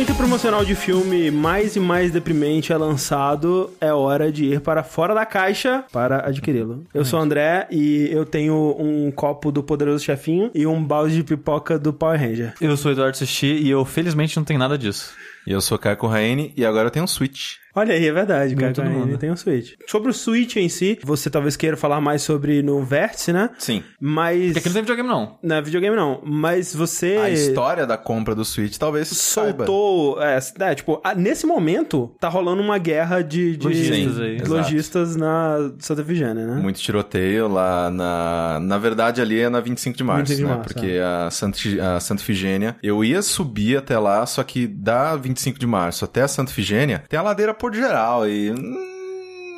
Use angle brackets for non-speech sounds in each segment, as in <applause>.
o item promocional de filme mais e mais deprimente é lançado, é hora de ir para fora da caixa para adquiri-lo. Eu sou o André e eu tenho um copo do Poderoso Chefinho e um balde de pipoca do Power Ranger. Eu sou o Eduardo Sushi e eu felizmente não tenho nada disso. E eu sou Caio Corraine e agora eu tenho um Switch. Olha aí, é verdade, cara. todo mundo. tem um Switch. Sobre o Switch em si, você talvez queira falar mais sobre no Vértice, né? Sim. Mas. Porque aqui não tem videogame, não. Não é videogame, não. Mas você. A história da compra do Switch talvez saiba. soltou. É, é, tipo, nesse momento, tá rolando uma guerra de, de Lojistas Sim, aí. lojistas na Santa Efigênia, né? Muito tiroteio lá na. Na verdade, ali é na 25 de março, 25 de né? março, Porque a Santa, a Santa. Eu ia subir até lá, só que da 25 de março até a Santa Ifigênia tem a ladeira por geral e. hum,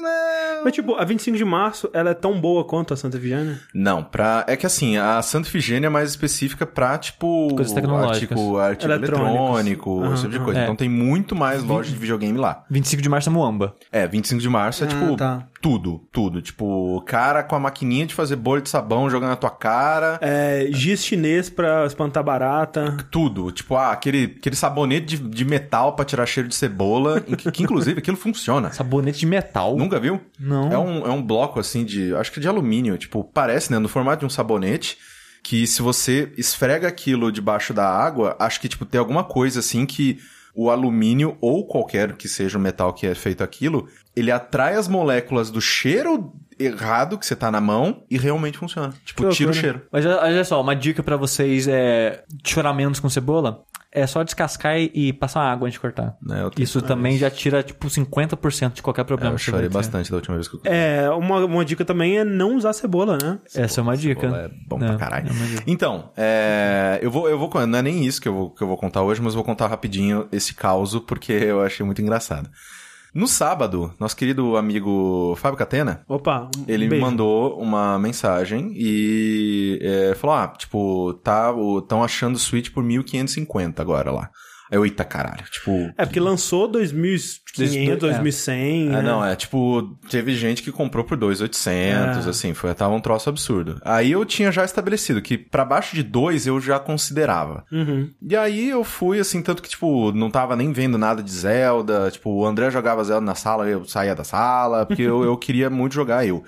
é, Mas, tipo, a 25 de março, ela é tão boa quanto a Santa Efigênia? Não, pra. É que assim, a Santa Ifigênia é mais específica pra, tipo. Coisas tecnológicas. Artigo, artigo eletrônico, Aham, esse tipo de coisa. É. Então tem muito mais loja de videogame lá. 25 de março é Muamba. É, 25 de março é Ah, tipo tá. Tudo, tudo. Tipo, cara com a maquininha de fazer bolha de sabão jogando na tua cara. É, giz chinês pra espantar barata. Tudo. Tipo, ah, aquele, aquele sabonete de, de metal pra tirar cheiro de cebola. que, que, inclusive aquilo funciona. <laughs> Sabonete de metal. Nunca viu? Não. É um, é um bloco assim de. Acho que de alumínio. Tipo, parece, né? No formato de um sabonete. Que se você esfrega aquilo debaixo da água, acho que, tipo, tem alguma coisa assim que o alumínio ou qualquer que seja o metal que é feito aquilo, ele atrai as moléculas do cheiro errado que você tá na mão e realmente funciona. Tipo, tira o cheiro. Mas olha só, uma dica pra vocês é chorar menos com cebola. É só descascar e- e passar água antes de cortar. Eu, tenho- Isso também já tira, tipo, 50% de qualquer é, problema. eu que você chorei bastante da última vez que eu É, uma, uma dica também é não usar cebola, né? Essa é uma dica. Cebola É bom pra É, caralho. é. Então, é, eu vou, eu vou, não é nem isso que eu vou, que eu vou contar hoje, mas eu vou contar rapidinho esse caos porque eu achei muito engraçado. No sábado, nosso querido amigo Fábio Catena, Opa, um ele me beijo. mandou uma mensagem e é, falou: Ah, tipo, tá, estão achando o Switch por 1.550 agora lá. Aí eu, eita caralho, tipo. É, porque lançou 2.500, É. 2.100, né? Ah, não, é tipo, teve gente que comprou por 2,800, É. assim, foi tava um troço absurdo. Aí eu tinha já estabelecido que pra baixo de 2 eu já considerava. Uhum. E aí eu fui, assim, tanto que, tipo, não tava nem vendo nada de Zelda, tipo, o André jogava Zelda na sala, eu saía da sala, porque eu, eu queria muito jogar eu.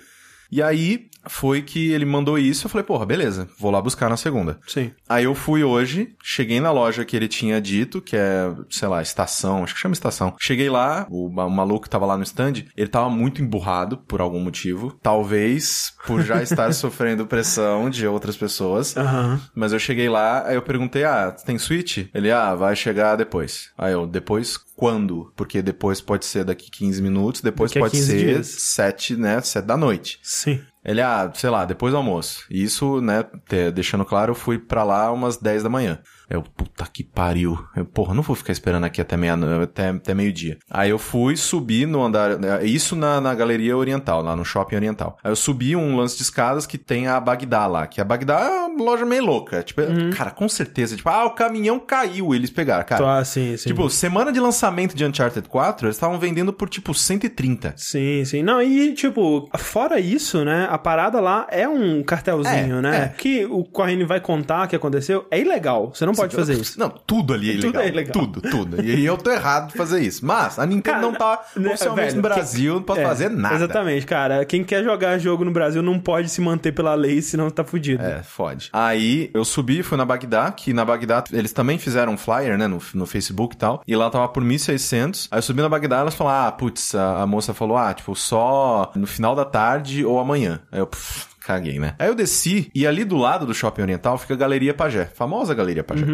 E aí foi que ele mandou isso, eu falei, porra, beleza, vou lá buscar na segunda. Sim. Aí eu fui hoje, cheguei na loja que ele tinha dito, que é, sei lá, estação, acho que chama estação. Cheguei lá, o, o maluco tava lá no stand, ele tava muito emburrado por algum motivo. Talvez por já <laughs> estar sofrendo pressão de outras pessoas. Aham. Mas eu cheguei lá, aí eu perguntei, ah, tem Switch? Ele, ah, vai chegar depois. Aí eu, depois quando? Porque depois pode ser daqui 15 minutos, depois Daqui pode 15 ser dias. 7, né, 7 da noite. Sim. Ele, ah, sei lá, depois do almoço. E Isso, né, deixando claro, eu fui pra lá umas 10 da manhã. Eu, puta que pariu. Eu, porra, não vou ficar esperando aqui até meia até, até meio-dia. Aí eu fui subir no andar. né, Isso na, na galeria oriental, lá no shopping oriental. Aí eu subi um lance de escadas que tem a Bagdá lá. Que a Bagdá é uma loja meio louca. Tipo, cara, com certeza. Tipo, ah, o caminhão caiu. Eles pegaram, cara. Tá, sim, sim. Tipo, semana de lançamento de Uncharted 4, eles estavam vendendo por tipo 130. Sim, sim. Não, e tipo, fora isso, né? A parada lá é um cartelzinho, É, né? é. Que o Corrine vai contar que aconteceu. É ilegal. Você não pode fazer isso. Não, tudo ali é Tudo ilegal. é ilegal. Tudo, tudo. E eu tô errado de fazer isso. Mas a Nintendo Cara, não tá né, oficialmente velho, no Brasil, não pode É, fazer nada. Exatamente, cara. Quem quer jogar jogo no Brasil não pode se manter pela lei, senão tá fudido. É, fode. Aí eu subi, fui na Bagdá, que na Bagdá eles também fizeram um flyer, né, no, no Facebook e tal, e lá tava por 1.600. Aí eu subi na Bagdá, elas falaram, ah, putz, a, a moça falou, ah, tipo, só no final da tarde ou amanhã. Aí eu, pff, caguei, né? Aí eu desci, e ali do lado do Shopping Oriental fica a Galeria Pajé, famosa Galeria Pajé.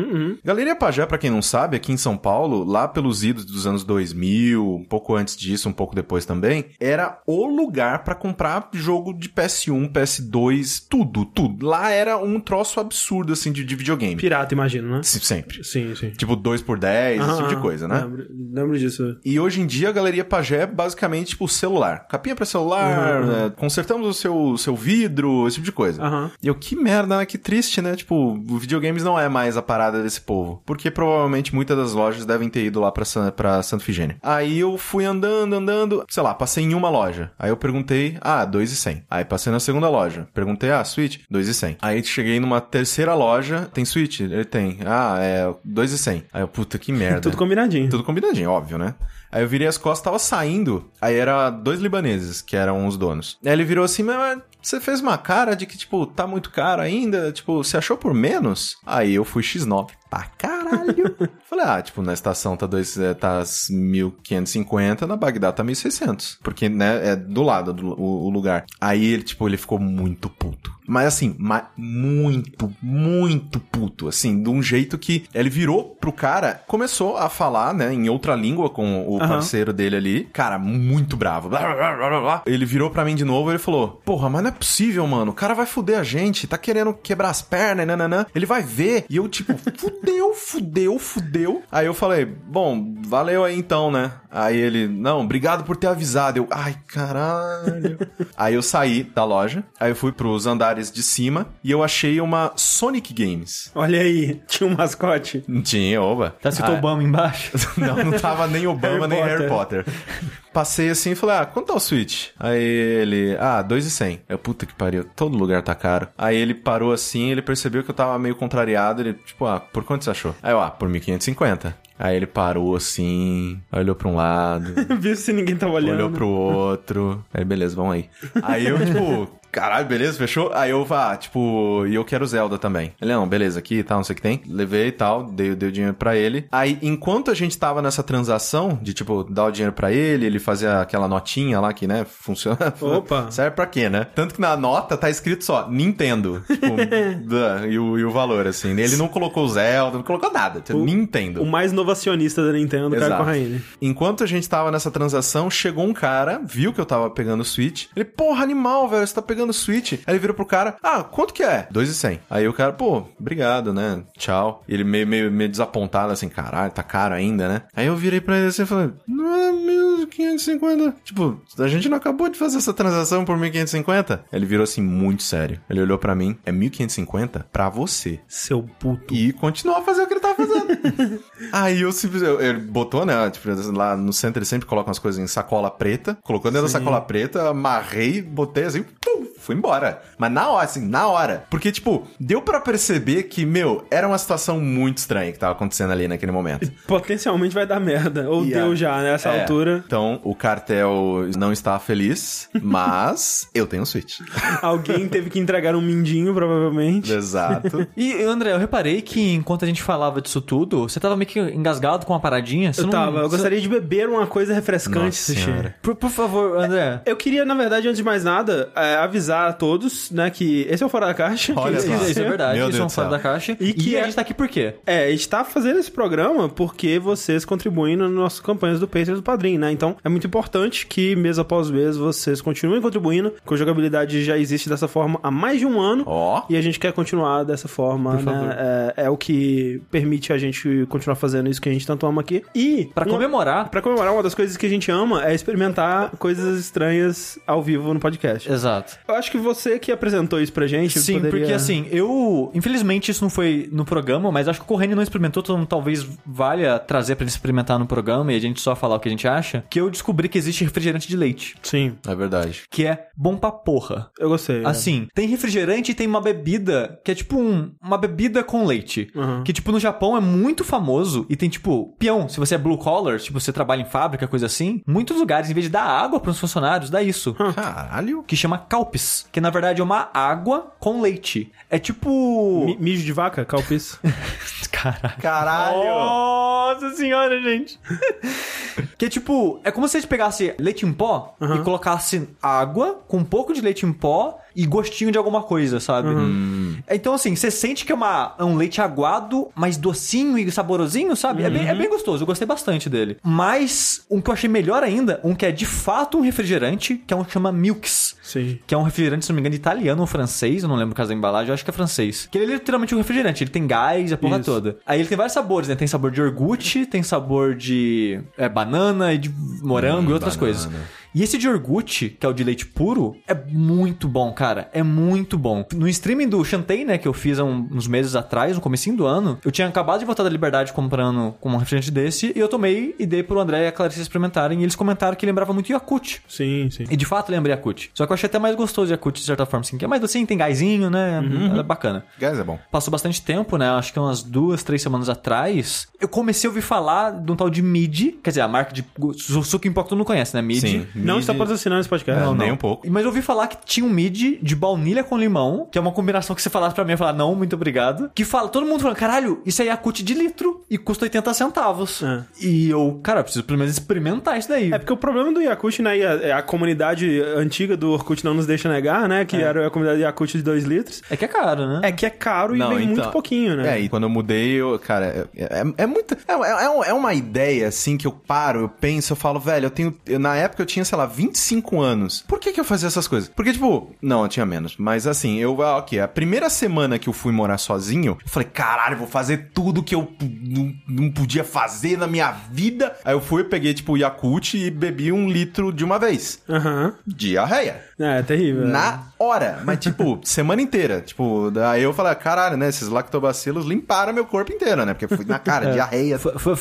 Galeria Pajé, pra quem não sabe, aqui em São Paulo, lá pelos idos dos anos 2000, um pouco antes disso, um pouco depois também, era o lugar pra comprar jogo de PS1, PS2, tudo, tudo. Lá era um troço absurdo, assim, de, de videogame. Pirata, imagino, né? Se- Sempre. Sim, sim. Tipo 2 por 10 esse tipo de Aham, coisa, né? Lembro, lembro disso. E hoje em dia a Galeria Pajé é basicamente tipo celular. Capinha pra celular, Uhum, né, consertamos o seu, seu vidro, vidro, esse tipo de coisa. Aham. E eu, que merda, né? Que triste, né? Tipo, o videogames não é mais a parada desse povo. Porque provavelmente muitas das lojas devem ter ido lá pra, San, pra Santa Figênia. Aí eu fui andando, andando, sei lá, passei em uma loja. Aí eu perguntei, ah, 2,100. Aí passei na segunda loja. Perguntei, ah, Switch? 2,100. Aí cheguei numa terceira loja, tem Switch? Ele tem. Ah, é 2,100. Aí eu, puta, que merda. Tudo combinadinho. Tudo combinadinho, óbvio, né? Aí eu virei as costas, tava saindo. Aí era dois libaneses, que eram os donos. Aí ele virou assim, mas você fez uma cara de que, tipo, tá muito caro ainda? Tipo, você achou por menos? Aí eu fui X9. Pra caralho. <laughs> Falei, ah, tipo, na estação tá, dois, é, tá 1.550, na Bagdá tá 1.600. Porque, né, é do lado do o, o lugar. Aí ele, tipo, ele ficou muito puto. Mas assim, ma- muito, muito puto. Assim, de um jeito que ele virou pro cara, começou a falar, né, em outra língua com o Aham. parceiro dele ali. Cara, muito bravo. Blá, blá, blá, blá, blá. Ele virou pra mim de novo e ele falou: Porra, mas não é possível, mano. O cara vai fuder a gente. Tá querendo quebrar as pernas, nananã. Ele vai ver. E eu, tipo, <laughs> fudeu, fudeu, fudeu. Aí eu falei: Bom, valeu aí então, né? Aí ele: Não, obrigado por ter avisado. Eu, ai, caralho. <laughs> aí eu saí da loja. Aí eu fui pros andares de cima. E eu achei uma Sonic Games. Olha aí, tinha um mascote. Tinha, oba. Tá escrito Ah, Obama embaixo? <laughs> não, não tava nem Obama, Harry nem Potter. Harry Potter. Passei assim e falei, ah, quanto tá o Switch? Aí ele, ah, 2,100. Eu, puta que pariu, todo lugar tá caro. Aí ele parou assim, ele percebeu que eu tava meio contrariado, ele, tipo, ah, por quanto você achou? Aí eu, ah, por 1.550. Aí ele parou assim, olhou pra um lado, <laughs> Viu se ninguém tava olhando. olhou pro outro. Aí, beleza, vamos aí. Aí eu, tipo, <laughs> caralho, beleza, fechou? Aí eu, ah, tipo, e eu quero Zelda também. Ele, não, beleza, aqui e tal, não sei o que tem. Levei e tal, dei, dei o dinheiro pra ele. Aí, enquanto a gente tava nessa transação de, tipo, dar o dinheiro pra ele, ele fazia aquela notinha lá que, né, <laughs> funciona. Opa. Serve pra quê, né? Tanto que na nota tá escrito só, Nintendo. Tipo, <laughs> da- e, o, e o valor, assim. Ele não colocou Zelda, não colocou nada. tipo, O- Nintendo. O mais novacionista da Nintendo, Caio Exato. Corraine. Enquanto a gente tava nessa transação, chegou um cara, viu que eu tava pegando o Switch. Ele, porra, animal, velho, você tá pegando o Switch. Aí ele virou pro cara, ah, quanto que é? 2,100. Aí o cara, pô, obrigado, né? Tchau. E ele meio, meio, meio desapontado, assim, caralho, tá caro ainda, né? Aí eu virei pra ele assim e falei, não é 1.550. Tipo, a gente não acabou de fazer essa transação por 1.550? Ele virou assim, muito sério. Ele olhou pra mim, é 1.550 pra você. Seu puto. E continuou a fazer o que ele tava fazendo. <laughs> Aí eu simplesmente. Ele botou, né? Tipo, lá no centro ele sempre coloca umas coisas em sacola preta. Colocou dentro da sacola preta, amarrei, botei assim, pum, fui embora. Mas na hora, assim, na hora. Porque, tipo, deu pra perceber que, meu, era uma situação muito estranha que tava acontecendo ali naquele momento. Potencialmente vai dar merda. Ou E a- deu já, nessa É. altura. Então, o cartel não está feliz, <laughs> mas eu tenho um Switch. Alguém teve que entregar um mindinho, provavelmente. Exato. <laughs> E, André, eu reparei que enquanto a gente falava disso tudo, você tava meio que engasgado com uma paradinha. Você Eu não- tava. Eu você- gostaria de beber uma coisa refrescante, Nossa Sushi. senhora. Por, por favor, André. Eu queria, na verdade, antes de mais nada, é, avisar a todos, né, que esse é o Fora da Caixa. Olha que. Isso, isso é verdade, Meu isso é Deus um do fora da caixa. E E, que a é- gente tá aqui por quê? É, a gente tá fazendo esse programa porque vocês contribuem nas nossas campanhas do Patreon e do Padrim, né? Então é muito importante que mês após mês vocês continuem contribuindo, que a jogabilidade já existe dessa forma há mais de um ano. Ó. E a gente quer continuar dessa forma, Por favor. né? É, é o que permite a gente continuar fazendo isso que a gente tanto ama aqui. E. Pra uma- comemorar. Pra comemorar, uma das coisas que a gente ama é experimentar coisas estranhas ao vivo no podcast. Exato. Eu acho que você que apresentou isso pra gente. Sim, poderia... porque assim, eu. Infelizmente isso não foi no programa, mas acho que o Corrêne não experimentou, então talvez valha trazer pra ele experimentar no programa e a gente só falar o que a gente acha. Que eu descobri que existe refrigerante de leite, Sim, É verdade. que é bom pra porra. eu gostei. Assim, tem refrigerante e tem uma bebida que é tipo um- uma bebida com leite. Uhum. Que, tipo, no Japão é muito famoso e tem, tipo, peão. Se você é blue collar, tipo, você trabalha em fábrica, coisa assim, muitos lugares, em vez de dar água pros funcionários, dá isso. Caralho. Que chama calpis. Que na verdade é uma água com leite. É tipo. Mi- Mijo de vaca, calpis. <laughs> Caralho. Caralho. Nossa senhora, gente. <laughs> que é tipo, é como se a gente pegasse leite em pó e colocasse água com um pouco de leite em pó e gostinho de alguma coisa, sabe? Então, assim, você sente que é, uma, é um leite aguado, mas docinho e saborosinho, sabe? É, bem, é bem gostoso, eu gostei bastante dele. Mas, um que eu achei melhor ainda, um que é de fato um refrigerante, que é um que chama Milks. Sim. Que é um refrigerante, se não me engano, italiano ou francês, eu não lembro o caso da embalagem, eu acho que é francês. Que ele é literalmente um refrigerante, ele tem gás, a porra Isso. toda. Aí ele tem vários sabores, né? Tem sabor de iogurte, tem sabor de é, banana e de morango e outras banana. coisas. E esse de iogurte, que é o de leite puro, é muito bom, cara. É muito bom. No streaming do Chantei, né, que eu fiz há uns meses atrás, no comecinho do ano, eu tinha acabado de voltar da Liberdade comprando com um refrigerante desse, e eu tomei e dei pro André e a Clarice experimentarem, e eles comentaram que lembrava muito Yakut. Sim, sim. E de fato lembra Yakut. Só que eu achei até mais gostoso Yakut, de certa forma, assim, que é mais docinho, tem gásinho, né? É bacana. Gás é bom. Passou bastante tempo, né? Acho que umas duas, três semanas atrás. Eu comecei a ouvir falar de um tal de Mid. Quer dizer, a marca de su- suco em pó que tu não conhece, né? Mid. Sim. Não está patrocinando esse podcast. Não, nem um pouco. Mas eu ouvi falar que tinha um mid de baunilha com limão, que é uma combinação que você falasse pra mim, eu falar, não, muito obrigado. Que fala, todo mundo falando, caralho, isso aí é Yakut de litro e custa 80 centavos. É. E eu, cara, eu preciso pelo menos experimentar isso daí. É porque o problema do Yakut, né, e a, a comunidade antiga do Orkut não nos deixa negar, né, que era a comunidade Yakut de 2 litros, É que é caro, né? é que é caro e Não, vem então- muito pouquinho, né? É, e quando eu mudei, eu, cara, é, é, é muito. É, é, é uma ideia, assim, que eu paro, eu penso, eu falo, velho, eu tenho. eu- na época eu tinha, sei lá, 25 anos. Por que que eu fazia essas coisas? Porque, tipo, não, eu tinha menos. Mas assim, eu, ah, ok, a primeira semana que eu fui morar sozinho, eu falei, caralho, eu vou fazer tudo que eu não, não podia fazer na minha vida. Aí eu fui, peguei, tipo, Yakult e bebi um litro de uma vez. Aham. Diarreia. É, é terrível. né? Na hora. Mas, <laughs> tipo, semana inteira. Tipo, daí eu falei, caralho, né? Esses lactobacilos limparam meu corpo inteiro, né? Porque fui na cara, <laughs> diarreia. Foi, foi,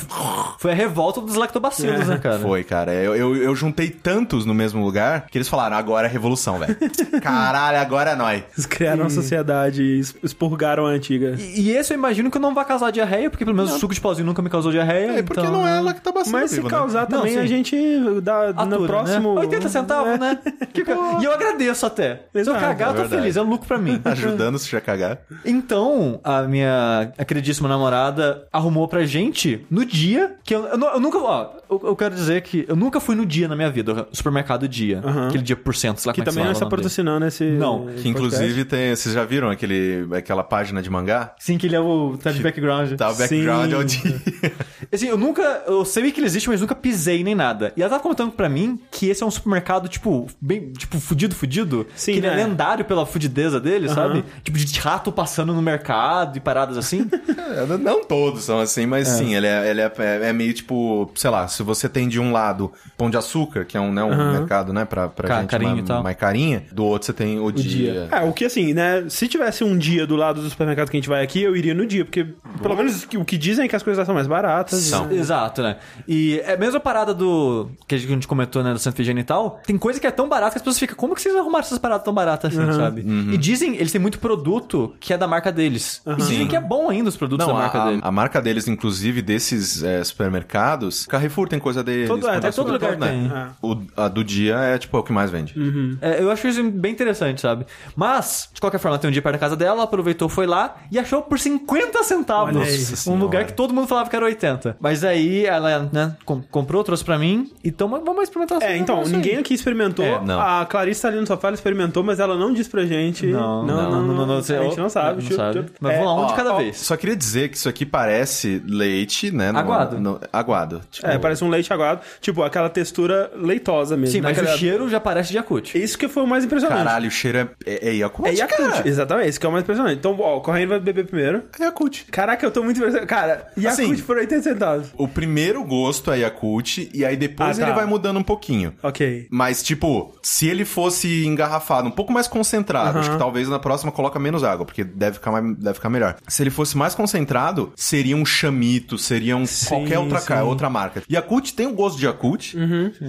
foi a revolta dos lactobacilos, né, cara? Foi, cara. Eu, eu, eu juntei tantos no mesmo lugar que eles falaram, agora é revolução, velho. <laughs> Caralho, agora é nóis. Eles criaram uma sociedade e expurgaram a antiga. E, e esse eu imagino que não vai causar diarreia, porque pelo menos o suco de pauzinho nunca me causou diarreia. É, porque então, não é né? lactobacilo Mas se vivo, né? causar Não, também, sim. a gente dá Atura, no próximo... Né? 80 centavos, né? Que e eu agradeço até. Se eu Exato, cagar, eu é tô verdade. feliz, é um lucro pra mim. <laughs> Ajudando se já cagar. Então, a minha queridíssima namorada arrumou pra gente no dia que eu, eu, eu nunca. Ó, eu, eu quero dizer que eu nunca fui no dia na minha vida, supermercado dia. Aquele dia por cento, sei lá Que como é também não se está patrocinando esse Não, podcast. Que inclusive tem. Vocês já viram aquele, aquela página de mangá? Sim, que ele é o tá de background. Tá, o background Sim. é o dia. <laughs> Assim, eu nunca. Eu sei que ele existe, mas nunca pisei nem nada. E ela tava comentando pra mim que esse é um supermercado, tipo, bem. Tipo, fudido, fudido. Sim, que ele é né? lendário pela fudideza dele, sabe? Tipo, de rato passando no mercado e paradas assim. <laughs> É, Não todos são assim, mas sim, ele, é, ele é, é- é meio tipo, sei lá, se você tem de um lado pão de açúcar, que é um, né, um mercado, né, pra, pra Ca- gente carinho mais, e tal. mais carinha, do outro você tem o, dia. É, o que assim, né? Se tivesse um dia do lado do supermercado que a gente vai aqui, eu iria no dia, porque pelo menos o que dizem é que as coisas lá são mais baratas. Né? Exato, né? E é a mesma parada do. que a gente comentou, né? Do Santa Efigênia e tal. Tem coisa que é tão barata que as pessoas ficam, como que vocês arrumaram essas paradas tão baratas assim, sabe? Uhum. E dizem, eles têm muito produto que é da marca deles. E dizem que é bom ainda os produtos Não, da marca a- deles. a marca deles, inclusive, desses é, supermercados, Carrefour tem coisa deles. Todo- é, Açúcar, todo lugar né? tem. É. O, a do dia é, tipo, o que mais vende. É, eu acho isso bem interessante, sabe? Mas, de qualquer forma, tem um dia perto da casa dela, ela aproveitou, foi lá e achou por 50 centavos. Um lugar que todo mundo falava que era 80. Mas aí ela, né, com- comprou, trouxe pra mim. Então vamos experimentar É, esse então, ninguém aqui experimentou. É, não. A Clarice tá ali no sofá, ela experimentou, mas ela não disse pra gente. Não, não, não, não, a gente não sabe. não sabe. Mas É, vamos lá, um de Ó, cada ó, vez. Só queria dizer que isso aqui parece leite, né? no- Aguado. no- aguado. Tipo, É, parece um leite aguado. Tipo, aquela textura leitosa mesmo. Sim, mas Naquela- o cheiro já parece de Yakut. Isso que foi o mais impressionante. Caralho, o cheiro é, é, é Yakult, É Yakult, cara. exatamente. Isso que é o mais impressionante. Então, ó, o Corrêa vai beber primeiro. É Yakult. Caraca, eu tô muito impressionado. Cara, Yakult Assim, por 80 centavos. O primeiro gosto é Yakult, e aí depois Ah, tá. ele vai mudando um pouquinho. Ok. Mas, tipo, se ele fosse engarrafado, um pouco mais concentrado, acho que talvez na próxima coloca menos água, porque deve ficar, mais, deve ficar melhor. Se ele fosse mais concentrado, seria um chamito, seria um qualquer outra, ca- sim. outra marca. Yakult tem o gosto de Yakult,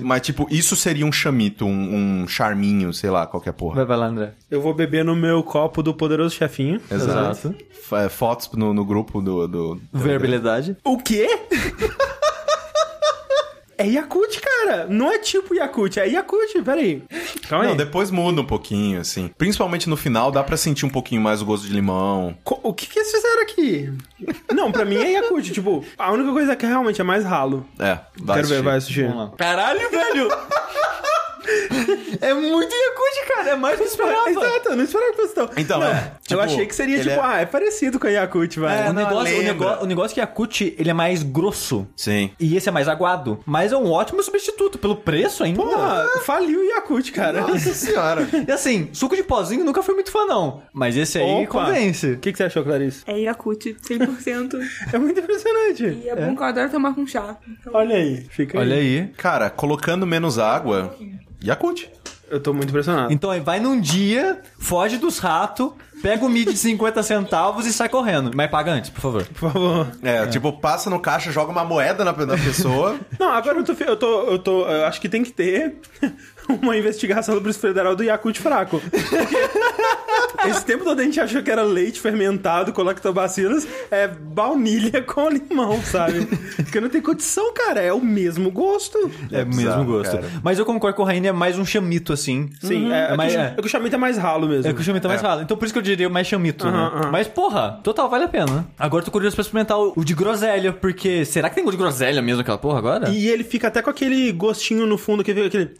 mas, tipo, isso seria um chamito, um, um charminho, sei lá, qualquer porra. Vai, vai lá, André. Eu vou beber no meu copo do poderoso chefinho. Exato. F- é, Fotos no, no grupo do... do Verbalizidade. O quê? É Yakult, cara. Não é tipo Yakult, é Yakult. Peraí. Calma Não, aí. depois muda um pouquinho, assim. Principalmente no final, dá pra sentir um pouquinho mais o gosto de limão. Co- O que, que eles fizeram aqui? Não, pra mim é Yakult. tipo, a única coisa que realmente é mais ralo. É, vai Quero ver, assistir. vai assistir. Vamos lá. Caralho, velho! <laughs> é muito Yakut, cara. É mais do que eu esperava. Exato, eu não esperava que fosse tão. Então, Não, é, tipo, eu achei que seria tipo, é- ah, é parecido com a Yakult, vai. É, o, negócio, o, negócio, o negócio é que Yakut, ele é mais grosso. Sim. E esse é mais aguado. Mas é um ótimo substituto. Pelo preço ainda. Pô, faliu o Yakult, cara. Nossa senhora. <laughs> E assim, suco de pozinho nunca fui muito fã, não. Mas esse aí Opa. convence. O que, que você achou, Clarice? É Yakut, 100%. <laughs> É muito impressionante. E é, bom que eu adoro tomar com chá. Então, Olha aí, fica aí. Olha aí. Cara, colocando menos água, Yakut. Eu tô muito impressionado. Então aí vai num dia, foge dos ratos, pega o mid de 50 centavos e sai correndo. Mas paga antes, por favor. Por favor. É, tipo, passa no caixa, joga uma moeda na, na pessoa. <laughs> Não, agora eu tô, eu tô, eu tô, eu acho que tem que ter <laughs> uma investigação do Polícia Federal do Yakult fraco. Porque esse tempo todo a gente achou que era leite fermentado com lactobacilos, é baunilha <laughs> com limão, sabe? Porque não tem condição, cara, é o mesmo gosto. É, o mesmo gosto. cara. Mas eu concordo com o Raine, é mais um chamito, assim. Sim, é, é, mas que, o- é. é que o chamito é mais ralo mesmo. É que o chamito é mais ralo. Então por isso que eu diria mais chamito, né? Aham, aham. Mas, porra, total, vale a pena. Agora eu tô curioso pra experimentar o o de groselha, porque será que tem gosto de groselha mesmo aquela porra agora? E ele fica até com aquele gostinho no fundo que fica aquele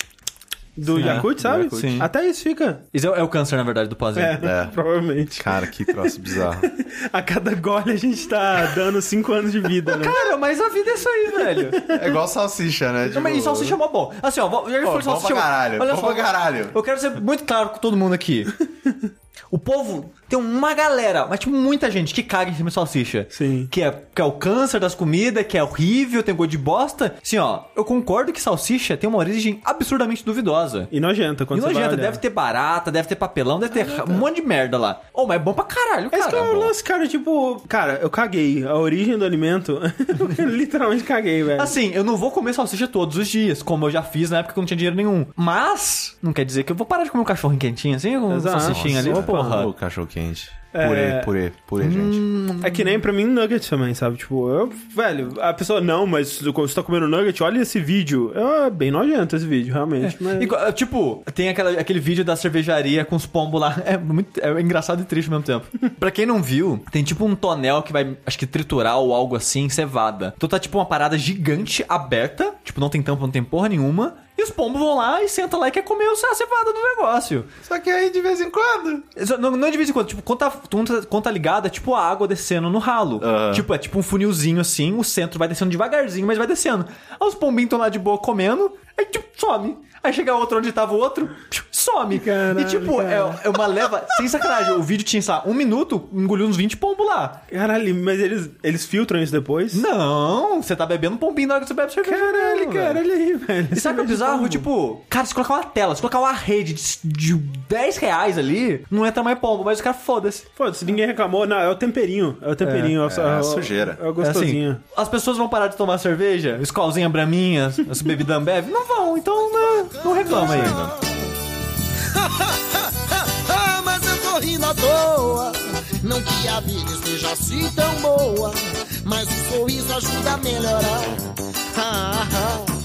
do Sim. Yakult, É, sabe? Yakult. Sim. Até isso fica. Isso é, é o câncer, na verdade, do pozinho. É, É. <laughs> provavelmente. Cara, que troço bizarro. <laughs> A cada gole a gente tá dando 5 anos de vida, né? Cara, mas a vida é isso aí, velho. É igual salsicha, né? Não, mas isso salsicha é mó bom. Assim, ó, já Pô, bom salsicha. pra caralho, Olha bom só, pra caralho. Eu quero ser muito claro com todo mundo aqui. <laughs> O povo tem uma galera, mas tipo muita gente que caga em cima de salsicha. Sim. Que é, que é o câncer das comidas, que é horrível, tem gosto de bosta. Assim, ó, eu concordo que salsicha tem uma origem absurdamente duvidosa. E nojenta quando E você vai nojenta, olhar. deve ter barata, deve ter papelão, deve ter um monte de merda lá. Ô, mas é bom pra caralho, Esse cara. que é o lance, cara, tipo... Cara, eu caguei. A origem do alimento... <laughs> eu literalmente caguei, velho. Assim, eu não vou comer salsicha todos os dias, como eu já fiz na época que eu não tinha dinheiro nenhum. Mas, não quer dizer que eu vou parar de comer um cachorro quentinho assim, com um salsichinha ali, Nossa, porra. O cachorro quente. É. Purê, purê, purê, gente. É que nem pra mim nuggets também, sabe? Tipo, eu... Velho, a pessoa... Não, mas você tá comendo nugget, olha esse vídeo. É bem nojento esse vídeo, realmente. Mas... Igual, tipo, tem aquela, aquele vídeo da cervejaria com os pombos lá. É muito é engraçado e triste ao mesmo tempo. <laughs> pra quem não viu, tem tipo um tonel que vai, acho que triturar ou algo assim, cevada. Então tá tipo uma parada gigante aberta. Tipo, não tem tampa, não tem porra nenhuma. E os pombos vão lá e sentam lá e quer comer a cevada do negócio. Só que aí, de vez em quando... Não, não é de vez em quando, tipo, quando tá, quando tá- tá ligado, é tipo a água descendo no ralo. Tipo, é tipo um funilzinho assim, o centro vai descendo devagarzinho, mas vai descendo. Aí os pombinhos estão lá de boa comendo, aí tipo, some. Aí chega outro onde tava o outro, some. Caralho, e tipo, é, cara. é uma leva, sem sacanagem, o vídeo tinha, sei lá, um minuto, engoliu uns 20 pombos lá. Caralho, mas eles, eles filtram isso depois? Não, você tá bebendo pombinho na hora que você bebe cerveja. Caralho, velho. cara, olha aí, velho. E sabe o que é bizarro? Tipo, cara, se colocar uma tela, se colocar uma rede de, de 10 reais ali, não entra mais pombo, mas o cara foda-se. Foda-se, ninguém reclamou. Não, é o temperinho. É o temperinho. É, é a o- sujeira. É o É gostosinho. assim, as pessoas vão parar de tomar cerveja, escolzinha braminha, as bebida Ambev? Não vão, então né, não reclama aí. Ah, <laughs> mas eu tô rindo à toa. Não que a vida esteja assim tão boa, mas o sorriso ajuda a melhorar. Ah, ah.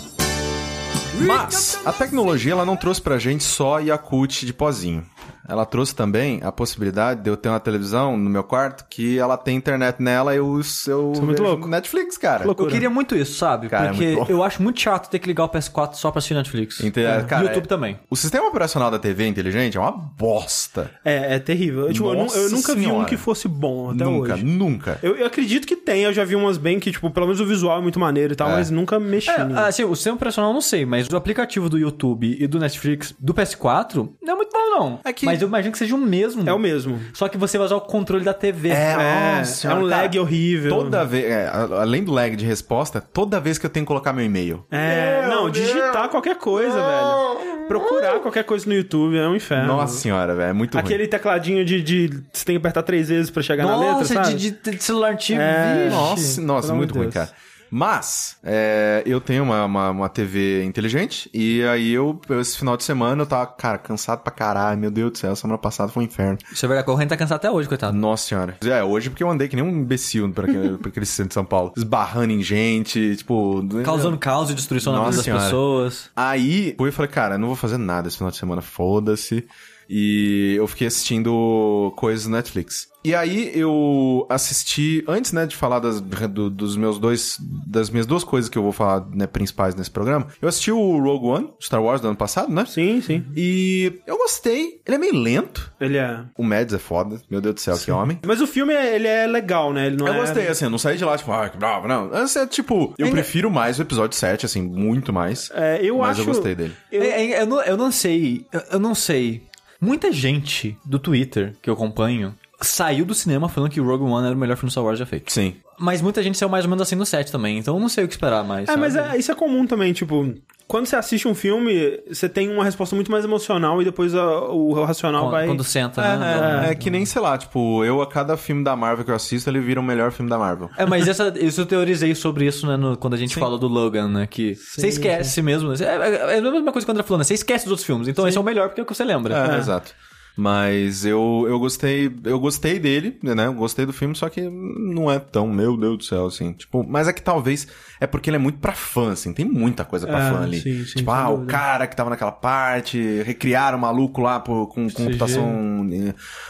Mas a tecnologia ela não trouxe pra gente só Yakult de pozinho. Ela trouxe também a possibilidade de eu ter uma televisão no meu quarto que ela tem internet nela e eu, eu Isso é muito vejo louco. Netflix, cara. Loucura. Eu queria muito isso, sabe? Cara, é Porque muito bom. eu acho muito chato ter que ligar o PS4 só pra assistir Netflix. Entendeu? É. Cara, YouTube é- também. O sistema operacional da TV inteligente é uma bosta. É, é terrível. Eu, tipo, eu, eu nunca vi um Senhora. que fosse bom até nunca, hoje. nunca. Eu, eu acredito que tem, eu já vi umas bem que, tipo, pelo menos o visual é muito maneiro e tal, É. mas nunca mexi. É, assim, o sistema operacional eu não sei, mas o aplicativo do YouTube e do Netflix do PS4 não é muito bom, não. É que- Mas eu imagino que seja o mesmo. É o mesmo. Só que você vai usar o controle da TV. É, nossa é um senhora, lag cara, horrível. Toda vez, é, além do lag de resposta, toda vez que eu tenho que colocar meu e-mail. É, não, digitar qualquer coisa, velho. Procurar qualquer coisa no YouTube é um inferno. Nossa senhora, velho, é muito ruim. Aquele tecladinho de, de. Você tem que apertar três vezes pra chegar na letra, Nossa, sabe? de, de- de celular antigo. É. Nossa, nossa, muito ruim, Deus. cara. Mas, é, eu tenho uma, uma, uma TV inteligente e aí eu, esse final de semana, eu tava, cara, cansado pra caralho. Meu Deus do céu, semana passada foi um inferno. Isso é verdade, a corrente tá cansada até hoje, coitado. Nossa senhora. É, hoje porque eu andei que nem um imbecil por aquele, por aquele centro de São Paulo. Esbarrando em gente, tipo... Causando caos e destruição na Nossa vida das senhora. pessoas. Aí, eu falei, cara, eu não vou fazer nada esse final de semana, foda-se. E eu fiquei assistindo coisas no Netflix. E aí eu assisti, antes, né, de falar das, do- dos meus dois, das minhas duas coisas que eu vou falar, né, principais nesse programa, eu assisti o Rogue One, Star Wars do ano passado, né? Sim, sim. E eu gostei. Ele é meio lento. Ele é. O Mads é foda. Meu Deus do céu, que homem. Mas o filme, ele é legal, né? Ele não Eu é... gostei, assim, eu não saí de lá, tipo, ah, que bravo, não. Esse é, tipo, eu prefiro mais o episódio 7, assim, muito mais. É, eu mas acho... eu gostei dele. Eu- É, é, eu, não, eu não sei. Eu, eu não sei. Muita gente do Twitter que eu acompanho saiu do cinema falando que Rogue One era o melhor filme Star Wars já feito. Sim. Mas muita gente saiu mais ou menos assim no set também, então eu não sei o que esperar mais. É, mas sabe? é- isso é comum também, tipo... Quando você assiste um filme, você tem uma resposta muito mais emocional e depois a- o racional Quando, vai... quando senta, né? É, é que nem, sei lá, tipo, eu a cada filme da Marvel que eu assisto, ele vira o melhor filme da Marvel. É, mas essa, isso eu teorizei sobre isso, né, no- quando a gente fala do Logan, né, que você esquece mesmo. É, é- é a mesma coisa que o André falou, né, você esquece dos outros filmes, então esse é o melhor porque é o que você lembra. É, exato. Mas eu, eu gostei, eu gostei dele, né? Eu gostei do filme, só que não é tão, meu Deus do céu, assim. Tipo, mas é que talvez é porque ele é muito pra fã, assim. Tem muita coisa pra É, fã ali. sim, sim, tipo, ah, o cara que tava naquela parte, recriaram o maluco lá por, com computação,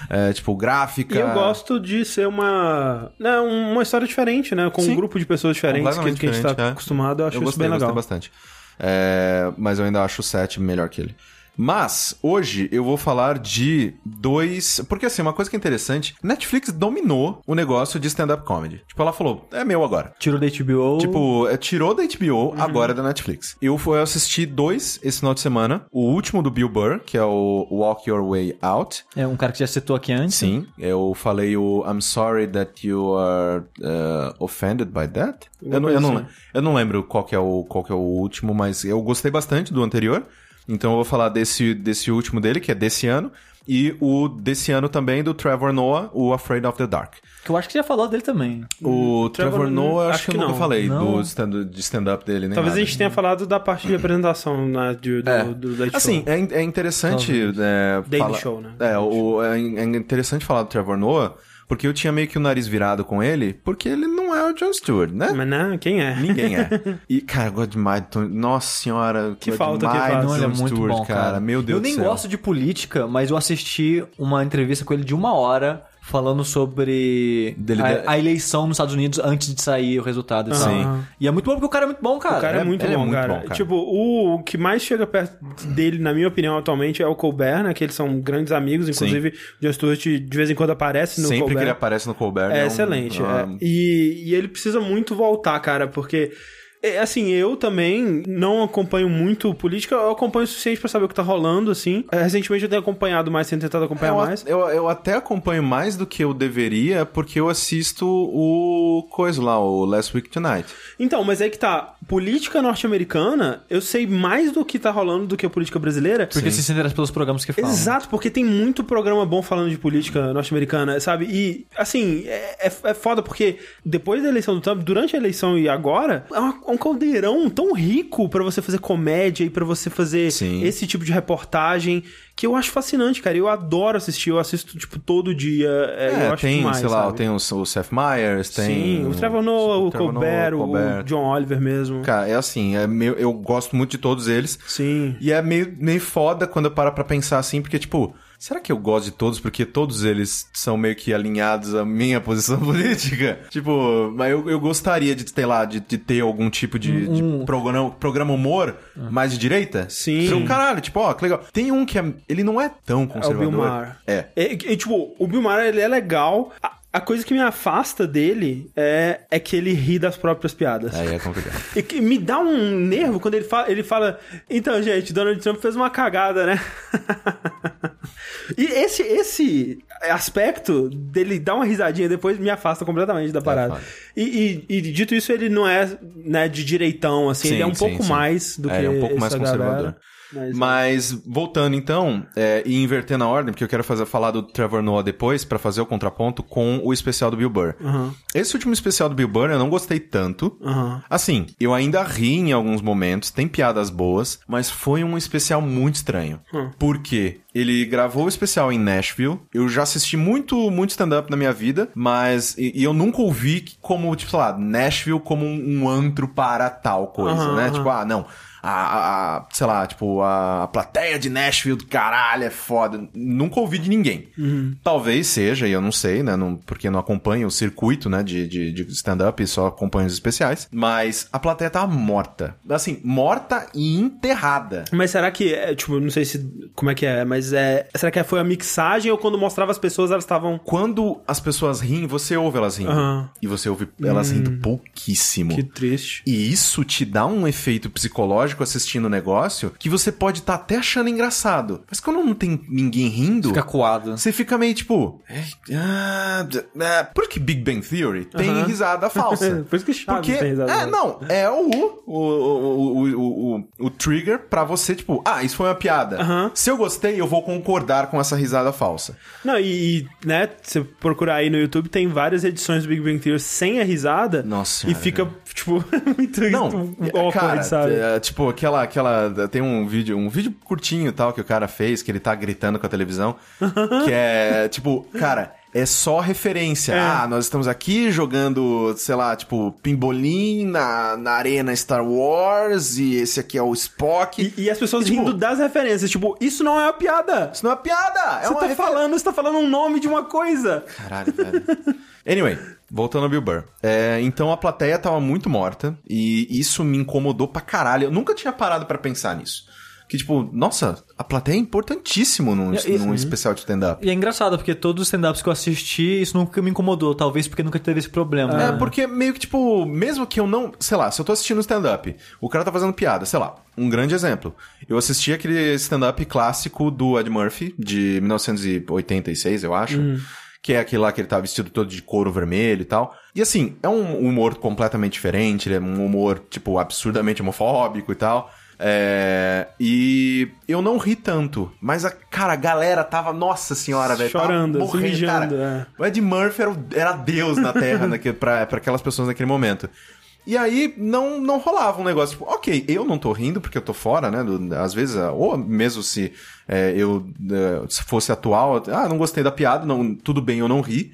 é, tipo, gráfica. E eu gosto de ser uma... Né, uma história diferente, né? Com um Sim. grupo de pessoas diferentes que, que a gente tá é. acostumado. Eu acho eu isso gostei, bem legal. gostei bastante. É, mas eu ainda acho o 7 melhor que ele. Mas, hoje, eu vou falar de dois... Porque, assim, uma coisa que é interessante... Netflix dominou o negócio de stand-up comedy. Tipo, ela falou, é meu agora. Tirou da HBO. Tipo, é, tirou da HBO, Uhum. agora é da Netflix. Eu fui assistir dois esse final de semana. O último do Bill Burr, que é o Walk Your Way Out. É um cara que já citou aqui antes. Sim, eu falei o I'm sorry that you are uh, offended by that. Eu não, eu, não, assim. eu não lembro qual que, é o, qual que é o último, mas eu gostei bastante do anterior. Então eu vou falar desse, desse último dele, que é desse ano. E o desse ano também do Trevor Noah, o Afraid of the Dark. Que eu acho que você já falou dele também. O Trevor, Trevor, Noah, acho, acho que eu que nunca não. falei Não. do stand, de stand-up dele, nem Talvez nada. a gente tenha falado da parte de apresentação né, de, do, É. do, Daily Assim, Show. é, in- é interessante. É, Daily fala- Show, né? É, o, é é interessante falar do Trevor Noah, porque eu tinha meio que o nariz virado com ele, porque ele não é o John Stewart, né? Mas né, quem é? Ninguém é. <laughs> E, cara, eu gosto demais do Tony- Nossa senhora, Que falta que faz. Não, ele é Jon muito Stewart, bom, cara. Meu Deus Eu nem do céu. gosto de política, mas eu assisti uma entrevista com ele de uma hora falando sobre a, a eleição nos Estados Unidos antes de sair o resultado. Sim. E é muito bom porque o cara é muito bom, cara. O cara é, é- muito, é bom, muito cara. bom, cara. Tipo, o que mais chega perto dele, na minha opinião, atualmente, é o Colbert, né? Que eles são grandes amigos. Inclusive, o Jon Stewart de vez em quando aparece no Sempre Colbert. que ele aparece no Colbert. É um- excelente. ah, é. E, e ele precisa muito voltar, cara, porque. É, Assim, eu também não acompanho muito política, eu acompanho o suficiente pra saber o que tá rolando, assim. É, Recentemente eu tenho acompanhado mais, tenho tentado acompanhar eu, mais. eu, eu até acompanho mais do que eu deveria, porque eu assisto o coisa lá, o Last Week Tonight. Então, mas aí que tá. Política norte-americana, eu sei mais do que tá rolando do que a política brasileira. Porque se interessa pelos programas que falam. Exato, porque tem muito programa bom falando de política norte-americana, sabe? E, assim, é, é, é foda porque depois da eleição do Trump, durante a eleição e agora, é uma- um caldeirão tão rico pra você fazer comédia e pra você fazer Sim. esse tipo de reportagem que eu acho fascinante, cara. Eu adoro assistir, eu assisto, tipo, todo dia. É, eu É, tem, demais, sei lá, sabe? tem o, o Seth Meyers, tem... Sim, o Trevor Noah, o, Trevor Colbert, Noah, o Colbert. John Oliver mesmo. Cara, é assim, é meio, eu gosto muito de todos eles. Sim. E é meio, meio foda quando eu paro pra pensar assim, porque, tipo, será que eu gosto de todos? Porque todos eles são meio que alinhados à minha posição <laughs> política? Tipo, mas eu, eu gostaria de, sei lá, de, de ter algum tipo de, de programa, programa humor mais de direita. Sim. Um caralho, tipo, ó, que legal. Tem um que é, ele não é tão É o conservador. Bill Maher. É. E, e, tipo, o Bill Maher, ele é legal. A, coisa que me afasta dele é, é que ele ri das próprias piadas. Aí é complicado. E que me dá um nervo quando ele fala, ele fala então, gente, Donald Trump fez uma cagada, né? <laughs> e esse, esse aspecto dele dar uma risadinha depois me afasta completamente da parada. foda. e, e- e dito isso, ele não é né, de direitão, assim, Sim, ele é um sim, pouco sim. mais do É, que ele é um pouco mais conservador. galera. Mas, Mas voltando então, é, e invertendo a ordem, porque eu quero fazer, falar do Trevor Noah depois, pra fazer o contraponto com o especial do Bill Burr. Aham. Esse último especial do Bill Burr eu não gostei tanto. Aham. Assim, eu ainda ri em alguns momentos, tem piadas boas, mas foi um especial muito estranho. Hum. Por quê? Ele gravou o especial em Nashville. Eu já assisti muito, muito stand-up na minha vida, mas. E, e eu nunca ouvi como, tipo, sei lá, Nashville como um, um antro para tal coisa, né? Tipo, ah, não. A, a- sei lá, tipo, a, plateia de Nashville do caralho é foda. Nunca ouvi de ninguém. Uhum. Talvez seja, e eu não sei, né? Não, porque não acompanho o circuito, né? De, de, de stand-up e só acompanho os especiais. Mas a plateia tava morta. Assim, morta e enterrada. Mas será que, é, tipo, não sei se como é que é, mas é, será que foi a mixagem ou quando mostrava as pessoas elas estavam Quando as pessoas riem, você ouve elas rindo. Aham. E você ouve elas rindo pouquíssimo. que triste. E isso te dá um efeito psicológico psicológico assistindo o negócio que você pode estar até achando engraçado. Mas quando não tem ninguém rindo. Fica coado. Você fica meio tipo. "É, ah, ah." Por que Big Bang Theory tem Aham. risada falsa? <laughs> Por isso que Chaves Porque, tem risada é, não, é o, o, o, o, o, o trigger pra você, tipo, ah, isso foi uma piada. Aham. Se eu gostei, eu vou concordar com essa risada falsa. Não, e, né, você procurar aí no YouTube, tem várias edições do Big Bang Theory sem a risada. Nossa E fica, tipo, <laughs> muito Não, muito awkward, cara, sabe? é, tipo, aquela, aquela. Tem um vídeo, um vídeo curtinho e tal que o cara fez, que ele tá gritando com a televisão. que é, tipo, cara. É só referência. É. Ah, nós estamos aqui jogando, sei lá, tipo, pimbolim na, na arena Star Wars e esse aqui é o Spock. E, e as pessoas E, tipo, rindo das referências, tipo, isso não é uma piada. Isso não é piada! É você uma tá refer- falando, você tá falando um nome de uma coisa. Caralho, velho. Anyway, voltando ao Bill Burr. É, então a plateia tava muito morta e isso me incomodou pra caralho. Eu nunca tinha parado pra pensar nisso. Que tipo, nossa, a plateia é importantíssimo num, E- e- num especial de stand-up. E é engraçado, porque todos os stand-ups que eu assisti, isso nunca me incomodou. Talvez porque nunca teve esse problema. É, porque meio que, tipo, mesmo que eu não. Sei lá, se eu tô assistindo um stand-up, o cara tá fazendo piada, sei lá, um grande exemplo. Eu assisti aquele stand-up clássico do Ed Murphy, de 1986, eu acho. Que é aquele lá que ele tá vestido todo de couro vermelho e tal. E assim, é um humor completamente diferente, ele é um humor, tipo, absurdamente homofóbico e tal. É, e eu não ri tanto, mas a cara, a galera tava, nossa senhora, velho, tava Chorando, se morrendo, mijando, cara. O Ed Murphy era, era Deus na Terra <laughs> naquele, pra, pra aquelas pessoas naquele momento. E aí não, não rolava um negócio, tipo, ok, eu não tô rindo porque eu tô fora, né? do- às vezes, ou mesmo se é, eu é, se fosse atual, ah, não gostei da piada, não, tudo bem, eu não ri.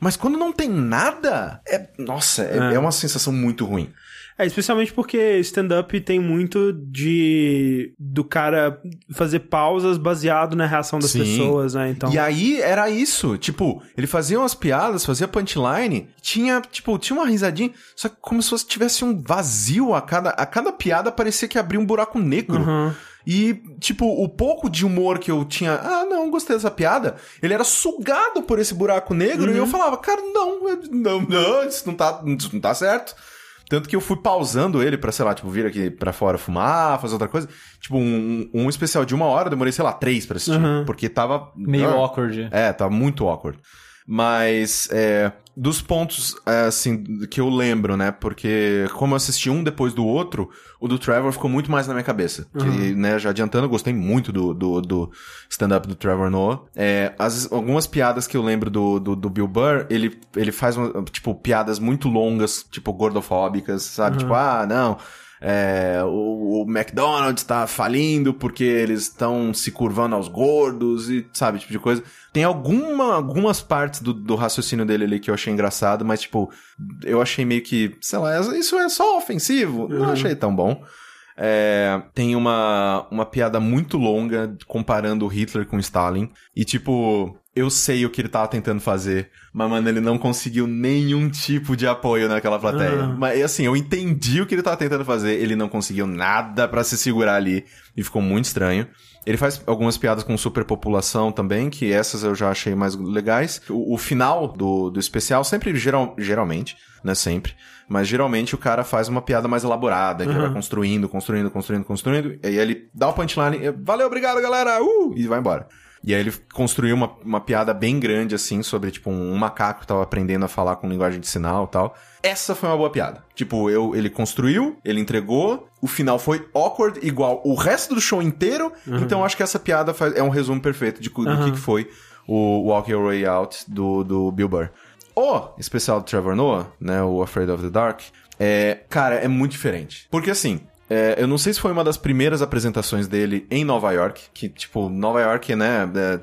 Mas quando não tem nada, é. Nossa, é, É. é uma sensação muito ruim. É, especialmente porque stand-up tem muito de do cara fazer pausas baseado na reação das Sim. pessoas, né? Então. E aí era isso, tipo, ele fazia umas piadas, fazia punchline, tinha, tipo, tinha uma risadinha, só que como se tivesse um vazio a cada, a cada piada parecia que abria um buraco negro. Uhum. E, tipo, o pouco de humor que eu tinha, ah, não, gostei dessa piada, ele era sugado por esse buraco negro e eu falava, cara, não, eu- não, não, isso não tá, isso não tá certo. Tanto que eu fui pausando ele pra, sei lá, tipo, vir aqui pra fora fumar, fazer outra coisa. Tipo, um, um especial de uma hora, eu demorei, sei lá, três pra assistir. Uhum. Porque tava... Meio Ah, awkward. é, tá muito awkward. Mas, é, dos pontos, é, assim, que eu lembro, né? Porque, como eu assisti um depois do outro, o do Trevor ficou muito mais na minha cabeça. Que, né, já adiantando, eu gostei muito do, do, do stand-up do Trevor Noah. É, as, algumas piadas que eu lembro do, do, do Bill Burr, ele, ele faz, uma, tipo, piadas muito longas, tipo, gordofóbicas, sabe? Tipo, ah, não... É, o, o McDonald's tá falindo porque eles estão se curvando aos gordos e sabe, tipo de coisa. Tem alguma, algumas partes do, do raciocínio dele ali que eu achei engraçado, mas tipo, eu achei meio que, sei lá, isso é só ofensivo. Não achei tão bom. É, tem uma, uma piada muito longa comparando o Hitler com Stalin. E, tipo, eu sei o que ele tava tentando fazer, mas, mano, ele não conseguiu nenhum tipo de apoio naquela plateia. Ah. Mas, assim, eu entendi o que ele tava tentando fazer, ele não conseguiu nada pra se segurar ali, e ficou muito estranho. Ele faz algumas piadas com superpopulação também, que essas eu já achei mais legais. O, o final do, do especial, sempre, geral, geralmente, né, sempre, mas geralmente o cara faz uma piada mais elaborada, que ele vai construindo, construindo, construindo, construindo, e aí ele dá o punchline, e, valeu, obrigado, galera, uh, e vai embora. E aí ele construiu uma, uma piada bem grande, assim, sobre, tipo, um, macaco que tava aprendendo a falar com linguagem de sinal e tal. Essa foi uma boa piada. Tipo, eu, ele construiu, ele entregou, o final foi awkward, igual o resto do show inteiro, então acho que essa piada faz- é um resumo perfeito de, cu- do que, que foi o Walk Your Way Out do, do Bill Burr. O especial do Trevor Noah, né, o Afraid of the Dark, é, cara, é muito diferente. Porque assim, é, eu não sei se foi uma das primeiras apresentações dele em Nova York, que, tipo, Nova York, né, é,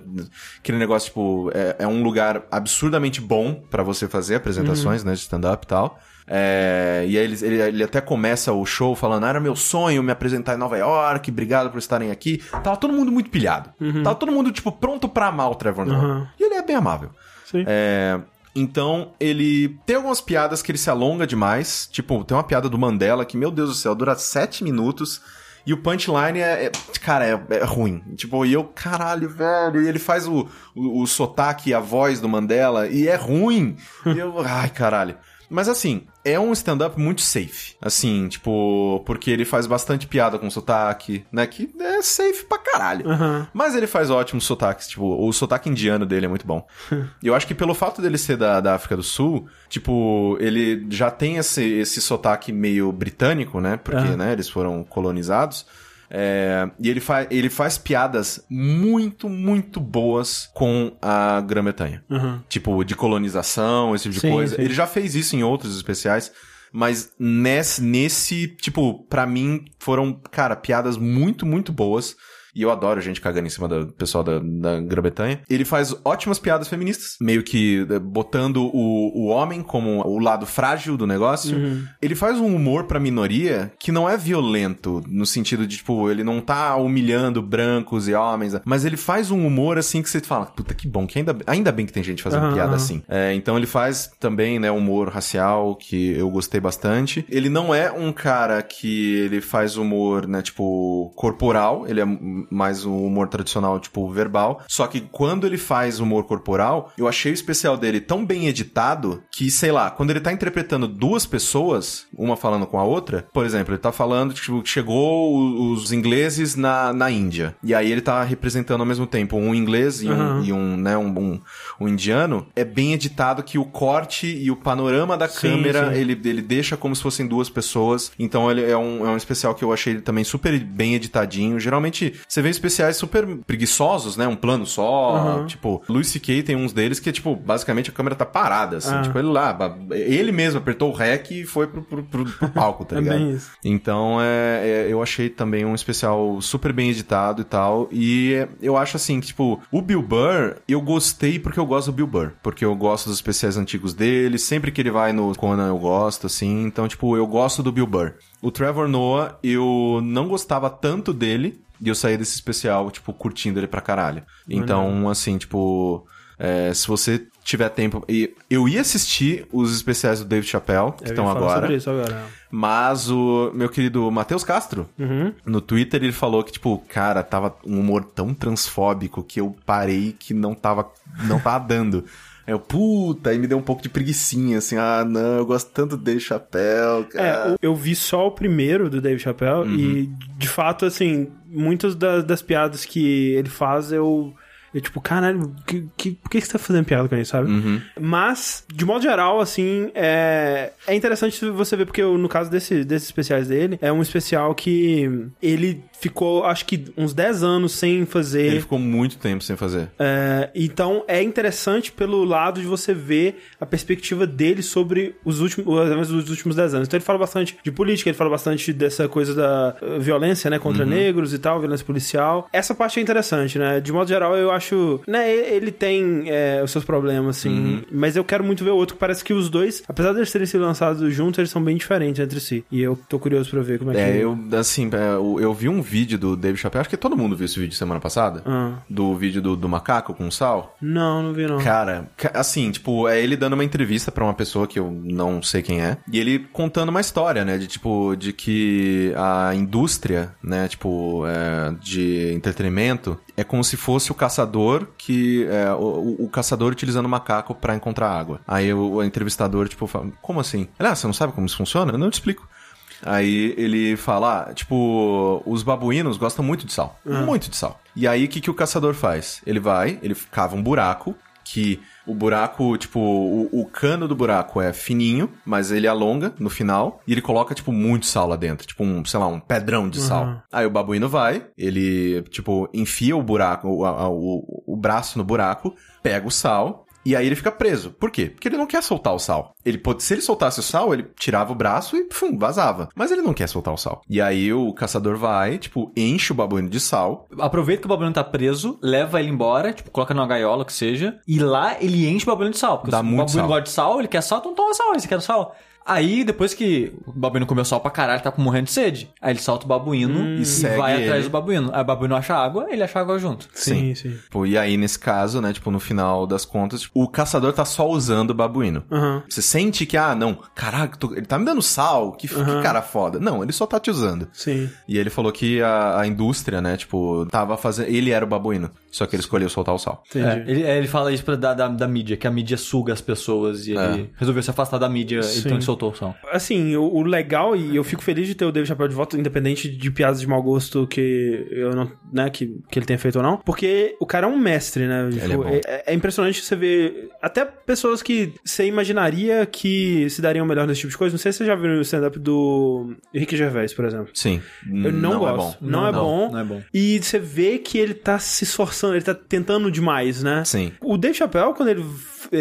aquele negócio, tipo, é, é um lugar absurdamente bom pra você fazer apresentações, né, de stand-up e tal. É, e aí ele, ele, ele até começa o show falando, ah, era meu sonho me apresentar em Nova York, obrigado por estarem aqui. Tava todo mundo muito pilhado. Tava todo mundo, tipo, pronto pra amar o Trevor Noah. Uhum. E ele é bem amável. Sim. É, então, ele tem algumas piadas que ele se alonga demais. Tipo, tem uma piada do Mandela que, meu Deus do céu, dura sete minutos. E o punchline é, é- cara, é, é ruim. Tipo, e eu, caralho, velho. E ele faz o, o, o sotaque a voz do Mandela e é ruim. E eu, ai, caralho. Mas assim, é um stand-up muito safe. Assim, tipo, porque ele faz bastante piada com sotaque, né? Que é safe pra caralho. Aham. Mas ele faz ótimos sotaques, tipo, o sotaque indiano dele é muito bom. <laughs> E eu acho que pelo fato dele ser da, da África do Sul, tipo, ele já tem esse, esse sotaque meio britânico, né? Porque, Aham. né, eles foram colonizados. É, e ele, fa ele faz piadas muito, muito boas com a Grã-Bretanha. Aham. Tipo, de colonização, esse tipo de Sim, coisa. sim. Ele já fez isso em outros especiais. Mas nesse, nesse, tipo, pra mim, foram, cara, piadas muito, muito boas. E eu adoro gente cagando em cima do pessoal da, da Grã-Bretanha. Ele faz ótimas piadas feministas, meio que eh, botando o, o homem como o lado frágil do negócio. Uhum. Ele faz um humor pra minoria que não é violento, no sentido de, tipo, ele não tá humilhando brancos e homens, mas ele faz um humor assim que você fala, puta que bom, que ainda, ainda bem que tem gente fazendo Aham, piada assim. É, então ele faz também, né, humor racial, que eu gostei bastante. Ele não é um cara que ele faz humor, né, tipo, corporal, ele é mais um humor tradicional, tipo, verbal. Só que quando ele faz humor corporal, eu achei o especial dele tão bem editado que, sei lá, quando ele tá interpretando duas pessoas, uma falando com a outra, por exemplo, ele tá falando, tipo, que chegou o- os ingleses na, na Índia. E aí ele tá representando ao mesmo tempo um inglês e um, Aham. e um, né, um, um, um indiano. É bem editado que o corte e o panorama da Sim, câmera, sim. Ele, ele deixa como se fossem duas pessoas. Então ele é um, é um especial que eu achei ele também super bem editadinho. Geralmente, você vê especiais super preguiçosos, né? Um plano só. Aham. Tipo, Louis C.K. tem uns deles que, tipo, basicamente a câmera tá parada, assim. Ah. Tipo, ele lá, ele mesmo apertou o REC e foi pro, pro, pro- pro palco, tá <laughs> É ligado? bem isso. Então, é, é, eu achei também um especial super bem editado e tal. E é, eu acho assim que, tipo, o Bill Burr, eu gostei porque eu gosto do Bill Burr. Porque eu gosto dos especiais antigos dele. Sempre que ele vai no Conan, eu gosto, assim. Então, tipo, eu gosto do Bill Burr. O Trevor Noah, eu não gostava tanto dele. E eu saí desse especial, tipo, curtindo ele pra caralho. Então, assim, tipo. é, se você tiver tempo. e Eu ia assistir os especiais do David Chappelle, que estão falar agora. sobre isso agora. Mas o meu querido Matheus Castro, Uhum. no Twitter, ele falou que, tipo, cara, tava um humor tão transfóbico que eu parei que não tava, não tava dando. <laughs> Aí eu, puta, aí me deu um pouco de preguiçinha, assim, ah, não, eu gosto tanto do Dave Chappelle, É, cara. o- eu vi só o primeiro do Dave Chappelle e, de fato, assim, muitas da- das piadas que ele faz, eu. Eu, tipo, caralho, que, que, por que você tá fazendo piada com isso, sabe? Mas, de modo geral, assim, é, é interessante você ver, porque eu, no caso desse, desses especiais dele, é um especial que ele ficou, acho que, uns 10 anos sem fazer. Ele ficou muito tempo sem fazer. É, então é interessante pelo lado de você ver a perspectiva dele sobre os últimos, os últimos 10 anos. Então ele fala bastante de política, ele fala bastante dessa coisa da uh, violência, né, contra negros e tal, violência policial. Essa parte é interessante, né? De modo geral, eu acho, né, e- ele tem é, os seus problemas, assim, mas eu quero muito ver o outro, que parece que os dois, apesar de eles terem sido lançados juntos, eles são bem diferentes entre si. E eu tô curioso pra ver como é, É, que... eu, assim, é, eu, eu vi um vídeo do Dave Chappelle, acho que todo mundo viu esse vídeo semana passada, Ah. do vídeo do, do macaco com sal. Não, não vi não. Cara, ca- assim, tipo, é ele dando uma entrevista pra uma pessoa que eu não sei quem é, e ele contando uma história, né, de tipo, de que a indústria, né, tipo, é, de entretenimento é como se fosse o caçador que é, o, o- caçador utilizando o macaco pra encontrar água. Aí o, o entrevistador, tipo, fala, como assim? Ele, ah, você não sabe como isso funciona? Eu não te explico. Aí ele fala, ah, tipo, os babuínos gostam muito de sal. Muito de sal. E aí, o que, que o caçador faz? Ele vai, ele cava um buraco, que o buraco, tipo, o, o cano do buraco é fininho, mas ele alonga no final, e ele coloca, tipo, muito sal lá dentro. Tipo, um, sei lá, um pedrão de sal. Aí o babuíno vai, ele, tipo, enfia o buraco, o, o, o braço no buraco, pega o sal, e aí ele fica preso. Por quê? Porque ele não quer soltar o sal. Ele pode, se ele soltasse o sal, ele tirava o braço e fum, vazava. Mas ele não quer soltar o sal. E aí o caçador vai, tipo, enche o babuíno de sal. Aproveita que o babuíno tá preso, leva ele embora, tipo, coloca numa gaiola que seja, e lá ele enche o babuíno de sal. Porque Dá o muito babuíno sal. gosta de sal, ele quer sal, então toma sal, ele quer sal. Aí, depois que o babuíno comeu sal pra caralho, tá morrendo de sede. Aí ele solta o babuíno e, segue vai atrás ele. do babuíno. Aí o babuíno acha água, ele acha água junto. Sim, sim. Tipo, e aí, nesse caso, né, tipo, no final das contas, tipo, o caçador tá só usando o babuíno. Aham. Você sente que, ah, não, caraca, tô- ele tá me dando sal, que, que cara foda. Não, ele só tá te usando. Sim. E ele falou que a, a indústria, né, tipo, tava fazendo. Ele era o babuíno. Só que ele escolheu soltar o sal. Entendi. É, ele, é, ele fala isso pra, da, da, da mídia, que a mídia suga as pessoas e É. ele resolveu se afastar da mídia, Sim. então ele soltou o som. Assim, o, o legal, e eu fico feliz de ter o David Chapéu de volta, independente de piadas de mau gosto que eu não, né, que, que ele tenha feito ou não, porque o cara é um mestre, né? Tipo, é bom. é, é impressionante você ver até pessoas que você imaginaria que se dariam melhor nesse tipo de coisa. Não sei se você já viu o stand-up do Rick Gervais, por exemplo. Sim. Eu não, é gosto. bom. Não, é Não, bom. não é bom. E você vê que ele tá se esforçando, ele tá tentando demais, né? Sim. O Dave Chappelle, quando ele.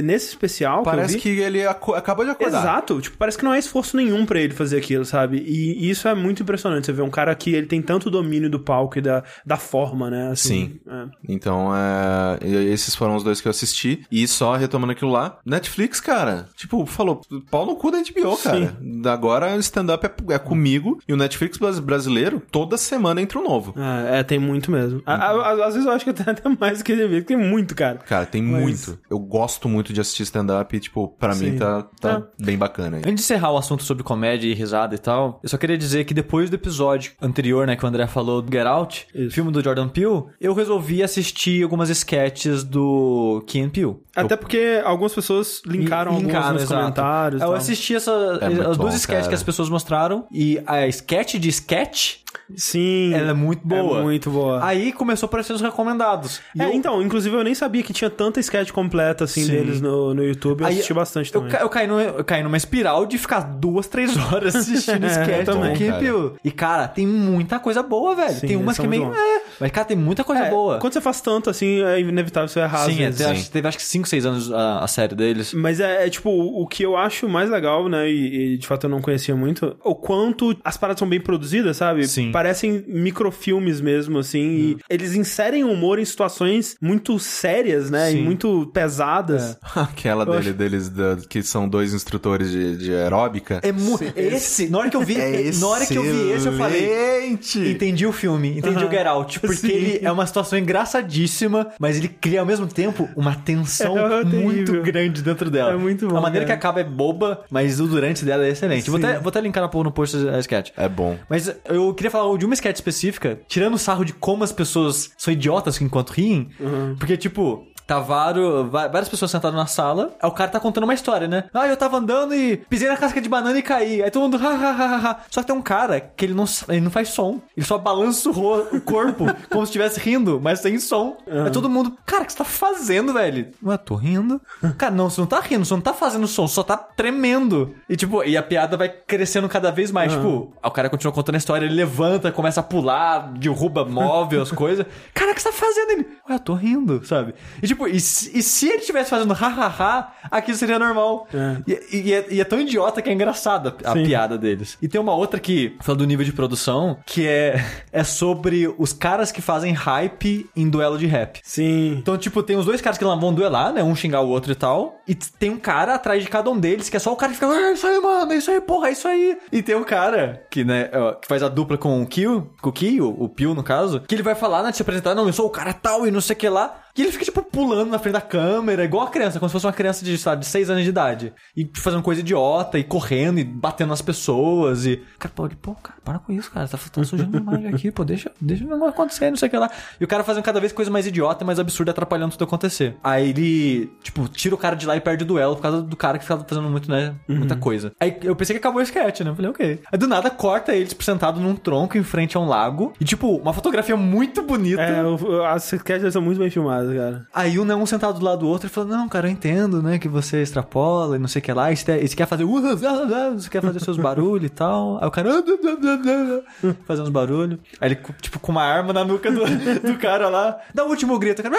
Nesse especial. Parece que. vi, que ele acabou de acordar. Exato, tipo, parece que não é esforço nenhum pra ele fazer aquilo, sabe? E, e isso é muito impressionante. Você vê um cara que ele tem tanto domínio do palco e da, da forma, né? Assim, é. Então, é... esses foram os dois que eu assisti. E só retomando aquilo lá, Netflix, cara, tipo, falou, pau no cu da HBO, cara. Agora o stand-up é, é comigo e o Netflix bras- brasileiro, toda semana entra um novo. É, é, tem muito mesmo. A- a- às vezes eu acho que tem até mais que ele tem muito, cara. Cara, tem Mas- muito. Eu gosto muito de assistir stand-up e, tipo, pra Sim. mim tá, tá bem bacana aí. Antes de encerrar o assunto sobre comédia e risada e tal, eu só queria dizer que depois do episódio anterior, né, que o André falou do Get Out, Isso. filme do Jordan Peele, eu resolvi assistir algumas sketches do Key and Peele. Até porque algumas pessoas linkaram, alguns Linkaram, nos exato. comentários. Eu tal. assisti essa, É as duas sketches que as pessoas mostraram e a sketch de sketch, Sim. ela é muito boa. É muito boa. Aí começou a aparecer os recomendados. E É, eu- então, inclusive eu nem sabia que tinha tanta sketch completa assim Sim. deles no, no YouTube. Eu Aí, assisti bastante Eu, também. eu, caí no- eu caí numa espiral de ficar duas, três horas <laughs> assistindo É, sketch também, cara. E, cara, tem muita coisa boa, velho. Sim, tem umas que é meio... É, mas, cara, tem muita coisa É, boa. Quando você faz tanto assim, é inevitável você errar Sim, até sim. acho- teve acho que 5, 6 anos a, a série deles. Mas é, é, tipo, o que eu acho mais legal, né? E, e, de fato eu não conhecia muito, o quanto as paradas são bem produzidas, sabe? Sim. Parecem microfilmes mesmo, assim. E eles inserem humor em situações muito sérias, né? Sim. E muito pesadas. <laughs> Aquela dele, deles, da- que são dois instrutores de, de aeróbica. É mu- esse, na hora que eu vi, na hora que eu vi esse, eu falei, entendi o filme, entendi o Get Out, porque Sim. ele é uma situação engraçadíssima, mas ele cria ao mesmo tempo uma tensão É muito grande dentro dela. É muito bom, A maneira cara. que acaba é boba, mas o durante dela é excelente. Vou até, vou até linkar no, no post a sketch. É bom. Mas eu queria falar de uma sketch específica, tirando o sarro de como as pessoas são idiotas enquanto riem, Uhum. porque, tipo, tá vários, várias pessoas sentadas na sala, aí o cara tá contando uma história, né? Ah, eu tava andando e pisei na casca de banana e caí. Aí todo mundo, ha, ha, ha, ha. Só que tem um cara que ele não, ele não faz som. Ele só balança o, corpo <laughs> como se estivesse rindo, mas sem som. Aí todo mundo, cara, o que você tá fazendo, velho? Ué, tô rindo. <laughs> Cara, não, você não tá rindo, você não tá fazendo som, só tá tremendo. E tipo, e a piada vai crescendo cada vez mais. Tipo, aí o cara continua contando a história, ele levanta, começa a pular, derruba móvel, as coisas. Cara, o que você tá fazendo? Ele, ué, eu tô rindo, sabe? E tipo, e se, e se ele estivesse fazendo ha-ha-ha, aquilo seria normal. É. E, e é, e é tão idiota que é engraçada a Sim. piada deles. E tem uma outra que, falando do nível de produção, que é, é sobre os caras que fazem hype em duelo de rap. Sim. Então, tipo, tem os dois caras que lá vão duelar, né? Um xingar o outro e tal. E tem um cara atrás de cada um deles, que é só o cara que fica, "Ah, é isso aí, mano, é isso aí, porra, é isso aí. E tem um cara que, né, ó, que faz a dupla com o Kill, com o Kill, o Pio, no caso, que ele vai falar, né, se apresentar, não, eu sou o cara tal e não sei o que lá. E ele fica, tipo, pulando na frente da câmera, igual a criança, como se fosse uma criança de, sabe, de 6 anos de idade. E fazendo coisa idiota, e correndo, e batendo nas pessoas, e... Cara, pô, ele, pô, cara, para com isso, cara, tá, tá sujando a imagem aqui, pô, deixa, deixa o negócio acontecer, não sei o que lá. E o cara fazendo cada vez coisa mais idiota mais absurda, atrapalhando tudo acontecer. Aí ele, tipo, tira o cara de lá e perde o duelo por causa do cara que ficava fazendo muito, né, muita coisa. Aí eu pensei que acabou o sketch, né? Eu falei, ok. Aí do nada corta eles sentado num tronco em frente a um lago, e tipo, uma fotografia muito bonita. É, as sketches são muito bem filmadas, cara. Aí um, né, um sentado do lado do outro e falou: Não, cara, eu entendo, né? Que você extrapola e não sei o que lá. E você, e quer fazer. Você quer fazer seus barulhos e tal. Aí o cara. "Ah, Fazendo uns barulhos. Aí ele, tipo, com uma arma na nuca do, do cara lá. Dá o último grito. cara,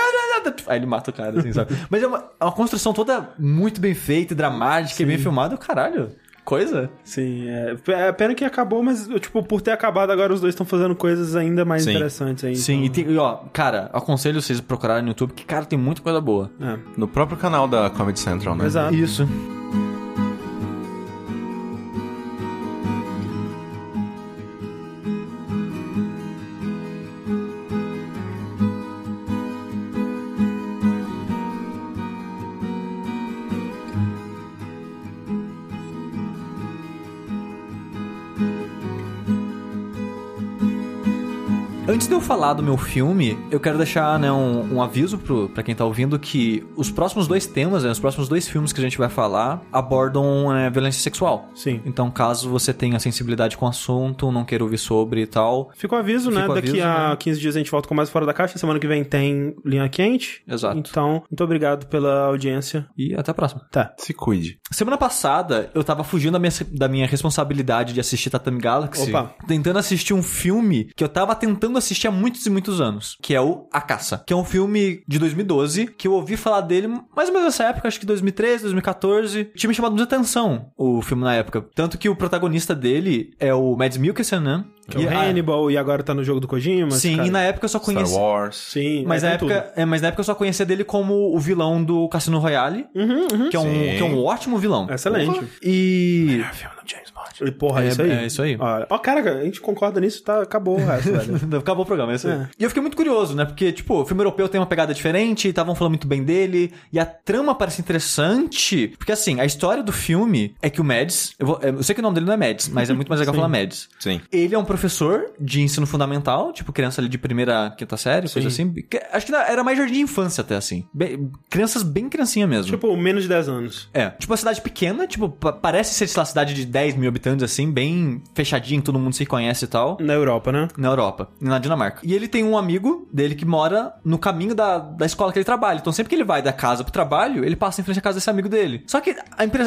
Aí ele mata o cara, assim, sabe? Mas é uma, é uma construção toda muito bem feita, dramática e bem filmada. Caralho, coisa. Sim, é, é pena que acabou, mas, tipo, por ter acabado agora os dois estão fazendo coisas ainda mais Sim. interessantes aí. Sim, e, então, tem, e, ó, cara, aconselho vocês a procurarem no YouTube, que, cara, tem muita coisa boa. é. No próprio canal da Comedy Central, né? Exato. Isso. Falar do meu filme, eu quero deixar né, um, um aviso pro, pra quem tá ouvindo que os próximos dois temas, né, os próximos dois filmes que a gente vai falar abordam né, violência sexual. Sim. Então, caso você tenha sensibilidade com o assunto, não queira ouvir sobre e tal. Fica o aviso, né? O Daqui aviso, a né? 15 dias a gente volta com mais Fora da Caixa. Semana que vem tem Linha Quente. Exato. Então, muito obrigado pela audiência. E até a próxima. Tá. Se cuide. Semana passada, eu tava fugindo da minha, da minha responsabilidade de assistir Tatami Galaxy. Opa. Tentando assistir um filme que eu tava tentando assistir há muitos e muitos anos. Que é o A Caça. Que é um filme de 2012, que eu ouvi falar dele mais ou menos nessa época, acho que 2013, 2014. Tinha me chamado muita atenção o filme na época. Tanto que o protagonista dele é o Mads Mikkelsen, né? Que é E o a- Hannibal e agora tá no jogo do Kojima. Sim, cara. e na época eu só Star conhecia... Wars. Sim, Mas é, na, tem época, é, mas na época eu só conhecia dele como o vilão do Cassino Royale, que, é um, Sim. que é um ótimo vilão. tudo. Excelente. E. Filme James Bond. E, porra, é, É- isso aí. é isso aí. Ó, ó, cara, a gente concorda nisso, tá, acabou o resto, velho. <laughs> Acabou o programa, é isso aí. É. E eu fiquei muito curioso, né? Porque, tipo, o filme europeu tem uma pegada diferente, estavam falando muito bem dele, e a trama parece interessante. Porque, assim, a história do filme é que o Mads. Eu, vou- eu sei que o nome dele não é Mads, mas é muito mais legal Sim. falar Mads. Sim. Ele é um professor de ensino fundamental, tipo, criança ali de primeira, quinta série, coisa assim. Que- Acho que era mais jardim de infância até, assim. Bem- crianças bem criancinha mesmo. tipo, menos de 10 anos. É, tipo uma cidade pequena, tipo, pa- parece ser, sei lá, cidade de 10 mil habitantes, assim, bem fechadinho, todo mundo se conhece e tal. Na Europa, né? Na Europa, na Dinamarca. E ele tem um amigo dele que mora no caminho da, da escola que ele trabalha. Então sempre que ele vai da casa pro trabalho, ele passa em frente à casa desse amigo dele. Só que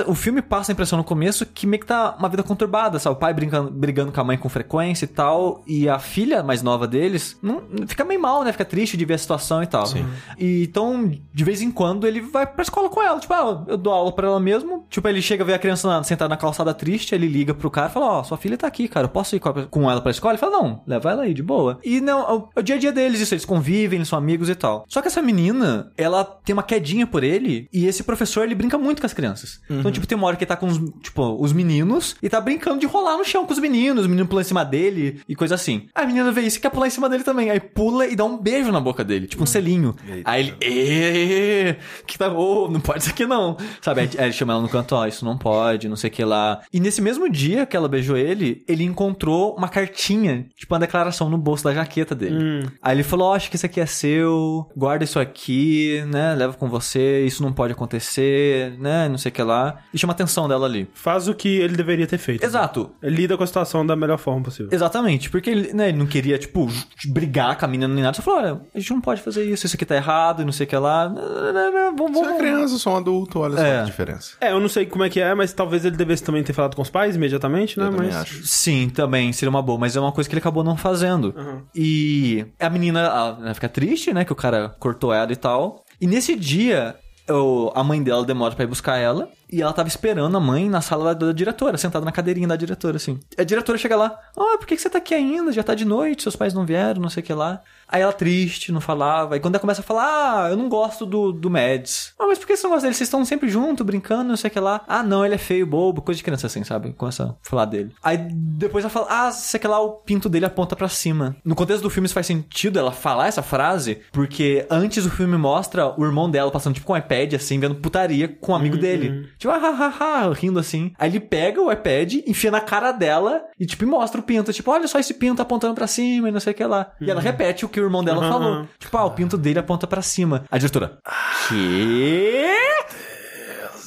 o filme passa a impressão no começo que meio que tá uma vida conturbada, sabe? O pai brincando, brigando com a mãe com frequência e tal. E a filha mais nova deles não, fica meio mal, né? Fica triste de ver a situação e tal. Sim. E então, de vez em quando, ele vai pra escola com ela. Tipo, ah, eu dou aula pra ela mesmo. Tipo, ele chega a ver a criança na- sentada na calçada triste, ele liga pro cara e fala: Ó, sua filha tá aqui, cara, eu posso ir com ela pra escola? Ele fala: Não, leva ela aí, de boa. E não, é o, é o dia a dia deles, isso, eles convivem, eles são amigos e tal. Só que essa menina, ela tem uma quedinha por ele, e esse professor, ele brinca muito com as crianças. Então, tipo, tem uma hora que ele tá com os, tipo, os meninos e tá brincando de rolar no chão com os meninos, o menino pula em cima dele e coisa assim. A menina vê isso e quer pular em cima dele também. Aí pula e dá um beijo na boca dele, tipo um selinho. Aí ele, "Ê, que tá, ô, não pode isso aqui não. Sabe? Aí, aí ele chama ela no canto, ó, isso não pode, não sei o que lá. E nesse mesmo dia que ela beijou ele, ele encontrou uma cartinha, tipo uma declaração no bolso da jaqueta dele. Aí ele falou, ó, acho que isso aqui é seu, guarda isso aqui, né, leva com você, isso não pode acontecer, né, não sei o que lá. E chama a atenção dela ali. Faz o que ele deveria ter feito. Exato. Ele lida com a situação da melhor forma possível. Exatamente, porque ele, né, ele não queria, tipo, brigar com a menina nem nada. Só falou, olha, a gente não pode fazer isso, isso aqui tá errado, e não sei o que lá. Vamos, Você é criança, eu sou um adulto, olha só É. a diferença. É, eu não sei como é que é, mas talvez ele devesse também ter falado com os pais imediatamente, né? Eu mas... acho. Sim, também seria uma boa, mas é uma coisa que ele acabou não fazendo. E a menina ela, ela fica triste, né? Que o cara cortou ela e tal. E nesse dia, o- a mãe dela demora pra ir buscar ela. E ela tava esperando a mãe na sala da, da diretora, sentada na cadeirinha da diretora, assim. A diretora chega lá, ah, por que, que você tá aqui ainda? Já tá de noite, seus pais não vieram, não sei o que lá. Aí ela triste, não falava. E quando ela começa a falar, ah, eu não gosto do, do Mads. Ah, mas por que você não gosta dele? Vocês estão sempre juntos, brincando, não sei o que lá. Ah, não, ele é feio, bobo, coisa de criança assim, sabe? Começa a falar dele. Aí depois ela fala, ah, sei que lá, o pinto dele aponta pra cima. No contexto do filme isso faz sentido ela falar essa frase, porque antes o filme mostra o irmão dela passando tipo com o iPad, assim, vendo putaria com um amigo dele. Tipo, ah, ah, ah, rindo assim. Aí ele pega o iPad, enfia na cara dela e tipo, mostra o pinto. Tipo, olha só esse pinto apontando pra cima e não sei o que lá. E ela repete o que o irmão dela Uhum. falou. Tipo, ah, o pinto dele aponta pra cima. A diretora, que?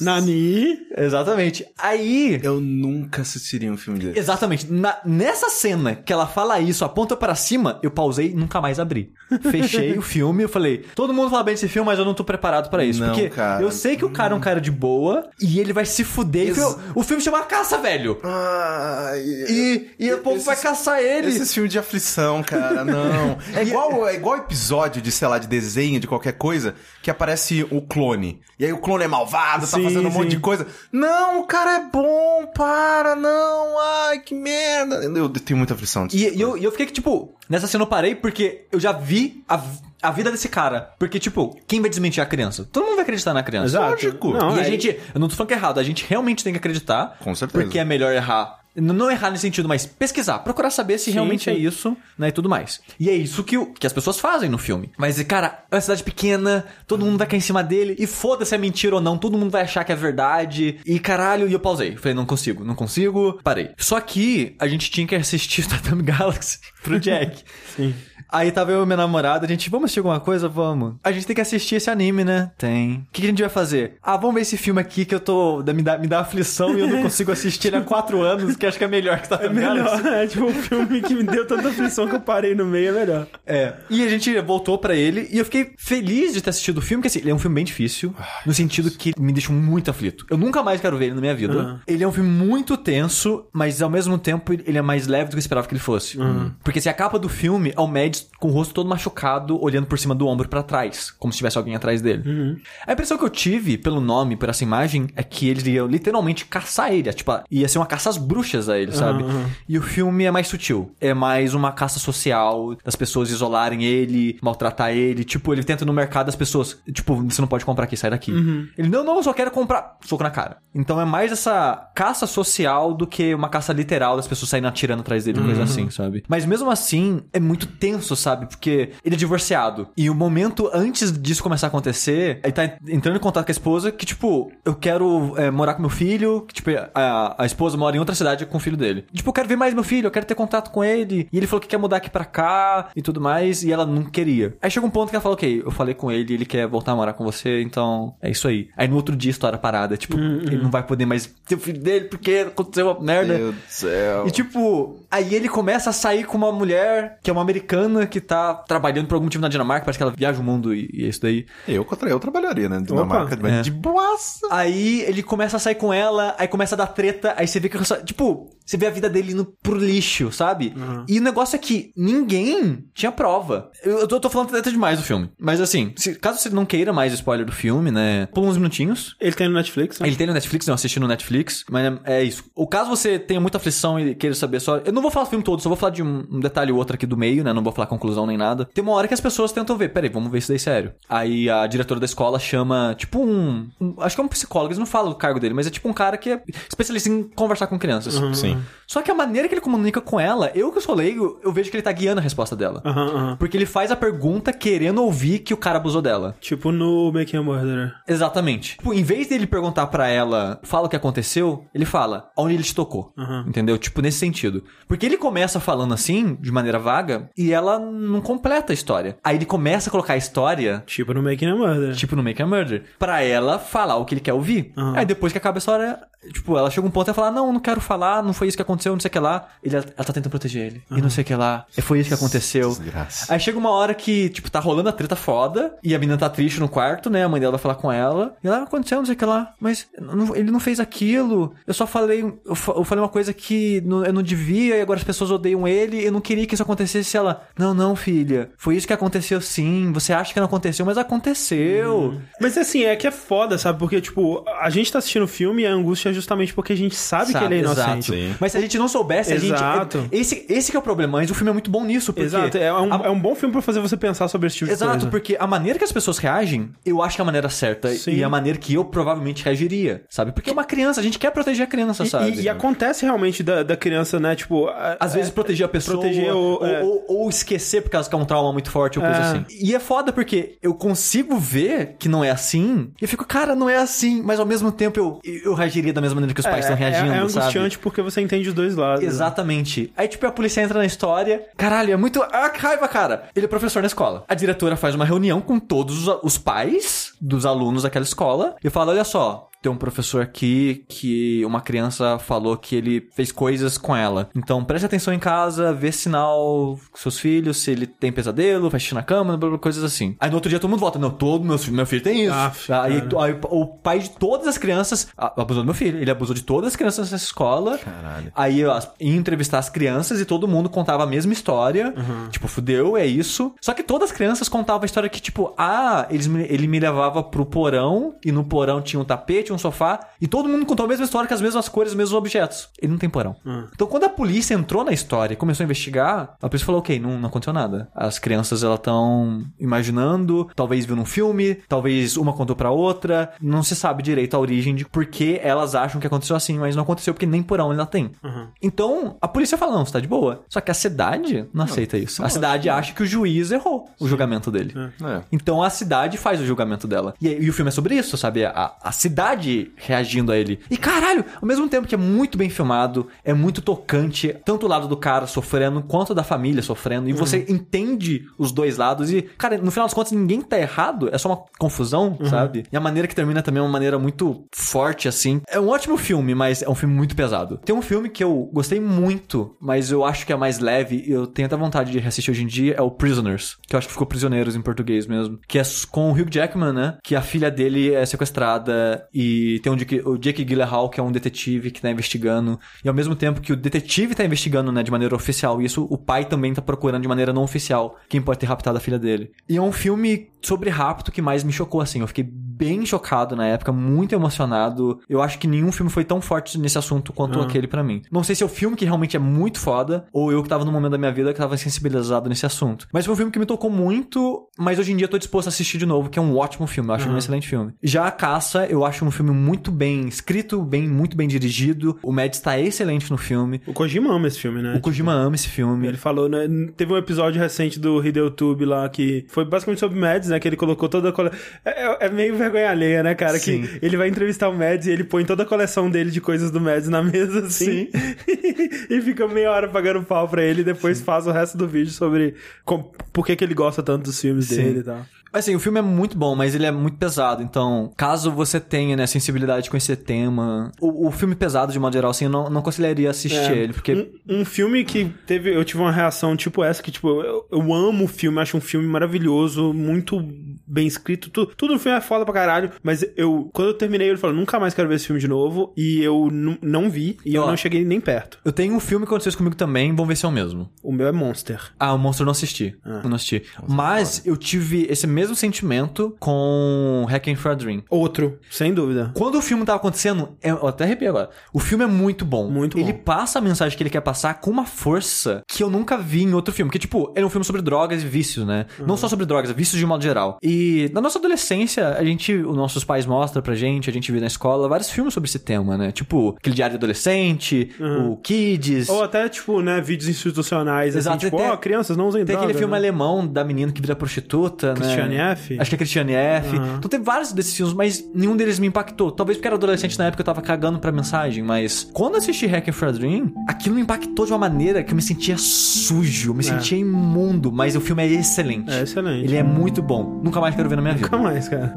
Nani? Exatamente. Aí. Eu nunca assistiria um filme desse. Exatamente. Na- nessa cena que ela fala isso, aponta pra cima, eu pausei e nunca mais abri. Fechei <laughs> o filme eu falei, todo mundo fala bem desse filme, mas eu não tô preparado pra isso. Não, porque cara. eu sei que o cara é um cara de boa e ele vai se fuder. Ex- O, o filme chama Caça, velho. Ai, E, e o povo esses- vai caçar ele. Esses filmes de aflição, cara, não. <laughs> É igual, é igual episódio de, sei lá, de desenho, de qualquer coisa, que aparece o clone. E aí o clone é malvado, tá Sim, fazendo um monte sim. de coisa. Não, o cara é bom, para, não, ai, que merda. Eu tenho muita aflição disso. E, e eu, eu fiquei que, tipo, nessa cena eu parei porque eu já vi a, a vida desse cara. Porque, tipo, quem vai desmentir a criança? Todo mundo vai acreditar na criança. Exato. Lógico. Não, e a é- gente, eu não tô falando que é errado, a gente realmente tem que acreditar. Com certeza. Porque é melhor errar. Não errar nesse sentido, mas pesquisar, procurar saber se Sim, realmente sim. é isso, né, e tudo mais. E é isso que, que as pessoas fazem no filme. Mas, cara, é uma cidade pequena, todo mundo vai cair em cima dele, e foda-se se é mentira ou não, todo mundo vai achar que é verdade. E caralho, e eu pausei. Falei, não consigo, não consigo, parei. Só que a gente tinha que assistir <laughs> Tatami Galaxy pro Jack. Sim. Aí tava eu e minha namorada, a gente, vamos assistir alguma coisa? Vamos. A gente tem que assistir esse anime, né? Tem. O que, que a gente vai fazer? Ah, vamos ver esse filme aqui que eu tô. Me dá, me dá aflição e eu não consigo assistir ele há quatro anos, que acho que é melhor que tá É melhor, é tipo um filme que me deu tanta aflição que eu parei no meio, é melhor. É. E a gente voltou pra ele e eu fiquei feliz de ter assistido o filme, porque assim, ele é um filme bem difícil, no sentido que me deixou muito aflito. Eu nunca mais quero ver ele na minha vida. Uhum. Ele é um filme muito tenso, mas ao mesmo tempo ele é mais leve do que eu esperava que ele fosse. Porque assim, a capa do filme é o Mads com o rosto todo machucado, olhando por cima do ombro pra trás, como se tivesse alguém atrás dele. A impressão que eu tive pelo nome, por essa imagem, é que eles iam literalmente caçar ele. é, Tipo, ia ser uma caça às bruxas a ele, sabe? E o filme é mais sutil. É mais uma caça social, das pessoas isolarem ele, maltratar ele. Tipo, ele tenta no mercado as pessoas. Tipo, você não pode comprar aqui, sai daqui. Ele, não, não, eu só quero comprar. Soco na cara. Então é mais essa caça social do que uma caça literal das pessoas saindo atirando atrás dele, coisa assim, sabe? Mas mesmo assim, é muito tenso, sabe? Porque ele é divorciado. E o momento antes disso começar a acontecer, ele tá entrando em contato com a esposa que, tipo, eu quero é, morar com meu filho. Que, tipo, a, a esposa mora em outra cidade com o filho dele. Tipo, eu quero ver mais meu filho, eu quero ter contato com ele. E ele falou que quer mudar aqui pra cá e tudo mais. E ela não queria. Aí chega um ponto que ela falou, ok, eu falei com ele, ele quer voltar a morar com você, então é isso aí. Aí no outro dia a história parada. Tipo, ele não vai poder mais ter o filho dele porque aconteceu uma merda. Meu Deus do céu. E tipo, aí ele começa a sair com uma mulher que é uma americana que tá trabalhando por algum motivo na Dinamarca, parece que ela viaja o mundo e, e é isso daí. Eu, eu trabalharia, né? Dinamarca, Opa. É. de boaça. Aí ele começa a sair com ela, aí começa a dar treta, aí você vê que. Tipo, você vê a vida dele indo pro lixo, sabe? E o negócio é que ninguém tinha prova. Eu, eu tô, tô falando treta demais do filme. Mas assim, se- caso você não queira mais spoiler do filme, né? Pula uns minutinhos. Ele tem no Netflix, né? Ele tem no Netflix, eu assisti no Netflix, mas é, é isso. O caso você tenha muita aflição e queira saber só. Eu não vou falar o filme todo, só vou falar de um, um detalhe ou outro aqui do meio, né? Não vou falar conclusão nem nada. Tem uma hora que as pessoas tentam ver, peraí, vamos ver isso daí sério. Aí a diretora da escola chama, tipo, um. um- acho que é um psicólogo, eles não falam o cargo dele, mas é tipo um cara que é especialista em conversar com crianças. Sim. Só que a maneira que ele comunica com ela, eu que sou leigo, eu vejo que ele tá guiando a resposta dela. Aham, aham. Porque ele faz a pergunta querendo ouvir que o cara abusou dela. Tipo no Making a Murderer. Exatamente. Tipo, em vez dele perguntar pra ela, fala o que aconteceu, ele fala onde ele te tocou. Entendeu? Tipo, nesse sentido. Porque ele começa falando assim, de maneira vaga, e ela não completa a história. Aí ele começa a colocar a história, Tipo no Making a Murderer. tipo no Make a Murder, pra ela falar o que ele quer ouvir. Aí depois que acaba a história, tipo, ela chega um ponto e fala: Não, não quero falar, não foi isso que aconteceu, não sei o que lá. Ele, ela tá tentando proteger ele. E não sei o que lá. E foi isso que aconteceu. Desgraça. Aí chega uma hora que, tipo, tá rolando a treta foda, e a menina tá triste no quarto, né? A mãe dela vai falar com ela. E ela, aconteceu, não sei o que lá. Mas não- ele não fez aquilo. Eu só falei. Eu, fa- eu falei uma coisa que não- eu não devia, e agora as pessoas odeiam ele. Eu não queria que isso acontecesse. Ela, não, não, filha. Foi isso que aconteceu sim. Você acha que não aconteceu, mas aconteceu. Mas assim, é que é foda, sabe? Porque, tipo, a gente tá assistindo o filme e a angústia é justamente porque a gente sabe, que ele é inocente. Exato. Mas se a gente não soubesse, a gente. Exato. Esse, esse que é o problema, mas o filme é muito bom nisso, porque. Exato, é um, a- é um bom filme pra fazer você pensar sobre esse tipo de Exato, coisa. porque a maneira que as pessoas reagem, eu acho que é a maneira certa Sim. e a maneira que eu provavelmente reagiria, sabe? Porque é uma criança, a gente quer proteger a criança, E- sabe? E, e acontece realmente da, da criança, né? Tipo, a- Às vezes proteger a pessoa, proteger o- ou, é. ou- ou esquecer por causa que é um trauma muito forte ou coisa É. assim. E é foda porque eu consigo ver que não é assim, e eu fico, cara, não é assim, mas ao mesmo tempo eu, eu reagiria da mesma maneira que os pais estão reagindo, é, é sabe? angustiante porque você entende os dois lados. né? Exatamente. Aí, tipo, a polícia entra na história. Caralho, é muito. Ah, que raiva, cara. Ele é professor na escola. A diretora faz uma reunião com todos os, os pais dos alunos daquela escola e fala: olha só. Tem um professor aqui que uma criança falou que ele fez coisas com ela. Então preste atenção em casa, vê sinal com seus filhos, se ele tem pesadelo, vai xixi na cama, blá, blá, coisas assim. Aí no outro dia todo mundo volta: Não, todo meu, filho- meu filho tem isso. Aff, aí, cara. aí o pai de todas as crianças abusou do meu filho. Ele abusou de todas as crianças nessa escola. Caralho. Aí as- ia entrevistar as crianças e todo mundo contava a mesma história. Tipo, fudeu, é isso. Só que todas as crianças contavam a história que, tipo, ah, eles ele me levava pro porão e no porão tinha um tapete, um sofá. E todo mundo contou a mesma história com as mesmas cores, os mesmos objetos. Ele não tem porão. Então, quando a polícia entrou na história e começou a investigar, a polícia falou: ok, não, não aconteceu nada. As crianças, elas estão imaginando, talvez viu num filme, talvez uma contou pra outra. Não se sabe direito a origem de por que elas acham que aconteceu assim, mas não aconteceu porque nem porão ela tem. Então, a polícia fala: não, você tá de boa. Só que a cidade não aceita isso. A cidade acha que o juiz errou o julgamento dele. É. Então a cidade faz o julgamento dela. E, e o filme é sobre isso, sabe? A, a cidade sociedade reagindo a ele. E caralho, ao mesmo tempo que é muito bem filmado, é muito tocante, tanto o lado do cara sofrendo quanto da família sofrendo, e você entende os dois lados. E, cara, no final das contas, ninguém tá errado, é só uma confusão, sabe? E a maneira que termina também é uma maneira muito forte, assim. É um ótimo filme, mas é um filme muito pesado. Tem um filme que eu gostei muito, mas eu acho que é mais leve, e eu tenho até vontade de reassistir hoje em dia, é o Prisoners, que eu acho que ficou Prisioneiros em português mesmo. Que é com o Hugh Jackman, né? Que a filha dele é sequestrada e tem um Jake, o Jake Gyllenhaal, que é um detetive que tá investigando. E ao mesmo tempo que o detetive tá investigando, né, de maneira oficial isso, o pai também tá procurando de maneira não oficial quem pode ter raptado a filha dele. E é um filme sobre rapto que mais me chocou, assim. Eu fiquei bem chocado na época, muito emocionado. Eu acho que nenhum filme foi tão forte nesse assunto quanto aquele pra mim. Não sei se é o filme que realmente é muito foda, ou eu que tava no momento da minha vida que tava sensibilizado nesse assunto. Mas foi um filme que me tocou muito, mas hoje em dia eu tô disposto a assistir de novo, que é um ótimo filme. Eu acho um excelente filme. Já A Caça, eu acho um filme muito bem escrito, bem, muito bem dirigido. O Mads tá excelente no filme. O Kojima ama esse filme, né? O Kojima ama esse filme. Ele falou, né? Teve um episódio recente do Hideotube lá que foi basicamente sobre Mads, né? Que ele colocou toda a coleção. É, é- é meio vergonha alheia, né, cara? Sim. Que ele vai entrevistar o Mads e ele põe toda a coleção dele de coisas do Mads na mesa, assim. <laughs> e fica meia hora pagando pau pra ele e depois faz o resto do vídeo sobre por que, que ele gosta tanto dos filmes Sim. dele e tal. Assim, o filme é muito bom, mas ele é muito pesado. Então, caso você tenha, né, sensibilidade com esse tema... O, o filme pesado, de modo geral, assim, eu não, não aconselharia assistir É, ele, porque... Um, um filme que teve. Eu tive uma reação tipo essa, que, tipo, eu, eu amo o filme, acho um filme maravilhoso, muito bem escrito. Tu, tudo no filme é foda pra caralho. Mas eu, quando eu terminei, eu falei, nunca mais quero ver esse filme de novo. E eu não vi, e eu Ó. não cheguei nem perto. Eu tenho um filme que aconteceu isso comigo também, vamos ver se é o mesmo. O meu é Monster. Ah, o Monstro eu não assisti. Eu não assisti. Mas eu tive esse mesmo sentimento com Hacking for a Dream. Outro, sem dúvida. Quando o filme tava acontecendo, é- eu até arrepiei agora. O filme é muito bom. Muito Ele bom. passa a mensagem que ele quer passar com uma força que eu nunca vi em outro filme. Que, tipo, ele é um filme sobre drogas e vícios, né? Não só sobre drogas, vícios de modo geral. E na nossa adolescência, a gente, os nossos pais mostram pra gente, a gente viu na escola vários filmes sobre esse tema, né? Tipo, aquele Diário de Adolescente, o Kids. Ou até, tipo, né, vídeos institucionais, Exato, assim, tipo, tem- ó, crianças não usem Tem droga, aquele filme né? alemão da menina que vira prostituta, Christiane né? F? Acho que é Christiane F. Então tem vários desses filmes, mas nenhum deles me impactou. Talvez porque era adolescente na época eu tava cagando pra mensagem, mas quando assisti Hacking for a Dream, aquilo me impactou de uma maneira que eu me sentia sujo, eu me sentia imundo, mas o filme é excelente. É excelente. Ele é muito bom. Nunca mais quero ver na minha vida. Nunca mais, cara.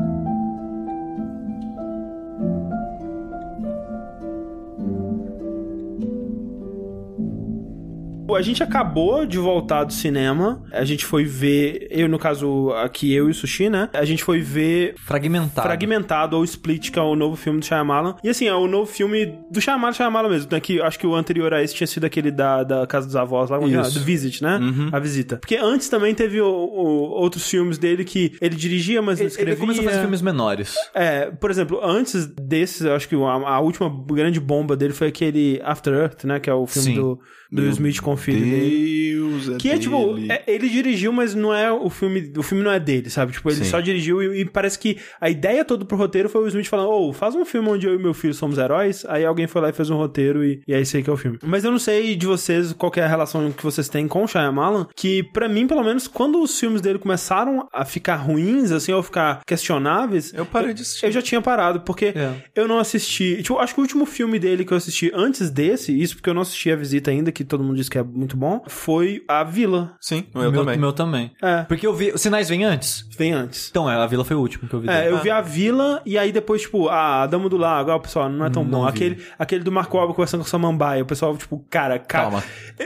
A gente acabou de voltar do cinema. A gente foi ver. Eu, no caso, aqui eu e o Sushi, né? A gente foi ver Fragmentado. Fragmentado ou Split, que é o novo filme do Shyamalan. E assim, é o novo filme do Shyamalan, Shyamalan mesmo. Né? Que, acho que o anterior a esse tinha sido aquele da, da Casa dos Avós, lá, que é? Isso. do Visit, né? A Visita. Porque antes também teve o- o- outros filmes dele que ele dirigia, mas não Ele, escrevia. ele começou a fazer filmes menores. É, por exemplo, antes desses, eu acho que a, a última grande bomba dele foi aquele After Earth, né? Que é o filme Sim. do, do Will Smith com o filho dele. Deus, é Que é tipo, dele. é- ele dirigiu, mas não é o filme. O filme não é dele, sabe? Tipo, ele Sim. só dirigiu e, e parece que a ideia toda pro roteiro foi o Will Smith falando: Ô, faz um filme onde eu e meu filho somos heróis. Aí alguém foi lá e fez um roteiro e, e é isso aí que é o filme. Mas eu não sei de vocês qual é a relação que vocês têm com o Shyamalan, que pra mim, pelo menos, quando os filmes dele começaram a ficar ruins, assim, ou ficar questionáveis. Eu parei de assistir. Eu já tinha parado, porque É. eu não assisti. Tipo, acho que o último filme dele que eu assisti antes desse, isso porque eu não assisti a visita ainda, que todo mundo diz que é muito bom, foi A Vila. Sim, eu meu, também. meu também. É. Porque eu vi. Os sinais vêm antes? Vem antes. Então, é, a Vila foi o último que eu vi. É, dele. eu vi a Vila e aí depois, tipo, a Dama do Lago, ah, o pessoal, não é tão Não bom. vi. Aquele, aquele do Marco Alba conversando com o Samambaia, o pessoal, tipo, cara, cara. Calma.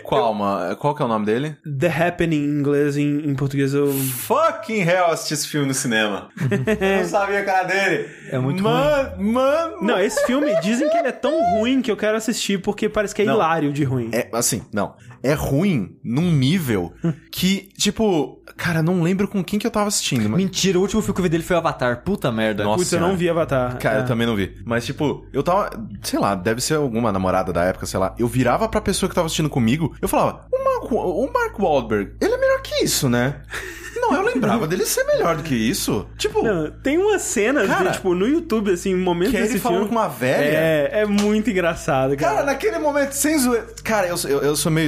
Calma. Qual que é o nome dele? The Happening em inglês, em, em português eu. Fucking hell, assisti esse filme no cinema. <laughs> eu não sabia a cara dele. É muito mano, Mano, Não, esse filme, dizem que ele é tão ruim que eu quero assistir porque parece que é Não. hilário de ruim. É, assim, não. É ruim num nível <laughs> que, tipo, cara, não lembro com quem que eu tava assistindo. Mas... Mentira, o último filme que eu vi dele foi o Avatar. Puta merda. Nossa. Putz, eu não vi Avatar. Cara, É. eu também não vi. Mas, tipo, eu tava. Sei lá, deve ser alguma namorada da época, sei lá. Eu virava pra pessoa que tava assistindo comigo, eu falava: o Mark, o Mark Wahlberg, ele é melhor que isso, né? <laughs> Não, eu lembrava dele ser melhor do que isso. Tipo, Não, tem uma cena, Cara, tipo, no YouTube, assim, momentos que é ele desse falando filme. com uma velha. É, é muito engraçado, cara. Cara, naquele momento, sem zoeira. Cara, eu, sou- eu, eu sou meio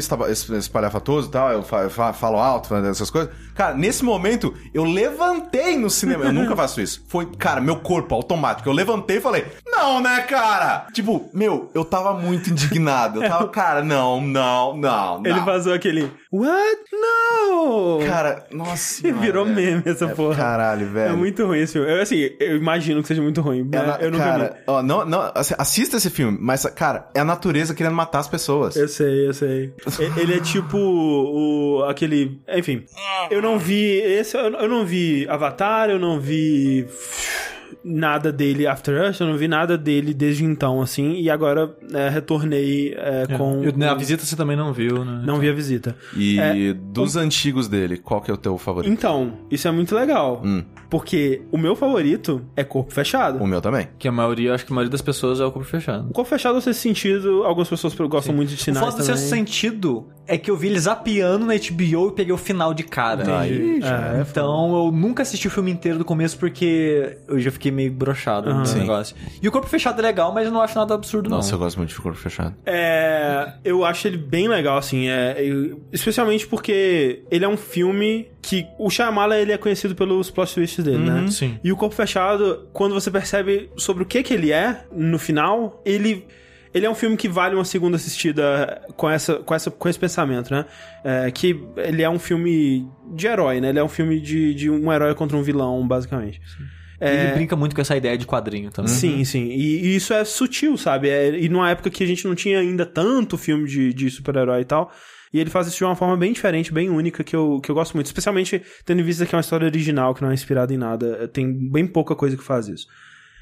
espalhafatoso e tal, eu fa- fa- falo alto, falo essas coisas. Cara, nesse momento, eu levantei no cinema. Eu nunca faço isso. Foi, cara, meu corpo automático. Eu levantei e falei, não, né, cara? Tipo, meu, eu tava muito indignado. Eu tava, <laughs> cara, não, não, não, não. Ele vazou aquele What? No! Cara, nossa. <laughs> Senhora, virou velho. meme essa É, porra. Caralho, velho. É muito ruim esse filme. Eu, assim, eu imagino que seja muito ruim. É na- eu nunca cara, ó, não, não, assim, assista esse filme, mas, cara, é a natureza querendo matar as pessoas. vi. Eu sei, eu sei. Ele é tipo o aquele, enfim. Eu não vi esse, eu não vi Avatar, eu não vi nada dele After Us, eu não vi nada dele desde então, assim, e agora é, retornei é, com Eu- na visita você também não viu, né? não vi a visita. E É, dos antigos dele, qual que é o teu favorito? Então, isso é muito legal, Hum. porque o meu favorito é Corpo Fechado. O meu também. Que a maioria, acho que a maioria das pessoas é o corpo fechado. O Corpo Fechado eu sei sentido, algumas pessoas gostam muito de O sinais do também. seu sentido é que eu vi eles zapeando na HBO e peguei o final de cara. Aí, É, é Então eu nunca assisti o filme inteiro do começo porque eu já fiquei meio brochado no Sim. negócio. E o corpo fechado é legal, mas eu não acho nada absurdo, Nossa, eu não. gosto muito de corpo fechado. É, eu acho ele bem legal, assim, é, eu- especialmente porque ele é um filme que o Shyamala, ele é conhecido pelos plot twists dele, né? sim. E o Corpo Fechado, quando você percebe sobre o que que ele é, no final, ele... Ele é um filme que vale uma segunda assistida com, essa, com, essa, com esse pensamento, né? É, que ele é um filme de herói, né? Ele é um filme de, de um herói contra um vilão, basicamente. Ele brinca muito com essa ideia de quadrinho também. Sim, sim. E, e isso é sutil, sabe? É- e numa época que a gente não tinha ainda tanto filme de, de super-herói e tal. E ele faz isso de uma forma bem diferente, bem única, que eu, que eu gosto muito. Especialmente tendo em vista que é uma história original, que não é inspirada em nada. Tem bem pouca coisa que faz isso.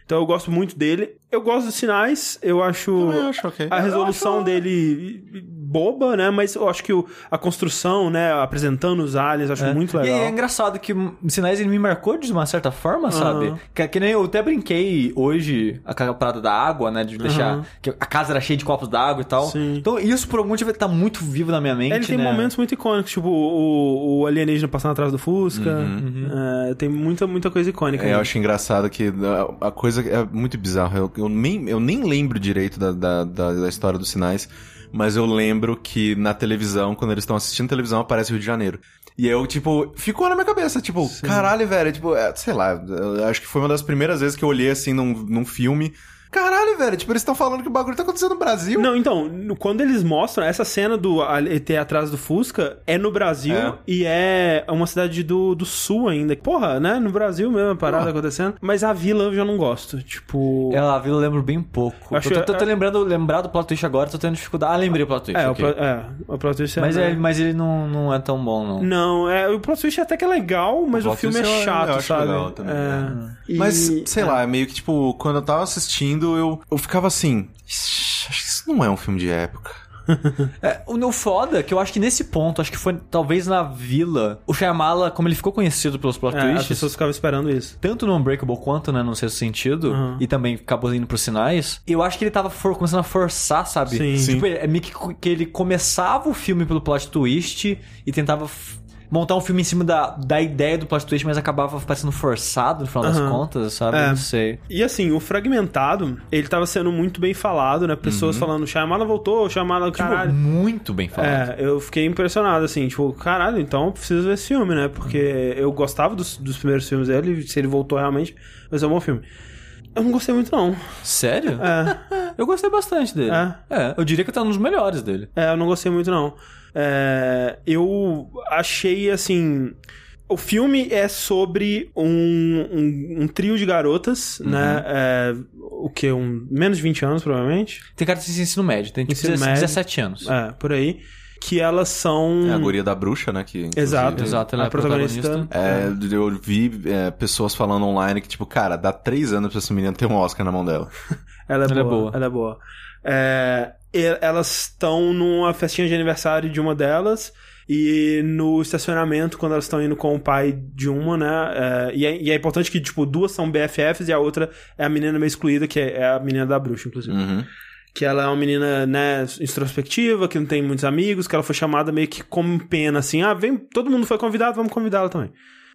Então eu gosto muito dele. Eu gosto dos sinais, eu acho, acho ok. a resolução acho- dele boba, né? Mas eu acho que o- a construção, né? Apresentando os aliens, eu acho muito E legal. é engraçado que o Sinais ele me marcou de uma certa forma, sabe? Que, que nem eu até brinquei hoje aquela parada da água, né? De deixar. Aham. Que a casa era cheia de copos d'água e tal. Sim. Então isso por algum motivo tá muito vivo na minha mente. Ele tem né? momentos muito icônicos, tipo o, o alienígena passando atrás do Fusca. É, tem muita, muita coisa icônica. É, eu acho engraçado que a, a coisa é muito bizarra. Eu, eu, nem, eu nem lembro direito da, da, da, da história dos sinais, mas eu lembro que na televisão, quando eles estão assistindo televisão, aparece o Rio de Janeiro. E eu, tipo, ficou na minha cabeça, tipo, caralho, velho, tipo, é, sei lá, acho que foi uma das primeiras vezes que eu olhei assim num, num filme. Caralho, velho, tipo, eles estão falando que o bagulho tá acontecendo no Brasil. Não, então, quando eles mostram essa cena do ET atrás do Fusca, é no Brasil É. e é uma cidade do, do sul ainda. Porra, né? No Brasil mesmo, a parada Porra. acontecendo. Mas a vila eu já não gosto. Tipo. Ela, a vila eu lembro bem pouco. Acho eu tô, que- tô, tô lembrando lembrar do plot twist agora, tô tendo dificuldade. Ah, lembrei o plot twist. É, ok. o, pro, é, o plot twist é, mas, né? é, mas ele não, não é tão bom, não. Não, é, o plot twist até que é legal, mas O o, filme é eu chato, acho sabe? legal também, É. E- Mas, sei é. lá, meio que, tipo, quando eu tava assistindo, eu, eu ficava assim. "Ixi, Acho que isso não é um filme de época. <laughs> É, o no foda, que eu acho que nesse ponto, acho que foi talvez na vila, o Shyamala, como ele ficou conhecido pelos plot É, as twists, pessoas ficavam esperando isso. tanto no Unbreakable quanto né, no sexto sentido, Uhum. e também acabou indo pros sinais, eu acho que ele tava for- começando a forçar, sabe? Sim. Sim. Tipo, é meio que, que ele começava o filme pelo plot twist e tentava montar um filme em cima da, da ideia do plot twist, mas acabava parecendo forçado no final das Uhum. contas, sabe? É. Não sei. E assim, o Fragmentado, ele tava sendo muito bem falado, né? Pessoas falando, Shyamala voltou, Shyamala, caralho. Tipo, muito bem falado. É, eu fiquei impressionado, assim, tipo, caralho, então eu preciso ver esse filme, né? Porque eu gostava dos, dos primeiros filmes dele, se ele voltou realmente, vai ser um bom filme. Eu não gostei muito, não. Sério? É, <laughs> Eu gostei bastante dele. É? É, eu diria que tá nos melhores dele. é eu não gostei muito, não. É, eu achei, assim... O filme é sobre um, um, um trio de garotas, né? É, o que? Um, menos de 20 anos, provavelmente. Tem cara de ensino médio, tem tipo Ensino 17, médio. 17 anos. É, por aí. Que elas são... É a guria da bruxa, né? Que, Exato, Exato, ela é a protagonista. protagonista. É, eu vi é, pessoas falando online que, tipo, cara, dá três anos pra essa menina ter um Oscar na mão dela. <laughs> Ela é Ela é boa, boa. Ela é boa. É, elas estão numa festinha de aniversário de uma delas. E no estacionamento, quando elas estão indo com o pai de uma, né? é, e, é, e é importante que, tipo, duas são BFFs e a outra é a menina meio excluída, que é, é a menina da bruxa, inclusive. Uhum. Que ela é uma menina, né, introspectiva, que não tem muitos amigos, que ela foi chamada meio que como pena, assim, ah, vem, todo mundo foi convidado, vamos convidá-la também.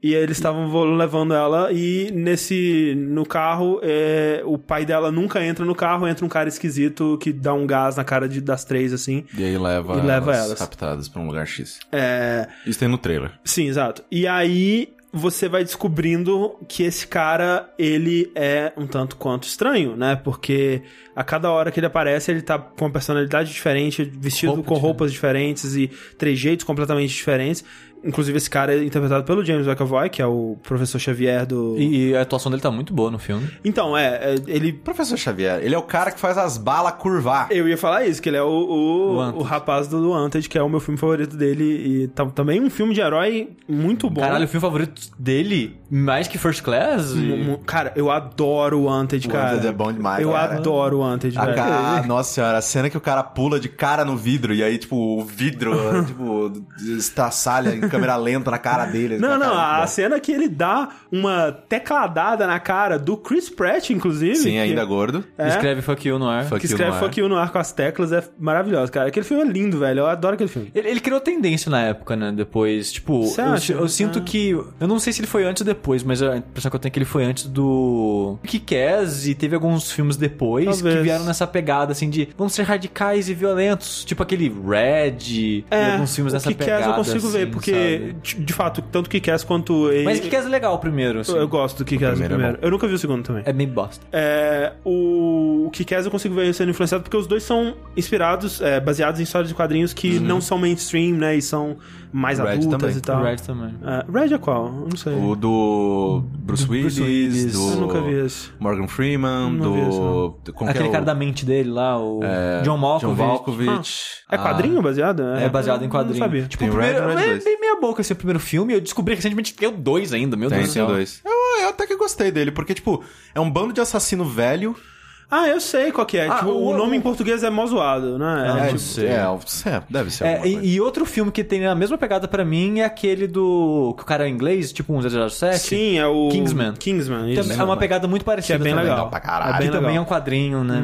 E eles estavam levando ela e nesse no carro é, o pai dela nunca entra no carro, entra um cara esquisito que dá um gás na cara de, das três assim. E aí leva, E leva elas, elas. raptadas pra um lugar X. É, Isso tem no trailer. sim, exato. E aí você vai descobrindo que esse cara, ele é um tanto quanto estranho, né? Porque a cada hora que ele aparece, ele tá com uma personalidade diferente, vestido Roupa com roupas diferentes e trejeitos completamente diferentes. Inclusive, esse cara é interpretado pelo James McAvoy, que é o professor Xavier do. E, e a atuação dele tá muito boa no filme. Então, é, é, ele. Professor Xavier, ele é o cara que faz as balas curvar. Eu ia falar isso, que ele é o, o, o rapaz do Wanted, que é o meu filme favorito dele. E tá, também um filme de herói muito bom. Caralho, o filme favorito dele, mais que First Class? e- Cara, eu adoro o Wanted, O cara. Wanted é bom demais, Eu cara. adoro o Wanted, A velho. ca- ah, nossa senhora, a cena que o cara pula de cara no vidro e aí, tipo, o vidro, <laughs> tipo, estraçalha em câmera lenta na cara dele. Não, não, a bom. cena que ele dá uma tecladada na cara do Chris Pratt, inclusive. Sim, que- ainda gordo. É, Escreve Fuck You no ar. Fuck que you escreve no ar. Fuck You no ar com as teclas, é maravilhoso, cara. Aquele filme é lindo, velho. Eu adoro aquele filme. Ele, ele criou tendência na época, né? Depois, tipo, eu, eu sinto Ah. que. Eu não sei se ele foi antes ou depois, mas a impressão que eu tenho é que ele foi antes do Kick-Ass e teve alguns filmes depois Talvez. que vieram nessa pegada, assim, de vamos ser radicais e violentos. Tipo aquele Red e alguns filmes É, o nessa Kick-Ass pegada. eu consigo ver, assim, porque, sabe? De, de fato, tanto Kick-Ass quanto... ele- Mas Kick-Ass é legal primeiro, assim. eu, eu gosto do Kick-Ass primeiro é primeiro. bom. eu nunca vi o segundo também. É meio bosta. É, o, o Kick-Ass eu consigo ver sendo influenciado porque os dois são inspirados, é, baseados em histórias de quadrinhos que não são mainstream, né? E são mais Red adultas também. e tal. Red também. É, Red é qual? Eu Não sei. O do Bruce Do Willis, Bruce Willis. do Eu nunca vi esse. Morgan Freeman, Não vi esse, do... Aquele é o- cara da mente dele lá, o é, John Malkovich. John Malkovich. É quadrinho baseado? É baseado em quadrinho. Não sabia. Tipo, Tem o Red primeiro, o Red é bem meia boca esse primeiro filme. Eu descobri recentemente que tem o dois ainda, meu Tem, Deus do tem céu. dois. Eu, eu até que gostei dele, porque, tipo, é um bando de assassino velho. Ah, eu sei qual que é. Ah, Tipo, o, o- nome o- em português é mó zoado, né? Ah, É, não tipo, sei. É, é, deve ser É, e, e outro filme que tem a mesma pegada pra mim é aquele do. que o cara é inglês, tipo um 007. Sim, é o... Kingsman. Kingsman, isso. Também é uma pegada muito parecida. Que é bem também. legal. pra caralho. É bem Que também é legal. um quadrinho, né?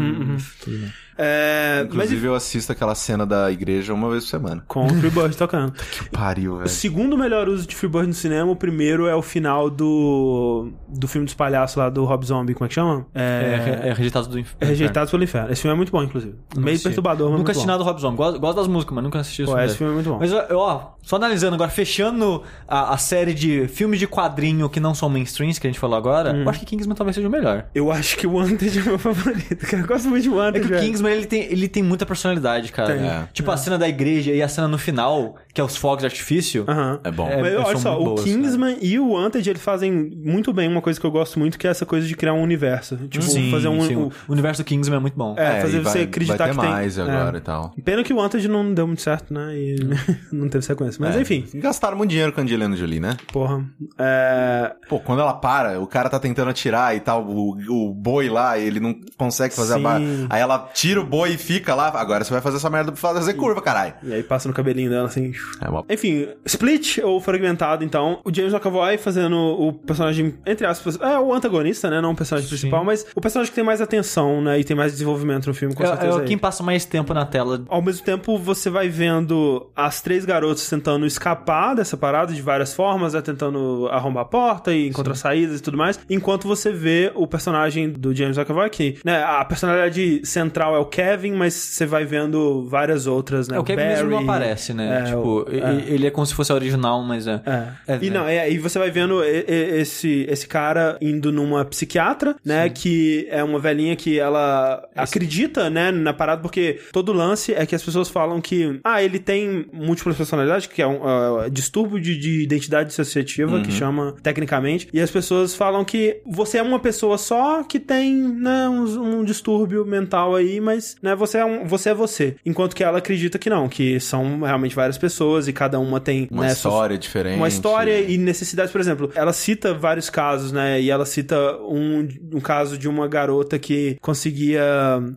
É, mas Inclusive, eu assisto aquela cena da igreja uma vez por semana. com o Freebird tocando. Que pariu, velho. O segundo melhor uso de Freebird no cinema, o primeiro é o final do do filme dos palhaços lá do Rob Zombie, como é que chama? É, É, é rejeitado do inferno. é Rejeitados pelo Inferno. Esse filme é muito bom, inclusive. Meio assisti. perturbador, mas Nunca assisti nada do Rob Zombie. Gosto, gosto das músicas, mas nunca assisti isso. Pô, esse filme é muito bom. Mas, ó, só analisando agora, fechando a, a série de filmes de quadrinho que não são mainstreams que a gente falou agora, Hum. eu acho que Kingsman talvez seja o melhor. Eu acho que o Wanted é meu <laughs> favorito, cara. Eu gosto muito de É Wanted, que o velho. Ele tem, ele tem muita personalidade, cara. Tem. É. Tipo, a cena da igreja e a cena no final, que é os fogos de artifício. Aham. É bom. É, Mas olha só, muito o boas, Kingsman e o Wanted, eles fazem muito bem uma coisa que eu gosto muito, que é essa coisa de criar um universo. Tipo, Sim, fazer um... sim. o- O universo do Kingsman é muito bom. É, fazer e você vai, acreditar vai ter que tem- mais é. agora e tal. Pena que o Wanted não deu muito certo, né? E <laughs> não teve sequência. Mas É. enfim, Gastaram muito dinheiro com a Angelina Jolie, né? porra. É... Pô, quando ela para, o cara tá tentando atirar e tal, o, o boi lá, ele não consegue fazer Sim. a barra. Aí ela tira o boi e fica lá. Agora você vai fazer essa merda pra fazer curva, caralho. E aí passa no cabelinho dela, assim... É uma... Enfim, split ou fragmentado, então. O James McAvoy fazendo o personagem, entre aspas, é o antagonista, né? Não o personagem principal, mas o personagem que tem mais atenção, né? E tem mais desenvolvimento no filme, com É, certeza. é é quem passa mais tempo na tela. Ao mesmo tempo, você vai vendo as três garotas tentando escapar dessa parada de várias formas, né? Tentando arrombar a porta e encontrar saídas e tudo mais. Enquanto você vê o personagem do James McAvoy, que, né? A personalidade central é o Kevin, mas você vai vendo várias outras, né? É, o Kevin mesmo não Barry, aparece, né? é, tipo, o- é. ele é como se fosse a original, mas é. É. É, e né? não, é, e você vai vendo esse, esse cara indo numa psiquiatra, né? Que é uma velhinha que ela acredita, né, na parada, porque todo lance é que as pessoas falam que, ah, ele tem múltiplas personalidades, que é um ah, distúrbio de, de identidade dissociativa, que chama tecnicamente, e as pessoas falam que você é uma pessoa só que tem, né, um, um distúrbio mental aí, mas, né, você é, um, você é você. Enquanto que ela acredita que não, que são realmente várias pessoas e cada uma tem, Uma né, história diferente. uma história e necessidades, por exemplo, ela cita vários casos, né? E ela cita um, um caso de uma garota que conseguia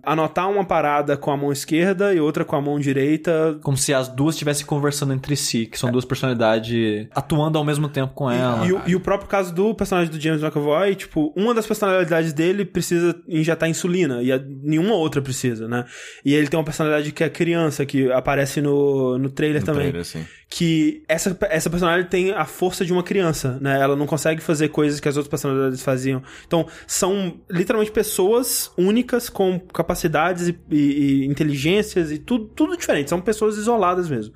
anotar uma parada com a mão esquerda e outra com a mão direita. Como se as duas estivessem conversando entre si, que são duas personalidades atuando ao mesmo tempo com ela. E, o- e o próprio caso do personagem do James McAvoy, tipo, uma das personalidades dele precisa injetar insulina e a, nenhuma outra precisa. Precisa, né? E ele tem uma personalidade que é criança, que aparece no, no trailer No também. trailer, assim. Que essa, essa personagem tem a força de uma criança, né? Ela não consegue fazer coisas que as outras personalidades faziam. Então, são literalmente pessoas únicas com capacidades e, e- e inteligências e tudo, tudo diferente. São pessoas isoladas mesmo.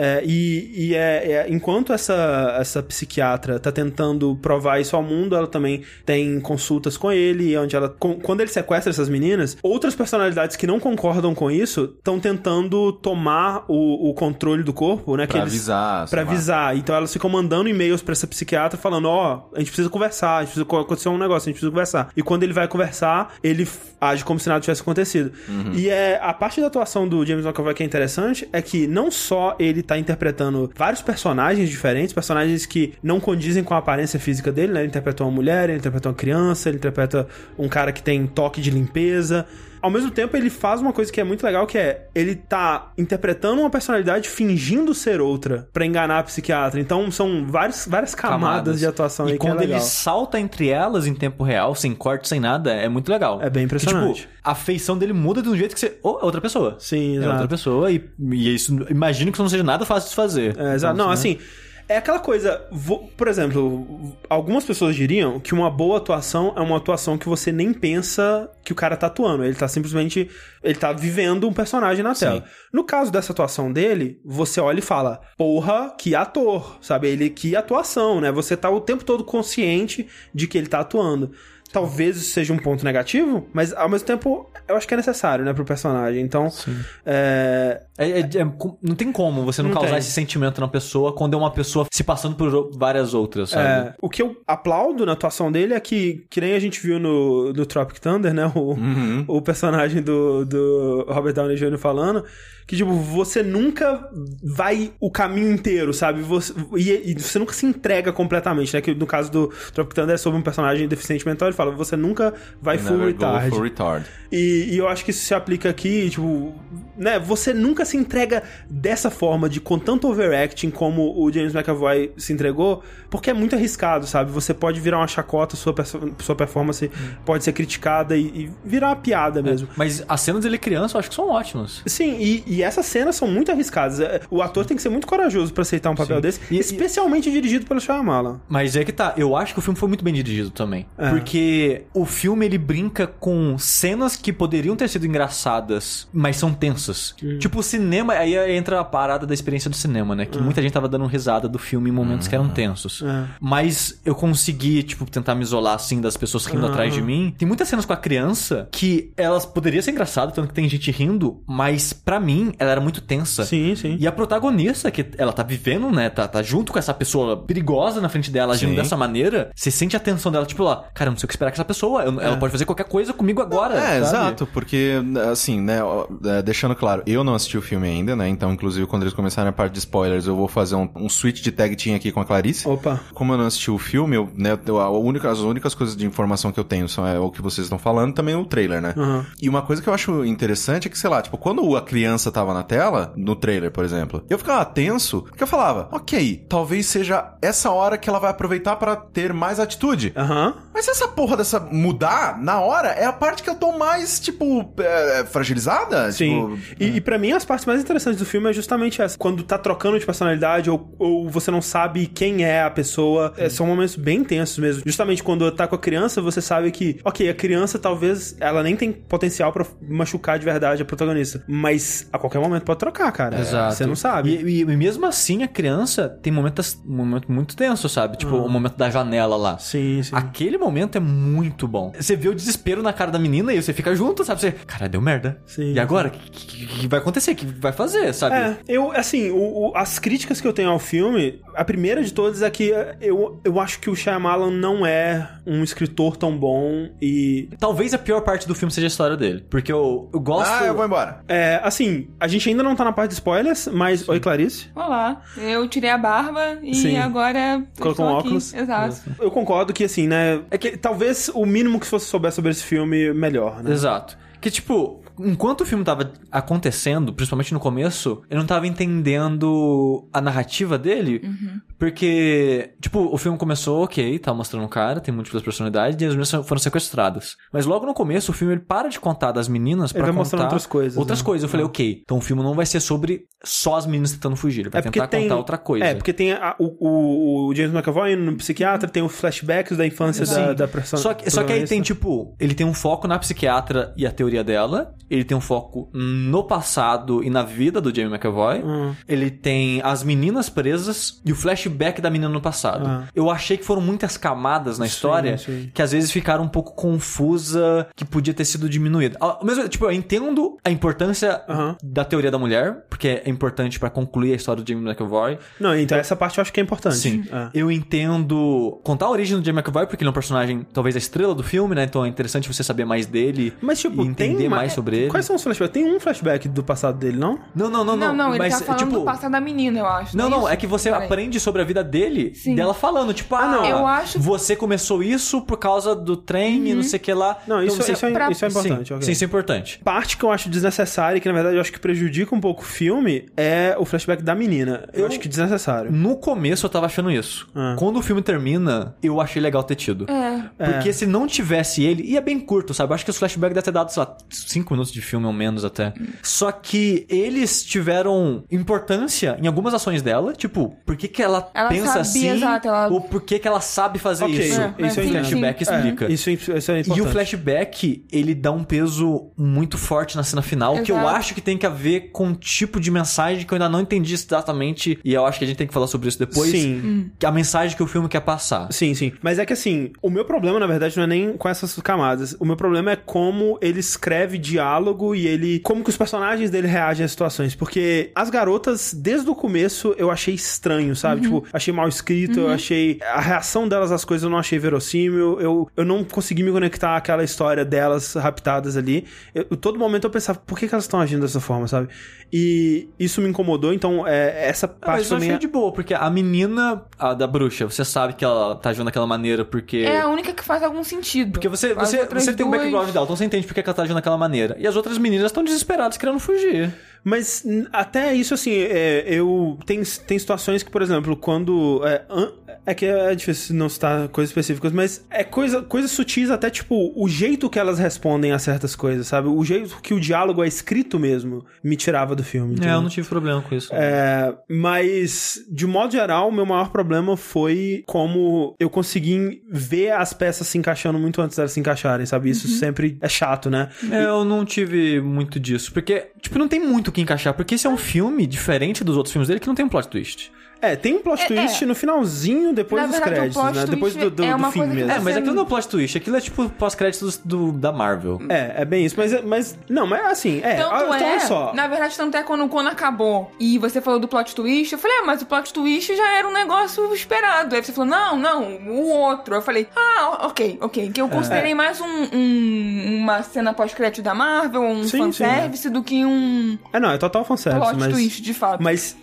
É, e e é, é- enquanto essa, essa psiquiatra tá tentando provar isso ao mundo, ela também tem consultas com ele, onde ela. com- quando ele sequestra essas meninas, outras personalidades que não concordam com isso estão tentando tomar o, o controle do corpo, né? que Pra eles- avisar. Pra avisar. Então elas ficam mandando e-mails pra essa psiquiatra falando: Ó, a gente precisa conversar, a gente precisa co- acontecer um negócio, a gente precisa conversar. E quando ele vai conversar, ele age como se nada tivesse acontecido. E é a parte da atuação do James McAvoy que é interessante é que não só ele tá interpretando vários personagens diferentes, personagens que não condizem com a aparência física dele, né? Ele interpreta uma mulher, ele interpreta uma criança, ele interpreta um cara que tem toque de limpeza. Ao mesmo tempo, ele faz uma coisa que é muito legal, que é ele tá interpretando uma personalidade fingindo ser outra pra enganar a psiquiatra. Então, são vários, várias camadas, de atuação E aí é quando ele legal. salta entre elas em tempo real, sem corte, sem nada, é muito legal. É bem impressionante. Que, tipo, a feição dele muda de um jeito que você. Oh, é outra pessoa. Sim, É exato. outra pessoa e, e isso. Imagino que isso não seja nada fácil de fazer. É, exato. Então, Não, né? É aquela coisa. Por exemplo, algumas pessoas diriam que uma boa atuação é uma atuação que você nem pensa que o cara tá atuando. Ele tá simplesmente. Ele tá vivendo um personagem na tela. No caso dessa atuação dele, você olha e fala: Porra, que ator, sabe? Ele, que atuação, né? Você tá o tempo todo consciente de que ele tá atuando. Talvez isso seja um ponto negativo, mas ao mesmo tempo eu acho que é necessário, né, pro personagem. Então, é, É- é- é- não tem como você não, Não causar tem. esse sentimento na pessoa quando é uma pessoa se passando por várias outras, sabe? É, o que eu aplaudo na atuação dele é que, que nem a gente viu no, no Tropic Thunder, né? O, Uhum. o personagem do, do Robert Downey Jr. falando. Que, tipo, você nunca vai o caminho inteiro, sabe? Você, e, e você nunca se entrega completamente, né? Que no caso do Tropic Thunder é sobre um personagem deficiente mental, fala, você nunca vai full retard. full retard. E, e eu acho que isso se aplica aqui, tipo, né? Você nunca se entrega dessa forma, de com tanto overacting como o James McAvoy se entregou, porque é muito arriscado, sabe? Você pode virar uma chacota, sua, sua performance pode ser criticada e, e virar uma piada mesmo. Mas as cenas dele criança eu acho que são ótimas. Sim, e, e essas cenas são muito arriscadas. É, O ator tem que ser muito corajoso pra aceitar um papel Sim. desse, E- e- especialmente dirigido pelo Shyamalan. Mas é que tá, eu acho que o filme foi muito bem dirigido também. É. Porque o filme ele brinca com cenas que poderiam ter sido engraçadas, mas são tensas. Tipo, o cinema, aí entra a parada da experiência do cinema, né? Que muita gente tava dando risada do filme em momentos que eram tensos. É. Mas eu consegui, tipo, tentar me isolar assim das pessoas rindo atrás de mim. Tem muitas cenas com a criança que elas poderiam ser engraçadas, tanto que tem gente rindo, mas pra mim ela era muito tensa. Sim, sim. E a protagonista, que ela tá vivendo, né? Tá, tá junto com essa pessoa perigosa na frente dela, agindo Sim. dessa maneira. Você sente a tensão dela, tipo lá, cara, não sei o que esperar com essa pessoa. eu- Ela pode fazer qualquer coisa comigo agora. É, sabe? exato, porque, assim, né, é, deixando claro, eu não assisti o filme ainda, né, então, inclusive, quando eles começarem a parte de spoilers, eu vou fazer um, um switch de tag team aqui com a Clarice. Opa. Como eu não assisti o filme, eu, né, eu- a única, as únicas coisas de informação que eu tenho são é, o que vocês estão falando, também o trailer, né? Uhum. E uma coisa que eu acho interessante é que, sei lá, tipo, quando a criança tava na tela, no trailer, por exemplo, eu ficava tenso, porque eu falava, ok, talvez seja essa hora que ela vai aproveitar pra ter mais atitude. Aham. Mas se essa porra dessa mudar na hora, é a parte que eu tô mais, tipo, é, fragilizada? Sim. Tipo, E, e para mim, as partes mais interessantes do filme é justamente essa. Quando tá trocando de personalidade ou, ou você não sabe quem é a pessoa. É, são momentos bem tensos mesmo. Justamente quando tá com a criança, você sabe que, ok, a criança talvez ela nem tem potencial pra machucar de verdade a protagonista. Mas a qualquer momento pode trocar, cara. Exato. Você não sabe. E, e- e mesmo assim, a criança tem momentos, um momento muito tenso, sabe? Tipo, o momento da janela lá. Sim, sim. Aquele momento é muito bom. Você vê o desespero na cara da menina e você fica junto, sabe? Você, cara, deu merda. Sim, e agora? O que, que- que vai acontecer? O que vai fazer, sabe? É, eu, assim, o- o- as críticas que eu tenho ao filme, a primeira de todas é que eu, eu acho que o Shyamalan não é um escritor tão bom e Talvez a pior parte do filme seja a história dele. Porque eu, eu gosto. Ah, eu vou embora. É, assim, a gente ainda não tá na parte de spoilers, mas. Oi, Clarice. Olá, eu tirei a barba e Sim. agora Colocou um aqui. óculos. Exato. Eu concordo que, assim, né? É que talvez o mínimo que você souber sobre esse filme, melhor, né? Exato. Que, tipo, enquanto o filme tava acontecendo, principalmente no começo, eu não tava entendendo a narrativa dele, porque, tipo, o filme começou, ok, tá mostrando um cara, tem múltiplas personalidades, e as meninas foram sequestradas. Mas logo no começo, o filme ele para de contar das meninas pra vai contar mostrando outras coisas, Outras né? coisas. Eu falei, ok, então o filme não vai ser sobre só as meninas tentando fugir, ele vai É tentar tem contar outra coisa. É, porque tem a- o, o, James McAvoy no psiquiatra, tem o flashbacks da infância da, da personagem. Só que, só que aí tem, tipo, ele tem um foco na psiquiatra e a teoria dela. Ele tem um foco no passado e na vida do Jamie McAvoy. Hum. Ele tem as meninas presas e o flashback da menina no passado. Ah. Eu achei que foram muitas camadas na história sim. que às vezes ficaram um pouco confusa, que podia ter sido diminuída. Ao mesmo, tipo, eu entendo a importância Aham. da teoria da mulher, porque é importante pra concluir a história do Jamie McAvoy. Não, então essa parte eu acho que é importante. Sim. É. Eu entendo contar a origem do Jamie McAvoy, porque ele é um personagem, talvez a estrela do filme, né? Então é interessante você saber mais dele Mas, tipo, e entender mais sobre ele. Quais são os flashbacks? Tem um flashback do passado dele, não? Não, não, não, não. Não, não, ele mas, tá falando tipo, do passado da menina, eu acho. Não, não, isso? é que você Peraí. aprende sobre a vida dele, Sim. dela falando, tipo, ah, não. Eu acho- você começou isso por causa do trem e não sei o que lá. Não, Então isso, você- isso, é, pra- isso é importante. sim, ok. sim, isso é importante. Parte que eu acho desnecessária e que, na verdade, eu acho que prejudica um pouco o filme é o flashback da menina. Eu, Eu- acho que desnecessário. No começo eu tava achando isso. Ah. Quando o filme termina, eu achei legal ter tido. É. Porque se não tivesse ele, e é bem curto, sabe? Eu acho que os flashbacks deve ter dado, sei lá, 5 minutos de filme ou menos até. Só que eles tiveram importância em algumas ações dela, tipo, por que, que ela, Ela pensa sabia, assim, exato, ela- ou por que, que ela sabe fazer Ok, isso. É, isso eu sim, entendo. sim. flashback explica. É, isso, isso é E importante. o flashback, ele dá um peso muito forte na cena final, que eu Exato. acho que tem que a ver com um tipo de mensagem que eu ainda não entendi exatamente, e eu acho que a gente tem que falar sobre isso depois. Sim. que A mensagem que o filme quer passar. Sim, sim. Mas é que assim, o meu problema, na verdade, não é nem com essas camadas. O meu problema é como ele escreve diálogo e ele. como que os personagens dele reagem às situações. Porque as garotas, desde o começo, eu achei estranho, sabe? Tipo, achei mal escrito, eu achei. A reação delas às coisas eu não achei verossímil. Eu, eu não consegui me conectar àquela história delas raptadas ali. Eu, todo momento eu pensava, por que, que elas estão agindo dessa forma, sabe? E isso me incomodou, então é, essa Ah, parte Mas eu também. achei é- de boa, porque a menina a da bruxa, você sabe que ela tá agindo daquela maneira porque. É a única que faz algum sentido. Porque você, você, você tem um duas- background dela, então você entende porque que ela tá agindo daquela maneira. E as outras meninas estão desesperadas querendo fugir. Mas até isso, assim, é, eu. Tem, tem situações que, por exemplo, quando. É, an- é que é difícil não citar coisas específicas, mas é coisa, coisas sutis, até tipo, o jeito que elas respondem a certas coisas, sabe? O jeito que o diálogo é escrito mesmo me tirava do filme. É, entendeu? eu não tive problema com isso. É, mas, de modo geral, o meu maior problema foi como eu consegui ver as peças se encaixando muito antes delas se encaixarem, sabe? Isso sempre é chato, né? É, eu não tive muito disso. Porque, tipo, não tem muito o que encaixar. Porque esse é um filme diferente dos outros filmes dele que não tem um plot twist. É, tem um plot É, twist é. no finalzinho, depois Na dos verdade, créditos, plot né? Depois do, do, é do fim mesmo. É, mas aquilo não é plot twist. Aquilo é tipo pós-créditos do, da Marvel. É, é bem isso, mas, mas não, mas assim, é, Tanto olha, é, olha só. na verdade, tanto é quando, quando acabou e você falou do plot twist, eu falei, ah, mas o plot twist já era um negócio esperado. Aí você falou, não, não, o outro. Eu falei, ah, ok, ok. Que eu considerei mais um, um- uma cena pós-crédito da Marvel, um Sim, fanservice, do que um É, não, é total fanservice, plot mas twist, de fato. mas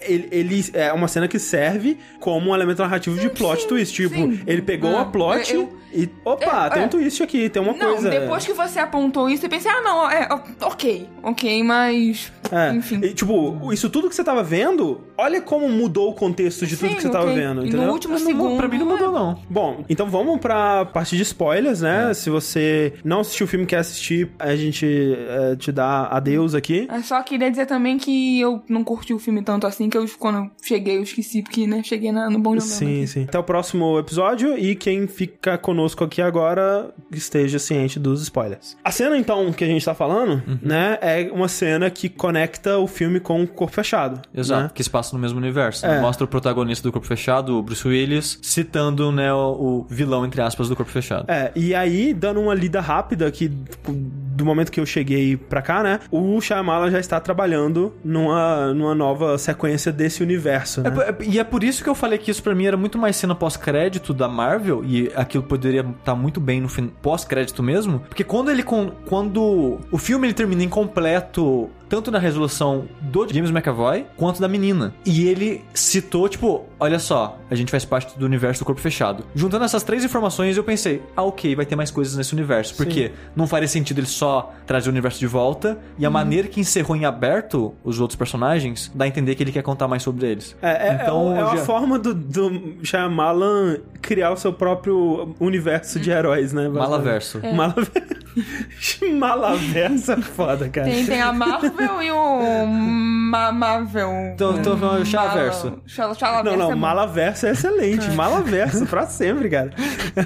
ele, ele é uma cena que serve como um elemento narrativo de plot sim, twist, tipo, sim. ele pegou Ah, a plot eu- e opa, É, tem é. um twist aqui, tem uma Não, coisa. depois que você apontou isso, eu pensei, ah, não, é, ok, ok, mas. É, Enfim. e, tipo, isso tudo que você tava vendo, olha como mudou o contexto de tudo Sim, que você tava ok. vendo, E entendeu? no último Não, segundo. pra mim não mudou, não. Bom, então vamos pra parte de spoilers, É. né? Se você não assistiu o filme e quer assistir, a gente é, te dá adeus aqui. Eu só queria dizer também que eu não curti o filme tanto assim, que eu, quando eu cheguei, eu esqueci, porque, né, cheguei na- no bom de Sim, sim. Até o próximo episódio e quem fica conosco aqui agora esteja ciente dos spoilers. A cena, então, que a gente tá falando, Uhum. né, é uma cena que conecta o filme com o corpo fechado. Exato, né? que se passa no mesmo universo. É. né? Mostra o protagonista do Corpo Fechado, o Bruce Willis, citando né, o, o vilão, entre aspas, do Corpo Fechado. É, e aí, dando uma lida rápida aqui, tipo, do momento que eu cheguei pra cá, né, o Shyamalan já está trabalhando numa, numa nova sequência desse universo, né? É, é- e é por isso que eu falei que isso pra mim era muito mais cena pós-crédito da Marvel, e aquilo poderia estar muito bem no pós-crédito mesmo, porque quando ele quando o filme ele termina incompleto tanto na resolução do James McAvoy quanto da menina. E ele citou, tipo, olha só, a gente faz parte do universo do corpo fechado. Juntando essas três informações, eu pensei, ah, ok, vai ter mais coisas nesse universo. Porque não faria sentido ele só trazer o universo de volta. E a maneira que encerrou em aberto os outros personagens dá a entender que ele quer contar mais sobre eles. É, é, Então, é, é uma já- forma do, do Shyamalan criar o seu próprio universo de heróis, né? Malaverso. Malaverso. <laughs> Malaverso é foda, cara. Tem, tem a Marvel e o Ma Marvel. Então, então o Chalaverso. Chala- Chalaverso Não, é. Malaverso é excelente. Malaverso pra sempre, cara.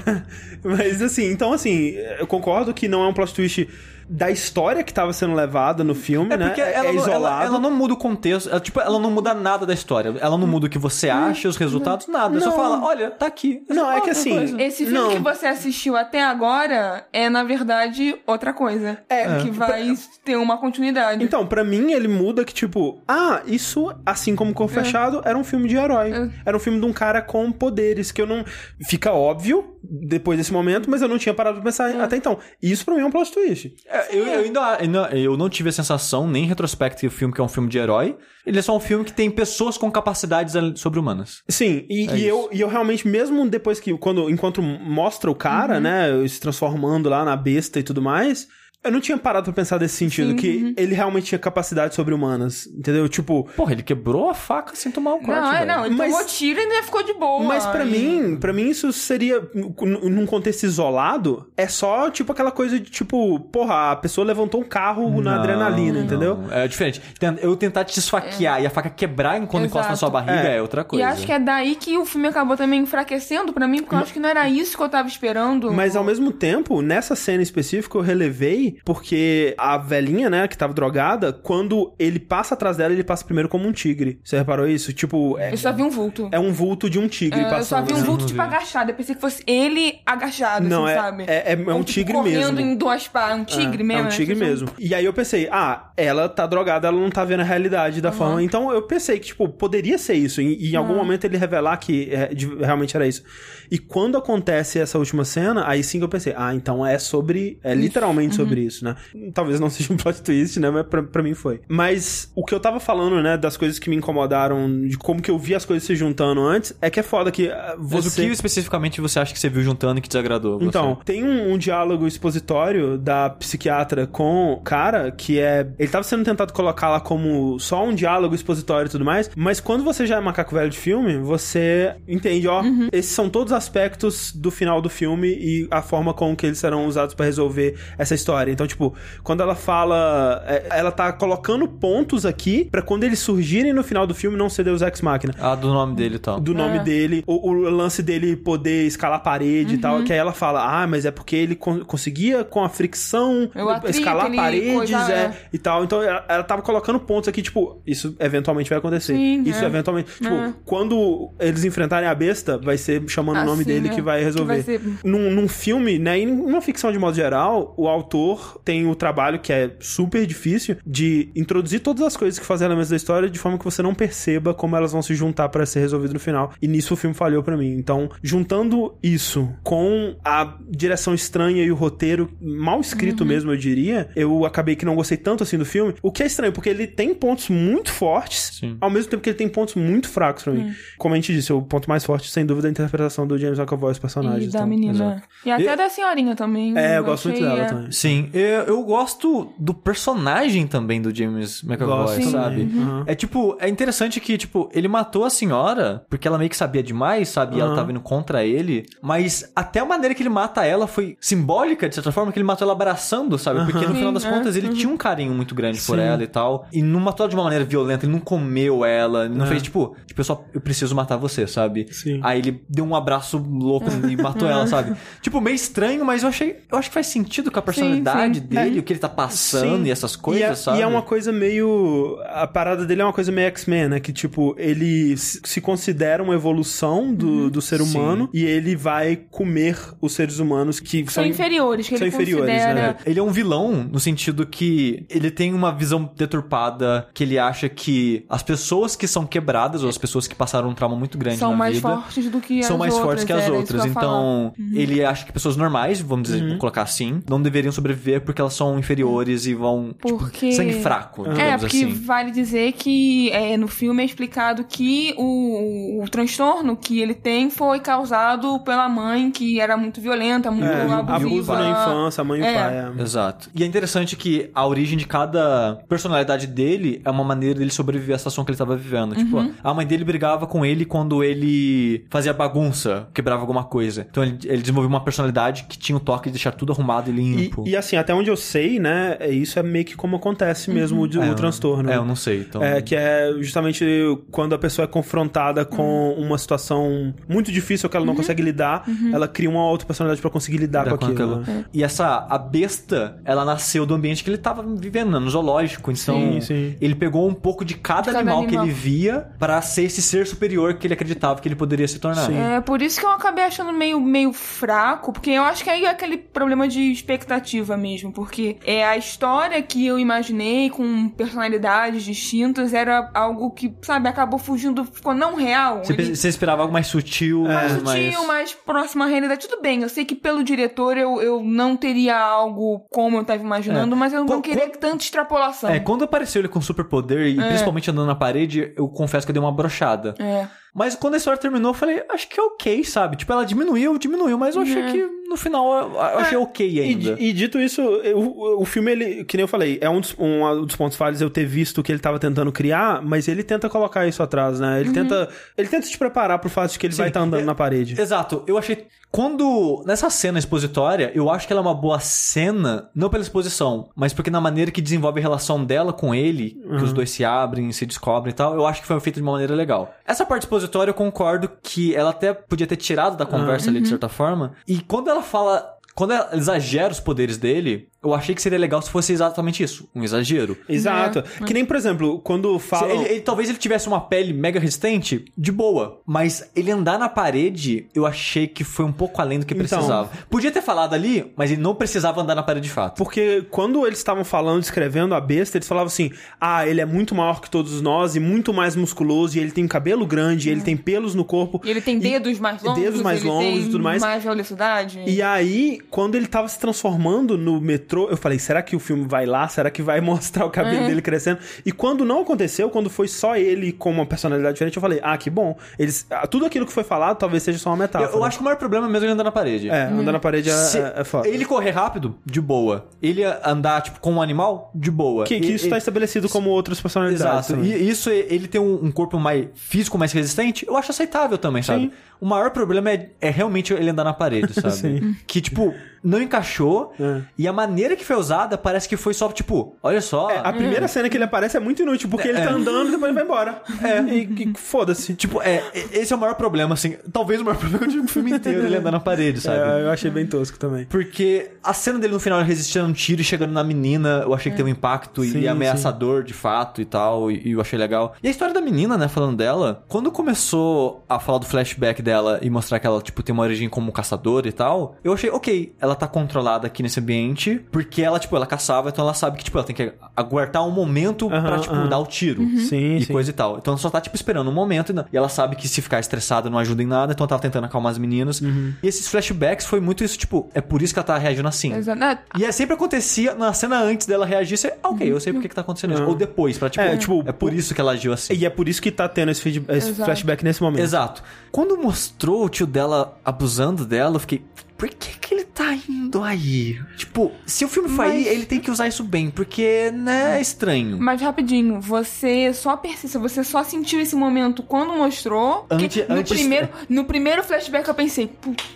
<laughs> Mas assim, então assim, eu concordo que não é um plot twist da história que tava sendo levada no filme, É né? porque é ela, não- isolado. ela, ela não muda o contexto, ela, tipo, ela não muda nada da história. Ela não muda o que você acha, os resultados, nada. Só Não. fala, olha, tá aqui. Não, é Ah, que assim, coisa. Esse filme Não. que você assistiu até agora é, na verdade, outra coisa. É. Que vai ter uma continuidade. Então, pra mim, ele muda que, tipo, ah, isso, assim como Corpo Fechado, era um filme de herói. É. Era um filme de um cara com poderes, que eu não. Fica óbvio depois desse momento, mas eu não tinha parado pra pensar até então. Isso pra mim é um plot twist. É, eu, eu ainda eu não, tive a sensação, nem em retrospecto, que o filme que é um filme de herói. Ele é só um filme que tem pessoas com capacidades sobre-humanas. Sim, e, É e eu, e eu realmente, mesmo depois que, quando, enquanto mostra o cara, Uhum. né, se transformando lá na besta e tudo mais, eu não tinha parado pra pensar desse sentido, Sim, que uhum. ele realmente tinha capacidades sobre-humanas, entendeu? Tipo, Porra, ele quebrou a faca sem tomar um corte, Não, é, velho. não, ele Mas- tomou tiro e ainda ficou de boa. Mas pra E- mim, para mim isso seria num contexto isolado, é só tipo aquela coisa de tipo, porra, a pessoa levantou um carro na Não, adrenalina, não. entendeu? É diferente. Eu tentar te esfaquear e a faca quebrar enquanto encosta na Exato. sua barriga é, É. outra E coisa. acho que é daí que o filme acabou também enfraquecendo pra mim, porque eu acho que não era isso que eu tava esperando. Mas ao mesmo tempo, nessa cena específica eu relevei porque a velhinha, né, que tava drogada, quando ele passa atrás dela, ele passa primeiro como um tigre. Você reparou isso? Tipo, é, Eu só vi um vulto. é um vulto de um tigre É, eu só passando. vi um assim. vulto tipo agachado. Eu pensei que fosse ele agachado, Não, assim, é- sabe? é- é- é um Ou, tipo, tigre correndo mesmo. em duas pás. Um tigre É, mesmo. É um né? tigre Tipo, mesmo. E aí eu pensei, ah, ela tá drogada, ela não tá vendo a realidade da forma. Então eu pensei que, tipo, poderia ser isso. E, e em algum momento ele revelar que é, de- realmente era isso. E quando acontece essa última cena, aí sim que eu pensei, ah, então é sobre. É literalmente sobre isso, né? Talvez não <laughs> seja um plot twist, né? Mas pra, pra mim foi. Mas o que eu tava falando, né, das coisas que me incomodaram, de como que eu vi as coisas se juntando antes, é que é foda que ah, Mas você. o que especificamente você acha que você viu juntando e que desagradou? você? Então, tem um, um diálogo expositório da psiquiatra com o cara que é. Ele tava sendo tentado colocar lá como só um diálogo expositório e tudo mais, mas quando você já é macaco velho de filme, você entende, ó, esses são todos aspectos do final do filme e a forma com que eles serão usados pra resolver essa história. Então, tipo, quando ela fala. é, Ela tá colocando pontos aqui pra quando eles surgirem no final do filme não ser Deus Ex Machina Ah, do nome dele e tal. do nome É. dele, o, o lance dele poder escalar a parede e Uhum. tal, que aí ela fala, ah, mas é porque ele con- conseguia com a fricção atrito, escalar ele paredes coisa- é, é. e tal. Então ela, ela tava colocando pontos aqui, tipo, isso eventualmente vai acontecer. Sim, isso é. eventualmente, tipo, É. quando eles enfrentarem a besta, vai ser chamando o nome Assim, dele é. que vai resolver. Que vai ser- Num, num filme, né, e numa ficção de modo geral, o autor tem o trabalho que é super difícil de introduzir todas as coisas que fazem elementos da história de forma que você não perceba como elas vão se juntar pra ser resolvido no final. E nisso o filme falhou pra mim. Então, juntando isso com a direção estranha e o roteiro mal escrito mesmo, eu diria, eu acabei que não gostei tanto assim do filme. O que é estranho, porque ele tem pontos muito fortes, Sim. ao mesmo tempo que ele tem pontos muito fracos pra mim. Como a gente disse, o ponto mais forte, sem dúvida, é a interpretação do James McAvoy, os personagens. E da então, menina. exato. E até Eu- da senhorinha também. É, eu gosto muito dela também. Sim, eu, eu gosto do personagem também do James McAvoy, sabe? Uhum. É tipo, é interessante que, tipo, ele matou a senhora porque ela meio que sabia demais, sabe? E ela Uhum. tava indo contra ele. Mas até a maneira que ele mata ela foi simbólica, de certa forma, que ele matou ela abraçando, sabe? Porque no final das é. contas ele tinha um carinho muito grande por ela e tal. E não matou ela de uma maneira violenta, ele não comeu ela, ele não É. fez tipo, tipo, eu só eu preciso matar você, sabe? Sim. Aí ele deu um abraço louco e matou <laughs> ela, sabe? Tipo, meio estranho, mas eu achei, eu acho que faz sentido com a personalidade sim. dele, É. o que ele tá passando Sim. e essas coisas, e é, sabe? E é uma coisa meio. A parada dele é uma coisa meio X-Men, né? Que, tipo, ele se considera uma evolução do, Uhum. do ser humano e ele vai comer os seres humanos que São inferiores, que são ele inferiores, considera... né? Ele é um vilão no sentido que ele tem uma visão deturpada, que ele acha que as pessoas que são quebradas, ou as pessoas que passaram um trauma muito grande São na mais vida, fortes do que são as mais outras, fortes que as outras. Então, ele acha que pessoas normais, vamos dizer, vamos colocar assim, não deveriam sobreviver sobreviver é porque elas são inferiores e vão. tipo, Porque- sangue fraco, digamos É, porque assim. vale dizer que é, no filme é explicado que o, o transtorno que ele tem foi causado pela mãe, que era muito violenta, muito É, abusiva. abuso na infância, a mãe e É. o pai. é. Exato. E é interessante que a origem de cada personalidade dele é uma maneira dele sobreviver à situação que ele tava vivendo. Tipo, Uhum. a mãe dele brigava com ele quando ele fazia bagunça, quebrava alguma coisa. Então ele, ele desenvolveu uma personalidade que tinha o toque de deixar tudo arrumado e E, limpo. e assim, até onde eu sei, né, é- isso é meio que como acontece mesmo o, de- o É, transtorno. É, eu não sei. Então... É, que é justamente quando a pessoa é confrontada com uma situação muito difícil que ela não consegue lidar, ela cria uma outra personalidade pra conseguir lidar lidar com aquilo. né? E essa, a besta, ela nasceu do ambiente que ele tava vivendo, né, no zoológico. Então, Sim, sim. ele pegou um pouco de cada, De cada animal, animal. que ele via pra ser esse ser superior que ele acreditava que ele poderia se tornar. Sim. É por isso que eu acabei achando meio, meio fraco, porque eu acho que aí é aquele problema de expectativa mesmo, porque é a história que eu imaginei com personalidades distintas era algo que, sabe, acabou fugindo, ficou não real. Você, Ele- esperava algo mais sutil, mais mais... sutil, mais próximo à realidade. Tudo bem, eu sei que pelo diretor eu, eu não teria algo como eu tava imaginando, É. mas eu não Qu- queria qu- tanta extrapolação. É, quando apareceu ele com superpoder e principalmente andando na parede, eu confesso que eu dei uma brochada. É. Mas quando a história terminou, eu falei, acho que é ok, sabe? Tipo, ela diminuiu, diminuiu, mas eu achei que no final eu, eu achei ok E, ainda. di- e dito isso, eu- o, o filme, ele, que nem eu falei, é um dos, um dos pontos falhos eu ter visto que ele tava tentando criar, mas ele tenta colocar isso atrás, né? Ele tenta ele tenta te preparar pro fato de que ele vai Sim. estar andando É- na parede. Exato, eu achei. Quando. Nessa cena expositória, eu acho que ela é uma boa cena, não pela exposição, mas porque na maneira que desenvolve a relação dela com ele, que os dois se abrem, se descobrem e tal, eu acho que foi feito de uma maneira legal. Essa parte expositória eu concordo que ela até podia ter tirado da conversa ali, de certa forma. E quando ela fala. Quando ela exagera os poderes dele, eu achei que seria legal se fosse exatamente isso, um exagero. Exato. Que nem, por exemplo, quando Se falam... ele- ele- talvez ele tivesse uma pele mega resistente, de boa. Mas ele andar na parede, eu achei que foi um pouco além do que Então. precisava. Podia ter falado ali, mas ele não precisava andar na parede de fato. Porque quando eles estavam falando, descrevendo a besta, eles falavam assim: ah, ele é muito maior que todos nós e muito mais musculoso, e ele tem cabelo grande, e ele tem pelos no corpo. E ele tem dedos mais longos. dedos mais ele longos tem e tudo mais. Mais velocidade. E aí, quando ele tava se transformando no metrô, eu falei: será que o filme vai lá? Será que vai <laughs> mostrar o cabelo dele crescendo? E quando não aconteceu, quando foi só ele com uma personalidade diferente, eu falei: ah, que bom. Eles, ah, tudo aquilo que foi falado talvez seja só uma Eu, metáfora. eu acho que o maior problema é mesmo ele andar na parede. É, andar na parede é, Se- é, é foda. Ele correr rápido, de boa. Ele andar, tipo, com um animal, de boa. Que, que E- isso e- tá estabelecido como outras personalidades. Exato. também. E isso, ele ter um, um corpo mais físico, mais resistente, eu acho aceitável também, sabe? Sim. O maior problema é, é realmente ele andar na parede, <laughs> sabe? Sim. Que, tipo, não encaixou. É. E a maneira que foi usada parece que foi só, tipo, olha só. É, a primeira cena que ele aparece é muito inútil, porque ele tá andando e depois ele vai embora. É, e, e foda-se. Tipo, é, esse é o maior problema, assim. Talvez o maior <laughs> problema de um filme inteiro ele andar na parede, sabe? É, eu achei bem tosco também. Porque a cena dele no final resistindo a um tiro e chegando na menina, eu achei que teve um impacto Sim, e ameaçador de fato e tal, e, e eu achei legal. E a história da menina, né, falando dela, quando começou a falar do flashback dela e mostrar que ela, tipo, tem uma origem como caçadora e tal, eu achei, ok, ela tá controlada aqui nesse ambiente, porque ela, tipo, ela caçava, então ela sabe que, tipo, ela tem que aguardar um momento pra, Aham, tipo, aham. dar o tiro. Sim, E sim. coisa e tal. Então ela só tá, tipo, esperando um momento. E ela sabe que se ficar estressada não ajuda em nada. Então ela tava tentando acalmar as meninas. Uhum. E esses flashbacks foi muito isso, tipo, é por isso que ela tá reagindo assim. Exato. E é, sempre acontecia na cena antes dela reagir, você, ah, ok, eu sei por que, tá acontecendo isso. Uhum. Ou depois, pra tipo, É, é, tipo, por isso que ela agiu assim. E é por isso que tá tendo esse, feed- esse flashback nesse momento. Exato. Quando mostrou o tio dela abusando dela, eu fiquei. Por que, que ele tá indo aí? Tipo, se o filme for Mas- aí, ele tem que usar isso bem, porque, né, é estranho. Mas rapidinho, você só persiste, você só sentiu esse momento quando mostrou. Antes- no, antes- primeiro, no primeiro flashback eu pensei.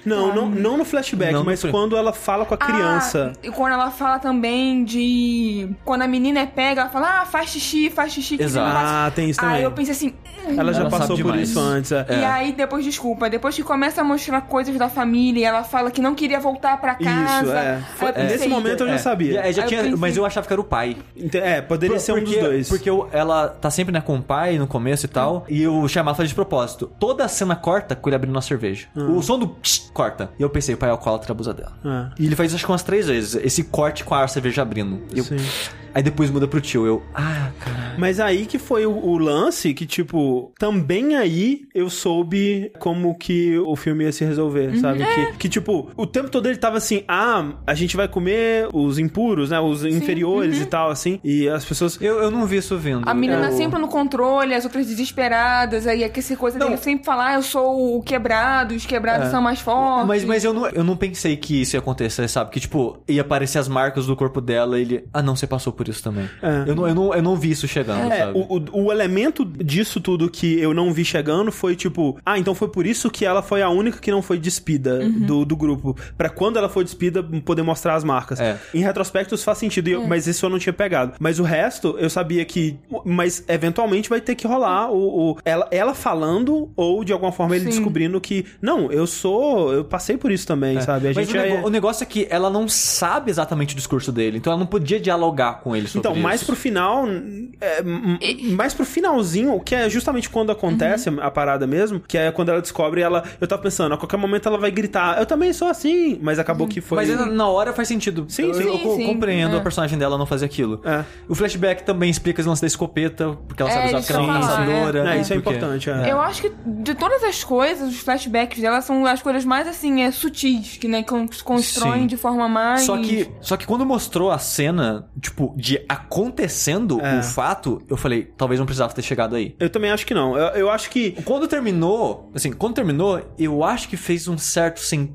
Não, não, não no flashback, Não mas quando ela fala com a criança. Ah, e quando ela fala também de. Quando a menina é pega, ela fala, ah, faz xixi, faz xixi. que Exato. Ah, tem isso também. Aí eu pensei assim. hum. Ela já Ela passou por demais. isso antes. é. E aí, depois, desculpa, depois que começa a mostrar coisas da família, ela fala que não queria voltar pra casa. Isso, é. Foi- eu pensei, nesse momento eu já É, sabia. é, já eu tinha, pensei- mas eu achava que era o pai. É, poderia ser um dos porque, dois. Porque o- ela tá sempre, né, com o pai no começo e tal. E o Shyamalan faz de propósito. Toda a cena corta com ele abrindo uma cerveja. O som do psh, corta. E eu pensei, o pai é alcoólatra abusa dela. Ah. E ele faz isso acho que umas três vezes. Esse corte com a cerveja abrindo. E eu- Sim. Aí depois muda pro tio. Eu, ah, cara. Mas aí que foi o, o lance que, tipo, também aí eu soube como que o filme ia se resolver, sabe? Que, que, tipo, tipo, o tempo todo ele tava assim, ah, a gente vai comer os impuros, né? Os inferiores e tal, assim. E as pessoas. Eu, eu não vi isso vindo. A menina eu... sempre no controle, as outras desesperadas, aí aquela coisa Não. dele sempre falar, ah, eu sou o quebrado, os quebrados É. são mais fortes. Mas, mas eu, não, eu não pensei que isso ia acontecer, sabe? Que, tipo, ia aparecer as marcas do corpo dela e ele... Ah, não, você passou por isso também. É. Eu, não, eu, não, eu não vi isso chegando, É, sabe? o, o, o elemento disso tudo que eu não vi chegando foi tipo, ah, então foi por isso que ela foi a única que não foi despida do, do grupo. Pra quando ela foi despida, poder mostrar as marcas. É. Em retrospecto, isso faz sentido, eu- mas isso eu não tinha pegado. Mas o resto, eu sabia que. Mas eventualmente vai ter que rolar o, o- ela, ela falando ou de alguma forma ele Sim. descobrindo que, não, eu sou. Eu passei por isso também, sabe? A Mas gente o, é- nego- o negócio é que ela não sabe exatamente o discurso dele, então ela não podia dialogar com ele sobre Então, mais isso. pro final, é, mais pro finalzinho, que é justamente quando acontece Uhum. a parada mesmo, que é quando ela descobre ela. Eu tava pensando, a qualquer momento ela vai gritar, eu também sou assim, mas acabou que foi. Mas na- hora faz sentido. Sim, eu, sim. eu co- Sim, compreendo é. a personagem dela não fazer aquilo. É. O flashback também explica os lances da escopeta, porque ela É, sabe usar porque ela é falam, caçadora. É, isso é porque- importante, é. Eu acho que de todas as coisas, os flashbacks dela são as coisas mais assim, é, sutis, que né, se constroem Sim. de forma mais. Só que, só que quando mostrou a cena, tipo, de acontecendo É. o fato, eu falei, talvez não precisava ter chegado aí. Eu também acho que não. Eu, eu acho que. Quando terminou, assim, quando terminou, eu acho que fez um certo sentido,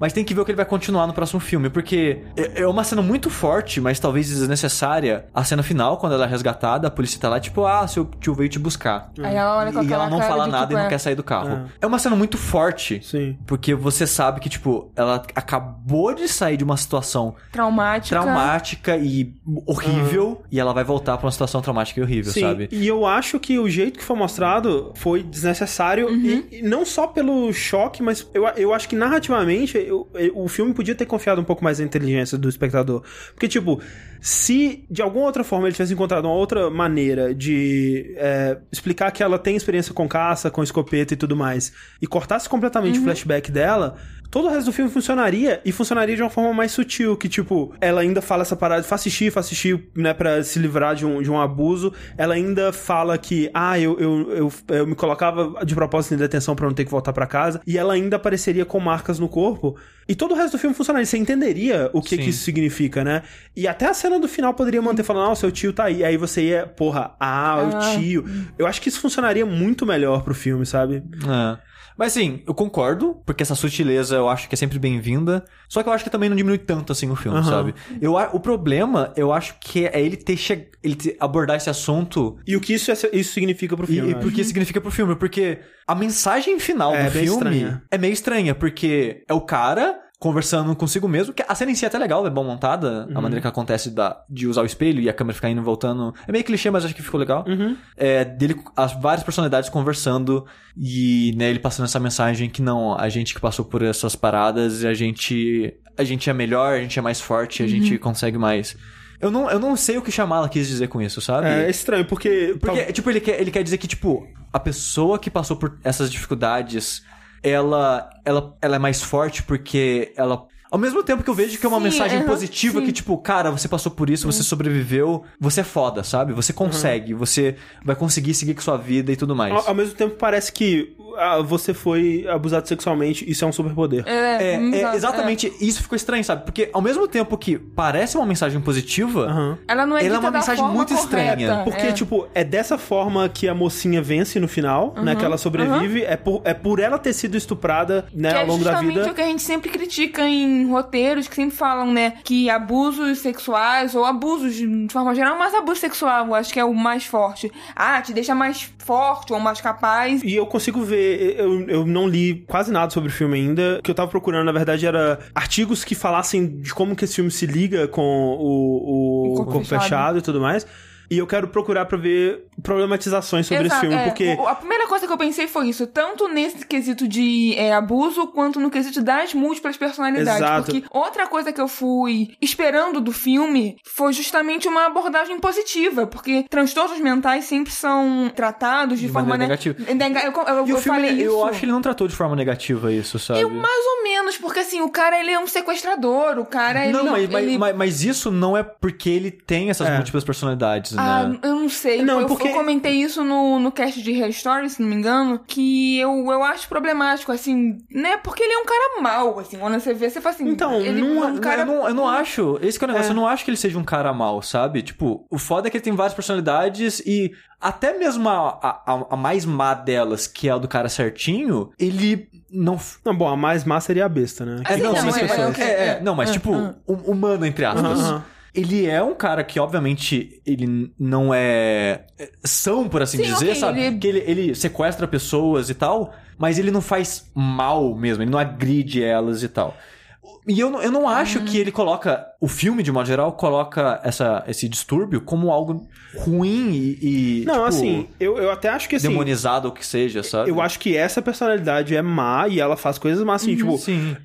mas tem que ver o que ele vai continuar no próximo filme, porque é é uma cena muito forte, mas talvez desnecessária. A cena final, quando ela é resgatada, a polícia tá lá, tipo, ah, seu tio veio te buscar. Aí ela olha com E ela não fala nada tipo, e não é, quer sair do carro. É. É uma cena muito forte. Sim. Porque você sabe que, tipo, ela acabou de sair de uma situação traumática. traumática e horrível, e ela vai voltar pra uma situação traumática e horrível, Sim, sabe? e eu acho que o jeito que foi mostrado foi desnecessário, e, e não só pelo choque, mas eu, eu acho que narrativamente eu- eu- o filme podia ter confiado um pouco mais na inteligência do espectador. Porque, tipo, se de alguma outra forma ele tivesse encontrado uma outra maneira de é, explicar que ela tem experiência com caça, com escopeta e tudo mais, e cortasse completamente o flashback dela. Todo o resto do filme funcionaria e funcionaria de uma forma mais sutil, que tipo, ela ainda fala essa parada de faz xixi, faz xixi, né, pra se livrar de um, de um abuso. Ela ainda fala que, ah, eu, eu, eu, eu me colocava de propósito em detenção pra não ter que voltar pra casa. E ela ainda apareceria com marcas no corpo. E todo o resto do filme funcionaria. Você entenderia o que, Sim. que isso significa, né? E até a cena do final poderia manter falando, ah, o seu tio tá aí. Aí você ia, porra, ah, o Ah. tio. Eu acho que isso funcionaria muito melhor pro filme, sabe? É. Mas assim, eu concordo, porque essa sutileza eu acho que é sempre bem-vinda. Só que eu acho que também não diminui tanto assim o filme, Aham. sabe? Eu, o problema, eu acho que é ele ter che... ele ter- abordar esse assunto E o que isso, isso significa pro e, filme? e eu por que significa pro filme? Porque a mensagem final É, do bem filme estranha. é meio estranha, porque é o cara conversando consigo mesmo, que a cena em si é até legal, é bom montada, Uhum. a maneira que acontece da, de usar o espelho e a câmera ficar indo e voltando. É meio clichê, mas acho que ficou legal. Uhum. É, dele, as várias personalidades conversando e né, ele passando essa mensagem que não, a gente que passou por essas paradas, a gente, a gente é melhor, a gente é mais forte, a gente consegue mais. Eu não, eu não sei o que Shyamala quis dizer com isso, sabe? É estranho, porque. Porque, tipo, ele quer, ele quer dizer que, tipo, a pessoa que passou por essas dificuldades, ela, ela, ela é mais forte porque ela. Ao mesmo tempo que eu vejo que é uma Sim, mensagem positiva, sim. que, tipo, cara, você passou por isso, você sobreviveu, você é foda, sabe? Você consegue, você vai conseguir seguir com sua vida e tudo mais. Ao, ao mesmo tempo, parece que ah, você foi abusado sexualmente, isso é um superpoder. É, É, hum, é, exato, exatamente, isso ficou estranho, sabe? Porque ao mesmo tempo que parece uma mensagem positiva. Ela não é Ela é uma mensagem muito estranha, correta, Porque, é. tipo, é dessa forma que a mocinha vence no final, né? Que ela sobrevive. É, por, é por ela ter sido estuprada, né, Que ao é longo da justamente vida. o que a gente sempre critica em roteiros, que sempre falam, né? Que abusos sexuais, ou abusos de forma geral, mas abuso sexual, eu acho que é o mais forte. Ah, te deixa mais forte ou mais capaz. E eu consigo ver, eu, eu não li quase nada sobre o filme ainda. O que eu tava procurando, na verdade, era artigos que falassem de como que esse filme se liga com o, o, O Corpo corpo, fechado. Fechado. e tudo mais. E eu quero procurar pra ver problematizações sobre Exato, esse filme, é. porque. O- a primeira coisa que eu pensei foi isso, tanto nesse quesito de é, abuso, quanto no quesito das múltiplas personalidades. Exato. Porque outra coisa que eu fui esperando do filme foi justamente uma abordagem positiva, porque transtornos mentais sempre são tratados de, De forma negativa. nega- Eu, eu, e o eu filme, falei eu isso. acho que ele não tratou de forma negativa isso, sabe? Eu mais ou menos, porque assim, o cara ele é um sequestrador, o cara ele Não, mas, mas- ele- mas, mas isso não é porque ele tem essas É. múltiplas personalidades, Ah, né? eu não sei. Não, eu, porque- eu comentei isso no, no cast de Hair Story, se não me engano, que eu, eu acho problemático, assim, né? Porque ele é um cara mau, assim, quando você vê, você fala assim. Então, ele não- é um cara. eu, não, eu não acho. Esse que é o negócio. É. Eu não acho que ele seja um cara mau, sabe? Tipo, o foda é que ele tem várias personalidades e até mesmo a, a, a mais má delas, que é a do cara certinho, ele não. Não, bom, a mais má seria a besta, né? É, Sim, não, não, sim, é, é, é, é, é. não, mas tipo, humano, entre aspas. Aham. Ele é um cara que, obviamente, ele não é é são, por assim Sim, dizer, ok, sabe? ele- Que ele, ele sequestra pessoas e tal, mas ele não faz mal mesmo, ele não agride elas e tal. E eu, eu não acho que ele coloca, o filme, de modo geral, coloca essa, esse distúrbio como algo ruim e, e, Não, tipo, assim, eu, eu até acho que assim. demonizado ou que seja, sabe? Eu acho que essa personalidade é má e ela faz coisas más, assim, tipo... Sim.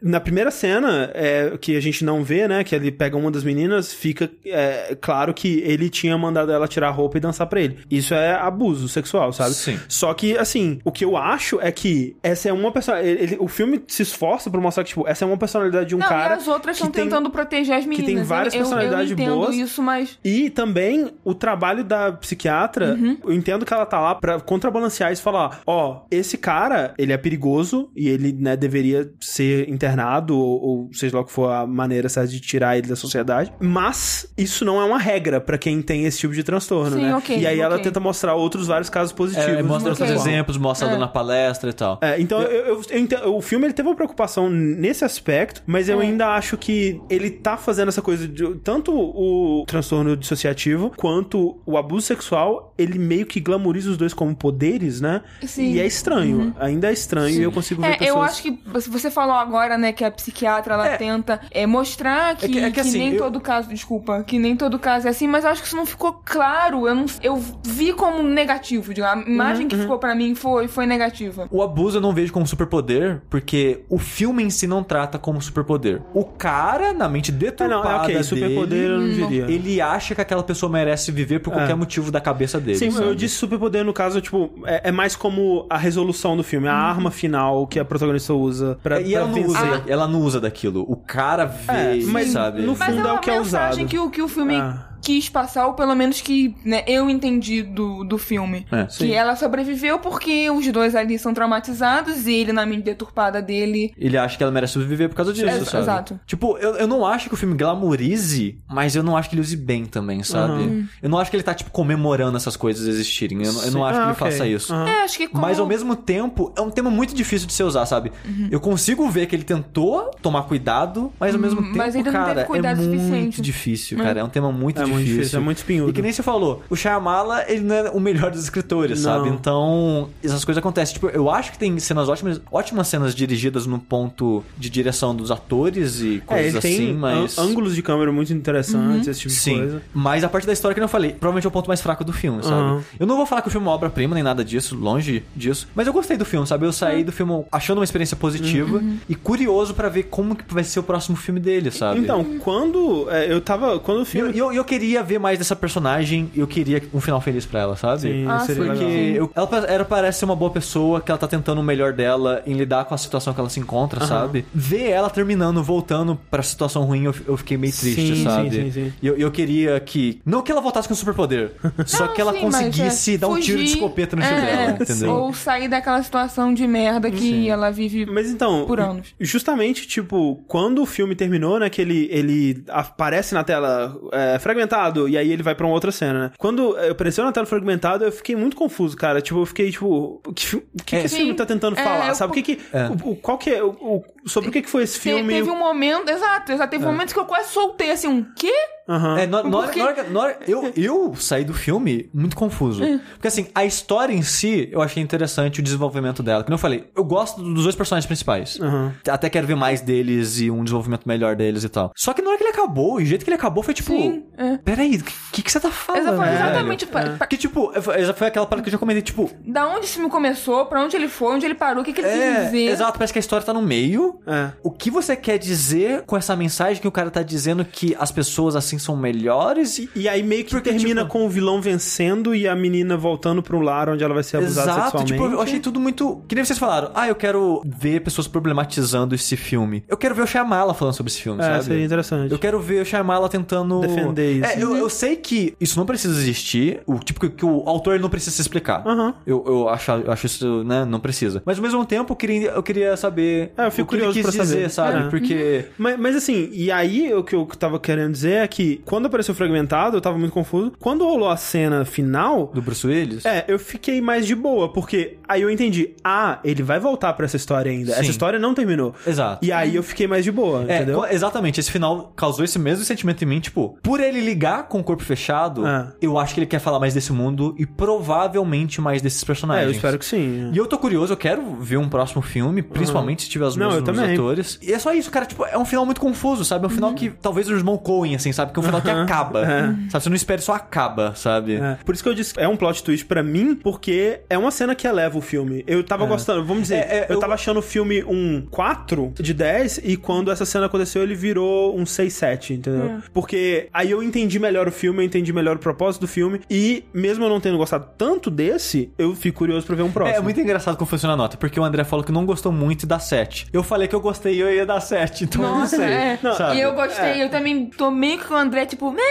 Na primeira cena, é, que a gente não vê, né, que ele pega uma das meninas, fica é, claro que ele tinha mandado ela tirar a roupa e dançar pra ele. Isso é abuso sexual, sabe? Sim. Só que, assim, o que eu acho é que essa é uma personalidade... O filme se esforça pra mostrar que, tipo, essa é uma personalidade de um não, cara... e as outras estão tem- tentando proteger as meninas. tem várias eu, eu, personalidades eu entendo boas. isso, mas. E também o trabalho da psiquiatra, Uhum. eu entendo que ela tá lá pra contrabalancear isso e falar, ó, esse cara, ele é perigoso e ele, né, deveria ser internado ou, ou seja lá o que for a maneira certa de tirar ele da sociedade, mas isso não é uma regra pra quem tem esse tipo de transtorno, Sim, né? ok, e aí ela ok. tenta mostrar outros vários casos positivos. É, mostra dessa outros exemplos, mostra É. na palestra e tal. É, então eu, eu- eu entendo- o filme ele teve uma preocupação nesse aspecto, mas eu É. ainda acho que ele tá fazendo essa coisa de tanto o transtorno dissociativo quanto o abuso sexual, ele meio que glamoriza os dois como poderes, né? Sim. E é estranho, ainda é estranho e eu consigo ver É, pessoas eu acho que você- falou agora, né, que a psiquiatra ela É. tenta é, mostrar que, É que- é que que assim, nem eu- todo caso, desculpa, que nem todo caso é assim, mas eu acho que isso não ficou claro. Eu, não, eu vi como negativo, digamos. A imagem Uhum, que ficou pra mim foi, foi negativa. O abuso eu não vejo como superpoder, porque o filme em si não trata como superpoder. O cara, na mente É, deturpada não, é ok, dele, superpoder eu não diria. ele acha que aquela pessoa merece viver por qualquer É. motivo da cabeça dele. Sim, sabe? eu disse superpoder no caso, tipo, é, é mais como a resolução do filme, a arma final que a protagonista usa pra, É, E pra ela não, usa, ela não usa daquilo. O cara vê, É, mas sabe? no Mas fundo é é uma o que é usado. que, o, que o filme Ah. Quis passar, ou pelo menos que né, eu entendi do, do filme. É. que ela sobreviveu porque os dois ali são traumatizados e ele, na mente deturpada dele, Ele acha que ela merece sobreviver por causa disso, É, sabe? exato. Tipo, eu, eu não acho que o filme glamorize, mas eu não acho que ele use bem também, sabe? Uhum. Eu não acho que ele tá, tipo, comemorando essas coisas existirem. Eu, não- eu não acho que Ah, ele ok. faça isso. Aham. É, acho que como... Mas ao mesmo tempo, é um tema muito difícil de se usar, sabe? Uhum. Eu consigo ver que ele tentou tomar cuidado, mas ao mesmo tempo, mas ele não teve cara, é cuidado muito suficiente. difícil, cara. É um tema muito É difícil. Muito difícil, é muito espinhudo. E que nem você falou, o Shyamala, ele não é o melhor dos escritores, Não. sabe? Então, essas coisas acontecem. Tipo, eu acho que tem cenas ótimas, ótimas cenas dirigidas no ponto de direção dos atores e É, coisas tem assim, mas... ân- ângulos de câmera muito interessantes, esse tipo de Sim, coisa. mas a parte da história que eu não falei, provavelmente é o ponto mais fraco do filme, sabe? Aham. Eu não vou falar que o filme é uma obra-prima, nem nada disso, longe disso, mas eu gostei do filme, sabe? Eu saí do filme achando uma experiência positiva e curioso pra ver como que vai ser o próximo filme dele, sabe? Então, quando é, eu tava. Quando o eu, filme. e eu, e eu queria ver mais dessa personagem e eu queria um final feliz pra ela, sabe? Sim, Ah, seria sim. Porque eu- ela, ela parece ser uma boa pessoa, que ela tá tentando o melhor dela em lidar com a situação que ela se encontra, Aham. sabe? Ver ela terminando, voltando pra situação ruim, eu, eu fiquei meio triste, Sim, sabe? sim, sim, sim. E eu, eu queria que. Não que ela voltasse com superpoder, <laughs> só que ela sim, conseguisse é dar um tiro de fugir, escopeta no é, dela, entendeu? Ou sair daquela situação de merda que ela vive Mas então, por anos. justamente, tipo, quando o filme terminou, né, que ele, ele aparece na tela é, fragmentado, e aí ele vai pra uma outra cena, né? Quando é, apareceu na tela fragmentado, eu fiquei muito confuso, cara. Tipo, eu fiquei, tipo, o que, o que, que esse Sim. filme tá tentando É, falar, sabe? O que que... É. O, o- qual que é... O, o- sobre o que que foi esse filme? Teve um momento, exato, exato. Teve momentos que eu quase soltei assim, um quê? Aham. É, na, na hora, Porque- na hora que- na hora- eu, eu saí do filme muito confuso. Porque assim, a história em si, eu achei interessante o desenvolvimento dela. Como eu falei, eu gosto dos dois personagens principais. Aham. Até quero ver mais deles e um desenvolvimento melhor deles e tal. Só que na hora que ele acabou, o jeito que ele acabou foi tipo. Sim, é. Peraí, o que, que você tá falando? Exa- foi velho?" exatamente pa- Que tipo, foi foi aquela parada que eu já comentei, tipo. Da onde esse filme começou, pra onde ele foi, onde ele parou, o que, que ele quis É, dizer. exato, parece que a história tá no meio. É. O que você quer dizer com essa mensagem que o cara tá dizendo que as pessoas assim assim são melhores e. E aí meio que Porque, termina tipo- com o vilão vencendo e a menina voltando pro lar onde ela vai ser abusada Exato, sexualmente. tipo, eu achei tudo muito. Que nem vocês falaram, ah, eu quero ver pessoas problematizando esse filme. Eu quero ver o Shyamala falando sobre esse filme, É, sabe? seria interessante. Eu quero ver o Shyamala tentando... Defender isso. É, eu, eu sei que isso não precisa existir, o tipo que, que o autor ele não precisa se explicar. Aham. Eu, eu, acho, eu acho isso, né, não precisa. Mas ao mesmo tempo, eu queria, eu queria saber É, eu fico o que ele curioso quis pra dizer, saber. sabe? É. Porque... Mas, mas assim, e aí o que eu tava querendo dizer é que quando apareceu fragmentado, eu tava muito confuso. Quando rolou a cena final, Do Bruce Willis? é, eu fiquei mais de boa, porque aí eu entendi, ah, ele vai voltar pra essa história ainda. Sim. Essa história não terminou. Exato. E aí eu fiquei mais de boa, É, entendeu? exatamente. Esse final causou esse mesmo sentimento em mim, tipo, por ele ligar com o corpo fechado, É. eu acho que ele quer falar mais desse mundo e provavelmente mais desses É, personagens. eu espero que sim. E eu tô curioso, eu quero ver um próximo filme, principalmente se tiver os Não, mesmos também. atores. E é só isso, cara, tipo, é um final muito confuso, sabe? É um final que talvez o irmão Coen, assim, sabe? Que é um final que acaba. Sabe? Você não espera, só acaba, sabe? É. Por isso que eu disse, é um plot twist pra mim, porque é uma cena que eleva o filme. Eu tava gostando, vamos dizer, É, é, eu, eu- tava achando o filme um 4 de 10 e quando essa cena aconteceu ele virou um 6, 7, entendeu? Porque aí eu entendi melhor o filme, eu entendi melhor o propósito do filme e mesmo eu não tendo gostado tanto desse, eu fico curioso pra ver um próximo. É muito engraçado como funciona a nota, porque o André falou que não gostou muito e dá 7. Eu falei que eu gostei e eu ia dar 7, então eu não Nossa, sei. é. sabe? E eu gostei, eu também tô meio que com o André, tipo, meh,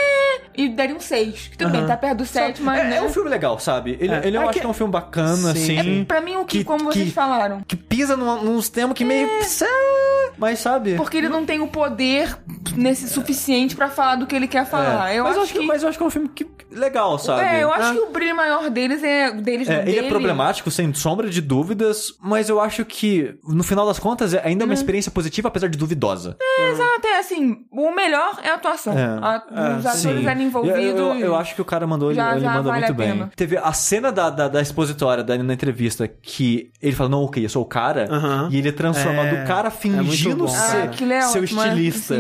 e daria um 6. Que tudo bem, tá perto do 7, mas. é, né? é um filme legal, sabe? Ele, É. ele eu É acho que- que é um filme bacana, Sim. assim. É, pra mim, o que, que- como vocês que- falaram. que pisa num- nos temas que meio. Mas sabe? Porque ele não tem o poder nesse suficiente pra falar do que ele quer falar. É. Eu mas, acho que. mas eu acho que é um filme que, legal, sabe? É, eu acho Ah. que o brilho maior deles é deles É, não ele é dele. problemático, sem sombra de dúvidas, mas eu acho que, no final das contas, é ainda uma Hum. experiência positiva, apesar de duvidosa. É, exato, é assim, o melhor é a atuação. É. A- os atores Sim. ali envolvidos. Eu, eu- eu acho que o cara mandou, ele, Já- ele já mandou vale muito a bem. pena. Teve a cena da, da, da expositória, da, na entrevista, que ele fala, não, ok, eu sou o cara, Aham. e ele transforma É, do cara é fingindo ser. Ah, é seu ótimo, é. estilista.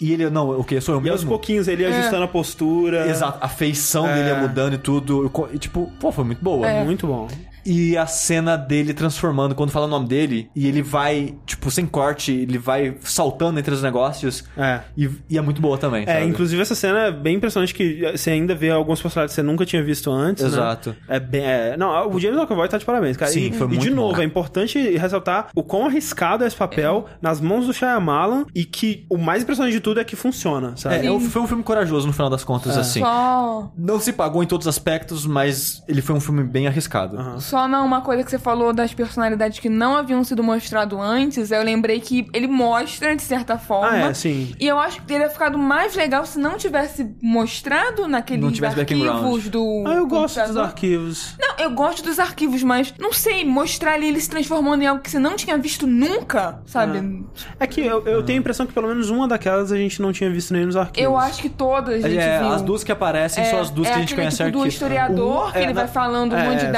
E ele, não, ok, sou eu E aos mesmo. pouquinhos ele ajustando a postura. Exato, a feição dele ia mudando e tudo. Eu E, tipo, pô, foi muito boa. É. Muito bom. E a cena dele transformando, quando fala o nome dele, e ele vai, tipo, sem corte, ele vai saltando entre os negócios. É. E, e é muito boa também. É, sabe? inclusive essa cena é bem impressionante que você ainda vê alguns personagens que você nunca tinha visto antes, né? Exato. É bem... é- Não, o James McAvoy tá de parabéns, cara. Sim, e, foi e muito de novo, bom. é importante ressaltar o quão arriscado é esse papel nas mãos do Shyamalan e que o mais impressionante de tudo é que funciona, sabe? É, é um- foi um filme corajoso no final das contas, É. assim. Só, Não se pagou em todos os aspectos, mas ele foi um filme bem arriscado. Só não uma coisa que você falou das personalidades que não haviam sido mostrado antes, eu lembrei que ele mostra de certa forma. Ah, é, sim. E eu acho que teria ficado mais legal se não tivesse mostrado naqueles Não tivesse arquivos do. Ah, eu gosto dos arquivos. Não, eu gosto dos arquivos, mas não sei, mostrar ali ele se transformando em algo que você não tinha visto nunca, sabe? É que eu, eu tenho a impressão que pelo menos uma daquelas a gente não tinha visto nem nos arquivos. Eu acho que todas a gente É, viu. as duas que aparecem são as duas é que a gente aquele conhece tipo do arquivo. historiador, Um que é ele na- vai falando um É, monte de sim.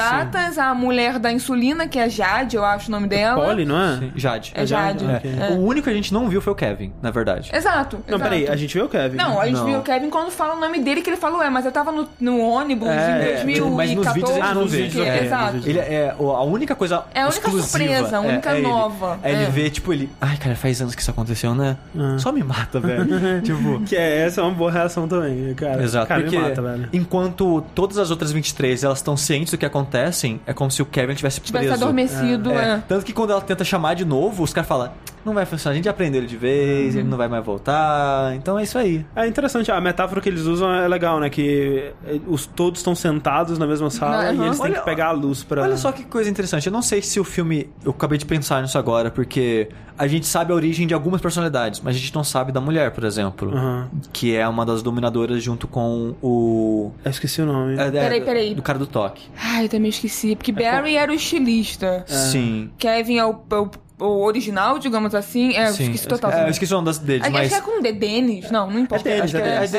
A mulher da insulina, que é a Jade, eu acho o nome dela. Polly, não é? Sim, Jade. É Jade. É. É. O único que a gente não viu foi o Kevin, na verdade. Exato. Não, exato. peraí, a gente vê o Kevin. Não, a gente Não. viu o Kevin quando fala o nome dele, que ele falou, é, mas eu tava no, no ônibus É, em é, 2014. mas nos vídeos a gente Ah, não nos vê. vídeos, que- é, Exato. Ele é a única coisa É a única surpresa, a única é ele. nova. É ele É. vê, tipo, ele... Ai, cara, faz anos que isso aconteceu, né? Ah. Só me mata, velho. <laughs> tipo... Que é, essa é uma boa reação também, cara. Exato, cara, porque me mata, velho. enquanto todas as outras 23 elas estão cientes do que acontecem, é como se o Kevin tivesse Tivesse preso. adormecido, É, é. Tanto que quando ela tenta chamar de novo, os caras falam, não vai funcionar, a gente já aprendeu ele de vez, ele não vai mais voltar, então é isso aí. É interessante, a metáfora que eles usam é legal, né? Que eh, os todos estão sentados na mesma sala Aham. e eles têm Olha- que pegar a luz pra. Olha só que coisa interessante, eu não sei se o filme, eu acabei de pensar nisso agora, porque a gente sabe a origem de algumas personalidades, mas a gente não sabe da mulher, por exemplo, Aham. que é uma das dominadoras junto com o... Eu esqueci o nome. é, é, Peraí, peraí. Do cara do toque. Ai, eu também esqueci. Porque Barry era o estilista. Sim. Kevin é o, é o- o original, digamos assim. É, eu esqueci total. É, eu esqueci o nome das, deles, Acho mas... que é com The Dennis. Não, não importa. Acho é, é é, Dennis,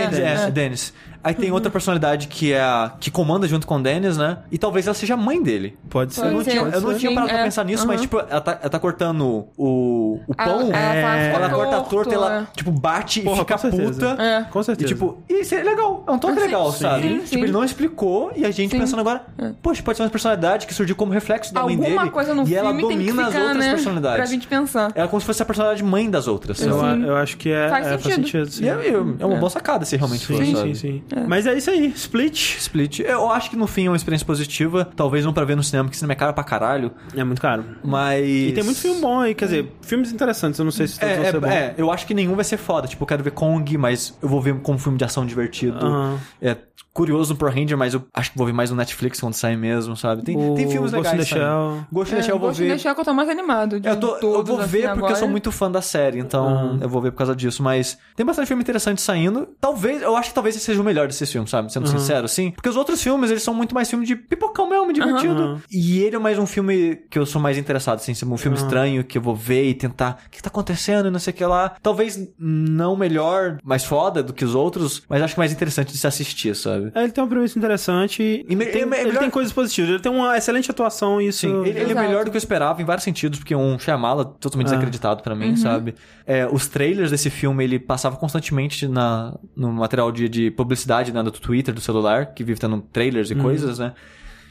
Dennis, é, é, é. Aí tem outra personalidade que é a que comanda junto com o Dennis, né? E talvez ela seja a mãe dele. Pode ser. Pode Eu não ser. tinha, eu não Sim, tinha parado pra é. pensar nisso, mas Aham. tipo, ela tá, ela tá cortando o, o Ela- pão. ela fala, ela "Ficou corta torto", torto, ela é. tipo bate Porra, e fica com certeza. puta. É. Com E certeza. tipo, isso é legal, é um toque Sim, legal, sim, sabe? sim, Tipo, sim. ele não explicou e a gente Sim. pensando agora, poxa, pode ser uma personalidade que surgiu como reflexo da mãe Alguma dele. coisa no e ela filme tem que domina ficar, as outras né? personalidades. Pra gente pensar. Ela é como se fosse a personalidade mãe das outras. eu? Sim. acho que é, Faz é, sentido. sim. E é, é uma boa sacada se realmente for, Sim, sabe? sim, sim. Mas é isso aí, Split. Split. Eu acho que no fim é uma experiência positiva. Talvez não pra ver no cinema, porque cinema é caro pra caralho. É muito caro. Mas. E tem muito filme bom aí, quer dizer, filmes interessantes, eu não sei se todos vão É, ser bons. é, é, eu acho que nenhum vai ser foda. Tipo, eu quero ver Kong, mas eu vou ver como filme de ação divertido. Aham. É curioso no Power Ranger, mas eu acho que vou ver mais no Netflix quando sair mesmo, sabe? Tem, O tem filmes Ghost in legais. the. Shell. Ghost in the É, Shell eu vou Ghost in ver. the Shell que eu tô mais animado. De Eu, tô, eu vou ver assim, porque eu sou muito fã da série, então eu vou ver por causa disso. Mas tem bastante filme interessante saindo. Talvez, eu acho que talvez esse seja o melhor desses filmes, sabe? Sendo sincero, assim. Porque os outros filmes, eles são muito mais filme de pipocão mesmo, divertido. E ele é mais um filme que eu sou mais interessado, assim. ser Um filme estranho que eu vou ver e tentar. O que tá acontecendo e não sei o que lá. Talvez não melhor, mais foda do que os outros, mas acho que mais interessante de se assistir, sabe? É, ele tem uma premissa interessante. E me- tem, é é ele melhor- tem coisas positivas. Ele tem uma excelente atuação e isso. Sim, ele, ele é melhor do que eu esperava em vários sentidos, porque é um Shyamala totalmente desacreditado pra mim, sabe? É, os trailers desse filme, ele passava constantemente na, no material de, de publicidade né, do Twitter, do celular, que vive tendo trailers e coisas, né?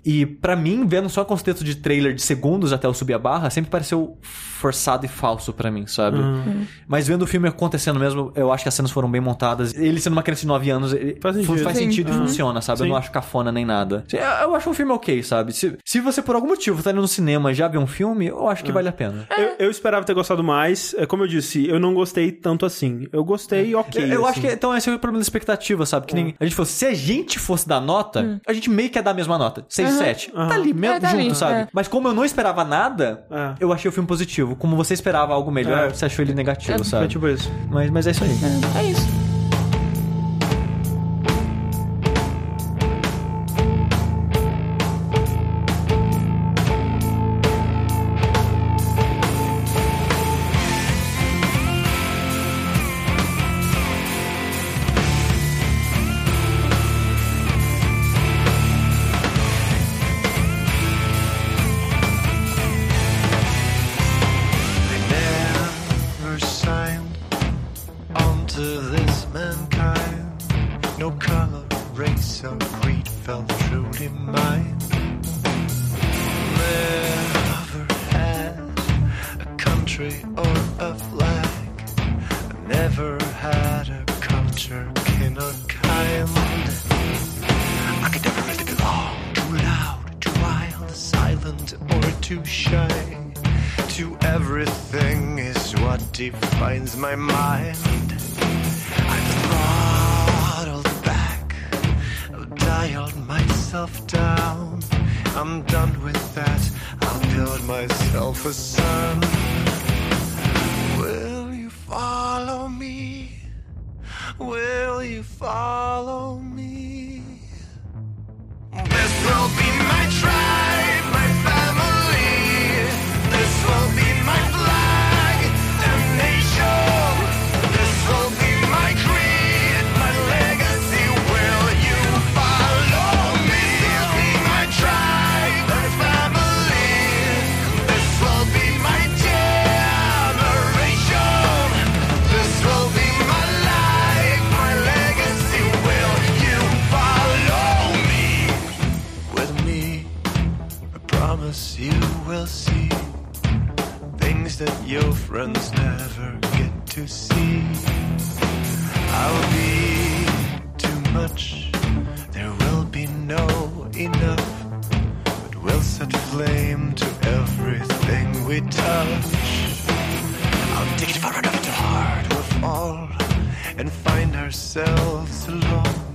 E pra mim, vendo só com os textos de trailer de segundos até eu subir a barra, sempre pareceu forçado e falso pra mim, sabe? Mas vendo o filme acontecendo mesmo, eu acho que as cenas foram bem montadas. Ele sendo uma criança de 9 anos, ele Faz sentido. faz sentido e Uhum. funciona, sabe? Eu Sim. não acho cafona nem nada. Eu, eu acho um filme ok, sabe? Se, se você por algum motivo tá indo no cinema e já vê um filme, eu acho que vale a pena. Eu, eu esperava ter gostado mais. É, Como eu disse, eu não gostei tanto assim. Eu gostei ok. Eu, eu acho assim. que então esse é o problema da expectativa, sabe? Que nem a gente fosse, se a gente fosse dar nota, a gente meio que ia dar a mesma nota. 6, 7. Tá ali mesmo É, tá junto, ali, sabe? é. Mas como eu não esperava nada, É. eu achei o filme positivo. Como você esperava algo melhor, É. você achou ele negativo, Foi sabe? tipo isso. Mas, mas é isso aí. É isso. I'll be too much, there will be no enough, but we'll set flame to everything we touch. I'll dig it far enough to hard we'll fall and find ourselves alone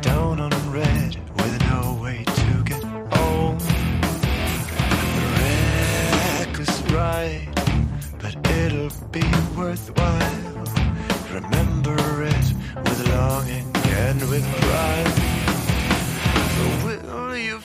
down on red with no way to get home. The reckless ride, but it'll be worthwhile. Remember it with longing and with pride. Will you